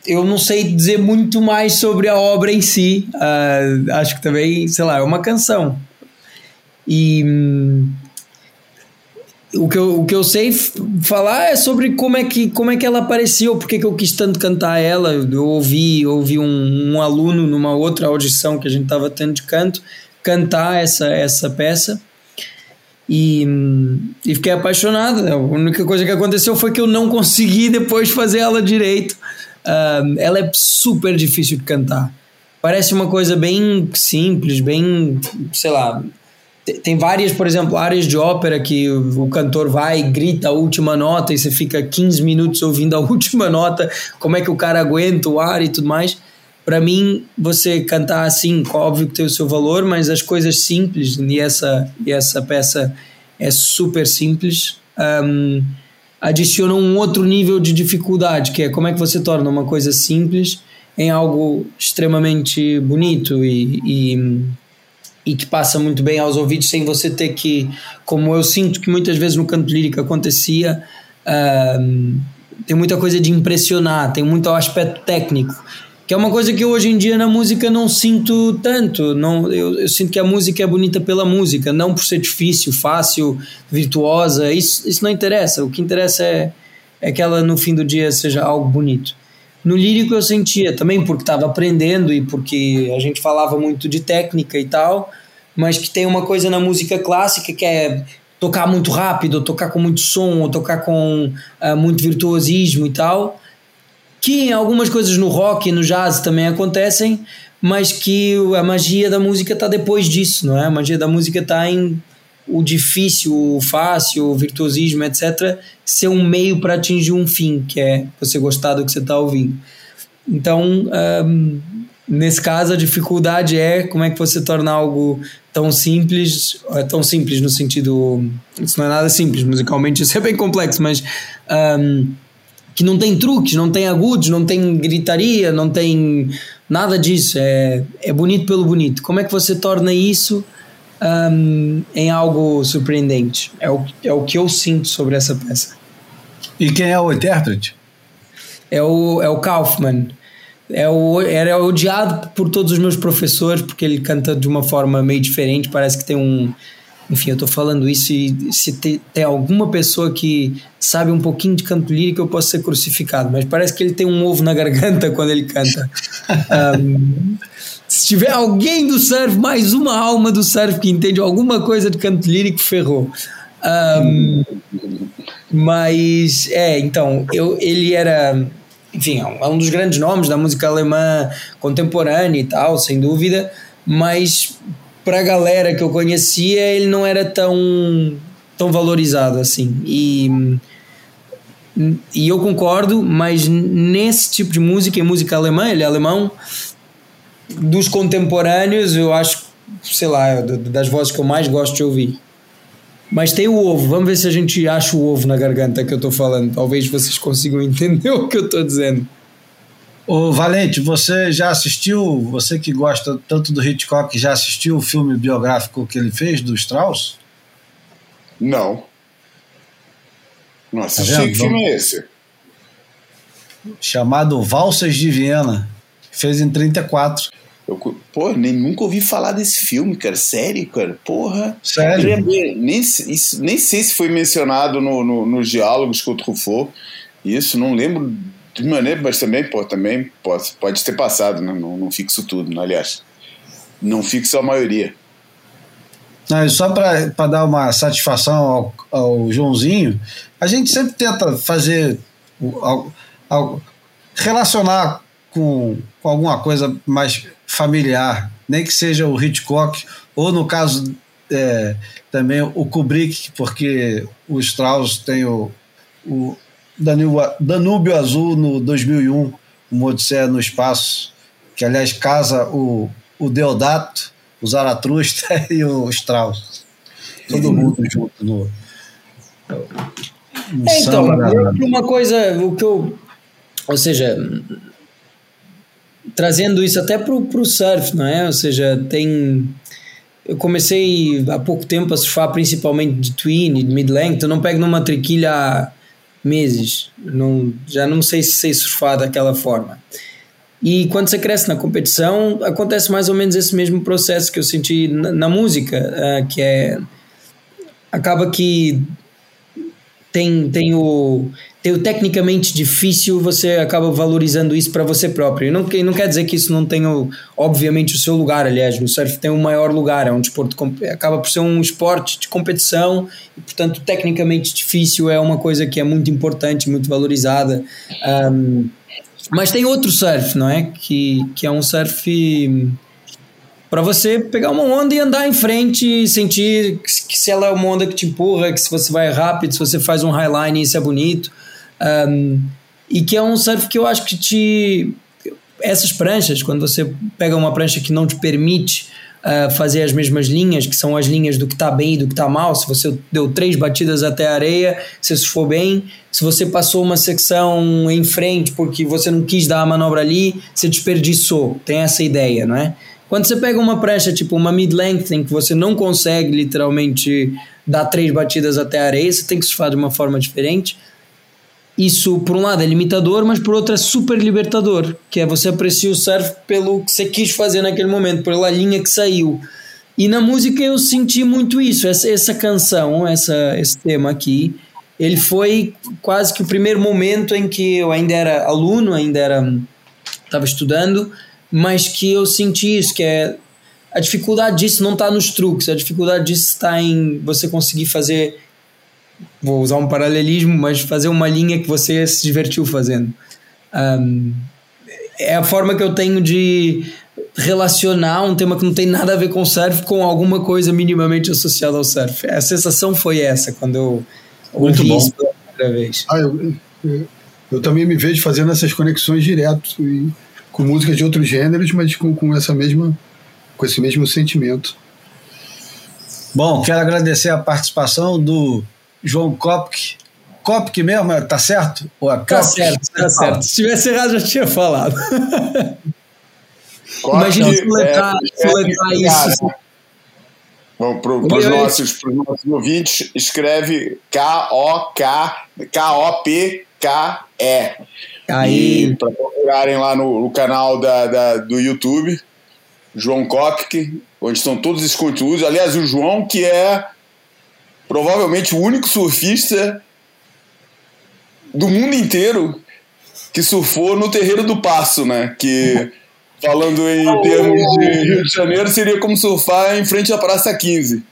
Eu não sei dizer muito mais sobre a obra em si, uh, acho que também, sei lá, é uma canção. E, o que, eu, o que eu sei falar é sobre como é que, como é que ela apareceu, porque que eu quis tanto cantar ela. Eu ouvi, ouvi um, um aluno numa outra audição que a gente estava tendo de canto cantar essa, essa peça e, e fiquei apaixonado. A única coisa que aconteceu foi que eu não consegui depois fazer ela direito. Uh, ela é super difícil de cantar. Parece uma coisa bem simples, bem, sei lá, tem várias, por exemplo, áreas de ópera que o cantor vai grita a última nota e você fica 15 minutos ouvindo a última nota, como é que o cara aguenta o ar e tudo mais. Para mim, você cantar assim, óbvio que tem o seu valor, mas as coisas simples, e essa, e essa peça é super simples, um, adicionam um outro nível de dificuldade, que é como é que você torna uma coisa simples em algo extremamente bonito e, e e que passa muito bem aos ouvidos sem você ter que, como eu sinto que muitas vezes no canto lírico acontecia, uh, tem muita coisa de impressionar, tem muito aspecto técnico, que é uma coisa que hoje em dia na música não sinto tanto. Não, eu, eu sinto que a música é bonita pela música, não por ser difícil, fácil, virtuosa. Isso, isso não interessa. O que interessa é, é que ela no fim do dia seja algo bonito. No lírico eu sentia também porque estava aprendendo e porque a gente falava muito de técnica e tal, mas que tem uma coisa na música clássica que é tocar muito rápido, ou tocar com muito som, ou tocar com uh, muito virtuosismo e tal, que algumas coisas no rock e no jazz também acontecem, mas que a magia da música está depois disso, não é? A magia da música está em o difícil, o fácil, o virtuosismo, etc., ser um meio para atingir um fim, que é você gostar do que você está ouvindo. Então, um, nesse caso, a dificuldade é como é que você torna algo tão simples, é tão simples no sentido. Isso não é nada simples, musicalmente isso é bem complexo, mas. Um, que não tem truques, não tem agudos, não tem gritaria, não tem nada disso. É, é bonito pelo bonito. Como é que você torna isso um, em algo surpreendente. É o, é o que eu sinto sobre essa peça. E quem é o intérprete? É o, é o Kaufman. É o, era odiado por todos os meus professores porque ele canta de uma forma meio diferente. Parece que tem um. Enfim, eu estou falando isso e se tem, tem, alguma pessoa que sabe um pouquinho de canto lírico, eu posso ser crucificado. Mas parece que ele tem um ovo na garganta quando ele canta. Um, se tiver alguém do surf, mais uma alma do surf que entende alguma coisa de canto lírico, ferrou. Um, mas, é, então, eu, ele era, enfim, é um é dos grandes nomes da música alemã contemporânea e tal, sem dúvida, mas para a galera que eu conhecia, ele não era tão, tão valorizado assim. E, e eu concordo, mas nesse tipo de música, em música alemã, ele é alemão, dos contemporâneos, eu acho, sei lá, das vozes que eu mais gosto de ouvir. Mas tem o ovo, vamos ver se a gente acha o ovo na garganta que eu estou falando. Talvez vocês consigam entender o que eu estou dizendo. Ô Valente, você já assistiu, você que gosta tanto do Hitchcock, já assistiu o filme biográfico que ele fez do Strauss? Não. Não assisti. Tá que filme é esse? Chamado Valsas de Viena. Fez em 34. Eu, pô, nem nunca ouvi falar desse filme, cara. Sério, cara? Porra. Sério? Nem, nem, isso, nem sei se foi mencionado no, no, nos diálogos com o Truffaut. Isso, não lembro de maneira, mas também, pô, também pode, pode ter passado, né? não, não fixo tudo, né? aliás. Não fixo a maioria. Não, só para dar uma satisfação ao, ao, Joãozinho, a gente sempre tenta fazer, ao, relacionar com, com alguma coisa mais familiar, nem que seja o Hitchcock, ou no caso é, também o Kubrick, porque o Strauss tem o, o Danúbio Azul no 2001, uma Odisseia no Espaço, que aliás casa o, o Deodato, o Zaratrusta e o Strauss. Todo mundo junto no. no é, então, uma coisa, o que eu. Ou seja, trazendo isso até para o surf, não é? Ou seja, tem. Eu comecei há pouco tempo a surfar principalmente de twin e de mid-length. Eu não pego numa triquilha meses. Não, já não sei se sei surfar daquela forma. E quando você cresce na competição, acontece mais ou menos esse mesmo processo que eu senti na, na música, uh, que é. Acaba que tem, tem o o tecnicamente difícil, você acaba valorizando isso para você próprio. E não, não quer dizer que isso não tenha, obviamente, o seu lugar. Aliás, no surf tem o um maior lugar, é um desporto, acaba por ser um esporte de competição e, portanto, tecnicamente difícil é uma coisa que é muito importante, muito valorizada. Um, mas tem outro surf, não é? Que, que é um surf para você pegar uma onda e andar em frente e sentir que se ela é uma onda que te empurra, que se você vai rápido, se você faz um highline, isso é bonito. Um, e que é um surf que eu acho que te. Essas pranchas, quando você pega uma prancha que não te permite uh, fazer as mesmas linhas, que são as linhas do que está bem e do que está mal, se você deu três batidas até a areia, se isso for bem, se você passou uma secção em frente porque você não quis dar a manobra ali, você desperdiçou. Tem essa ideia, não é? Quando você pega uma prancha tipo uma mid-length, em que você não consegue literalmente dar três batidas até a areia, você tem que surfar de uma forma diferente isso, por um lado, é limitador, mas por outro é super libertador, que é você aprecia o surf pelo que você quis fazer naquele momento, pela linha que saiu. E na música eu senti muito isso, essa, essa canção, essa, esse tema aqui, ele foi quase que o primeiro momento em que eu ainda era aluno, ainda era estava estudando, mas que eu senti isso, que é a dificuldade disso não está nos truques, a dificuldade disso está em você conseguir fazer vou usar um paralelismo, mas fazer uma linha que você se divertiu fazendo. Um, é a forma que eu tenho de relacionar um tema que não tem nada a ver com surf com alguma coisa minimamente associada ao surf. A sensação foi essa quando eu Muito ouvi bom. isso pela primeira vez. Ah, eu, eu, também me vejo fazendo essas conexões direto e, com músicas de outros gêneros, mas com, com essa mesma com esse mesmo sentimento. Bom, quero agradecer a participação do João Kopke. Kopke mesmo, é, tá certo? Ou é tá certo, tá certo. Se tivesse errado, já tinha falado. Imagina se soletrar, é, soletrar é, isso. Bom, para os nossos, nossos ouvintes, escreve K-O-K, K-O-P-K-E. Aí. Para procurarem lá no, no canal da, da, do YouTube, João Kopke, onde estão todos os conteúdos. Aliás, o João, que é provavelmente o único surfista do mundo inteiro que surfou no Terreiro do Passo, né? Que, falando em termos de Rio de Janeiro, seria como surfar em frente à Praça 15.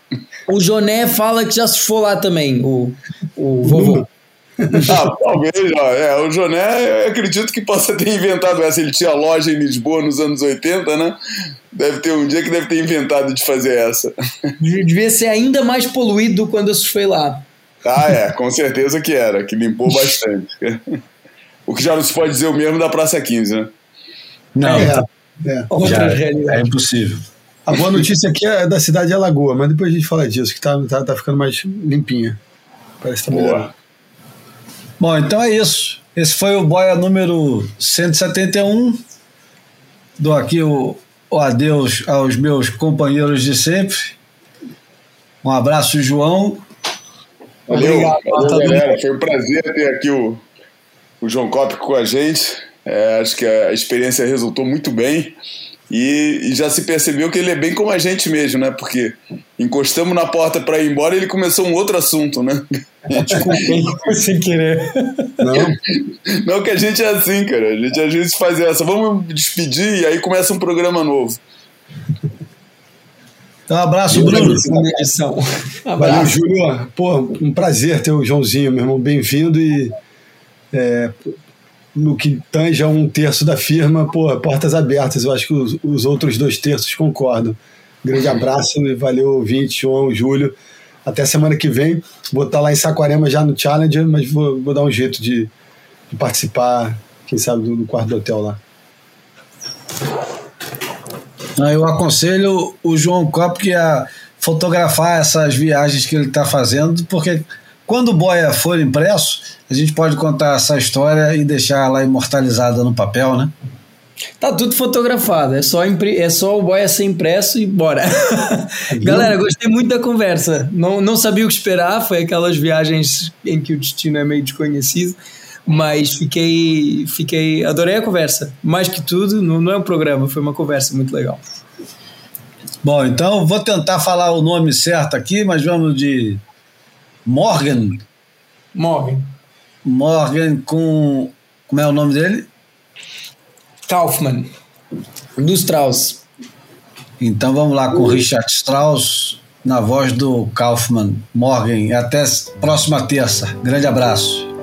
O Joné fala que já surfou lá também, o, o vovô. Ah, talvez, ó. É, o Joné, eu acredito que possa ter inventado essa. Ele tinha loja em Lisboa nos anos 80, né? Deve ter um dia que deve ter inventado de fazer essa. Devia ser ainda mais poluído quando eu surfei lá. Ah, é, com certeza que era, que limpou bastante. o que já não se pode dizer o mesmo da Praça 15, né? Não, é, é. é, é impossível. A boa notícia aqui é da cidade de Alagoa, mas depois a gente fala disso, que tá, tá, tá ficando mais limpinha. Parece que tá melhor. Bom, então é isso. Esse foi o Boia número 171. Dou aqui o, o adeus aos meus companheiros de sempre. Um abraço, João. Valeu, Obrigado, valeu galera. Foi um prazer ter aqui o, o João Cop com a gente. É, acho que a experiência resultou muito bem. E, e, já se percebeu que ele é bem como a gente mesmo, né? Porque encostamos na porta para ir embora e ele começou um outro assunto, né? Desculpa, sem querer. Não. Não que a gente é assim, cara. A gente às vezes faz essa. Vamos despedir e aí começa um programa novo. Então, um abraço, Bruno. Edição. Abraço. Valeu, Júlio. Pô, um prazer ter o Joãozinho, meu irmão. Bem-vindo e é, no que tange um terço da firma, pô, portas abertas. Eu acho que os, os outros dois terços concordam. Grande abraço e valeu, ouvinte, João, Júlio. Até semana que vem. Vou estar lá em Saquarema já no Challenger, mas vou, vou dar um jeito de, de participar, quem sabe, do, do, quarto do hotel lá. Eu aconselho o João Kopke a fotografar essas viagens que ele está fazendo, porque quando o Boia for impresso, a gente pode contar essa história e deixar ela imortalizada no papel, né? Tá tudo fotografado, é só, impre... é só o Boia ser impresso e bora. Galera, gostei muito da conversa. Não, não sabia o que esperar, foi aquelas viagens em que o destino é meio desconhecido, mas fiquei, fiquei adorei a conversa. Mais que tudo, não, não é um programa, foi uma conversa muito legal. Bom, então vou tentar falar o nome certo aqui, mas vamos de Morgan. Morgan. Morgan com. Como é o nome dele? Kaufman. Do Strauss. Então vamos lá com Richard Strauss na voz do Kaufman. Morgan. Até próxima terça. Grande abraço.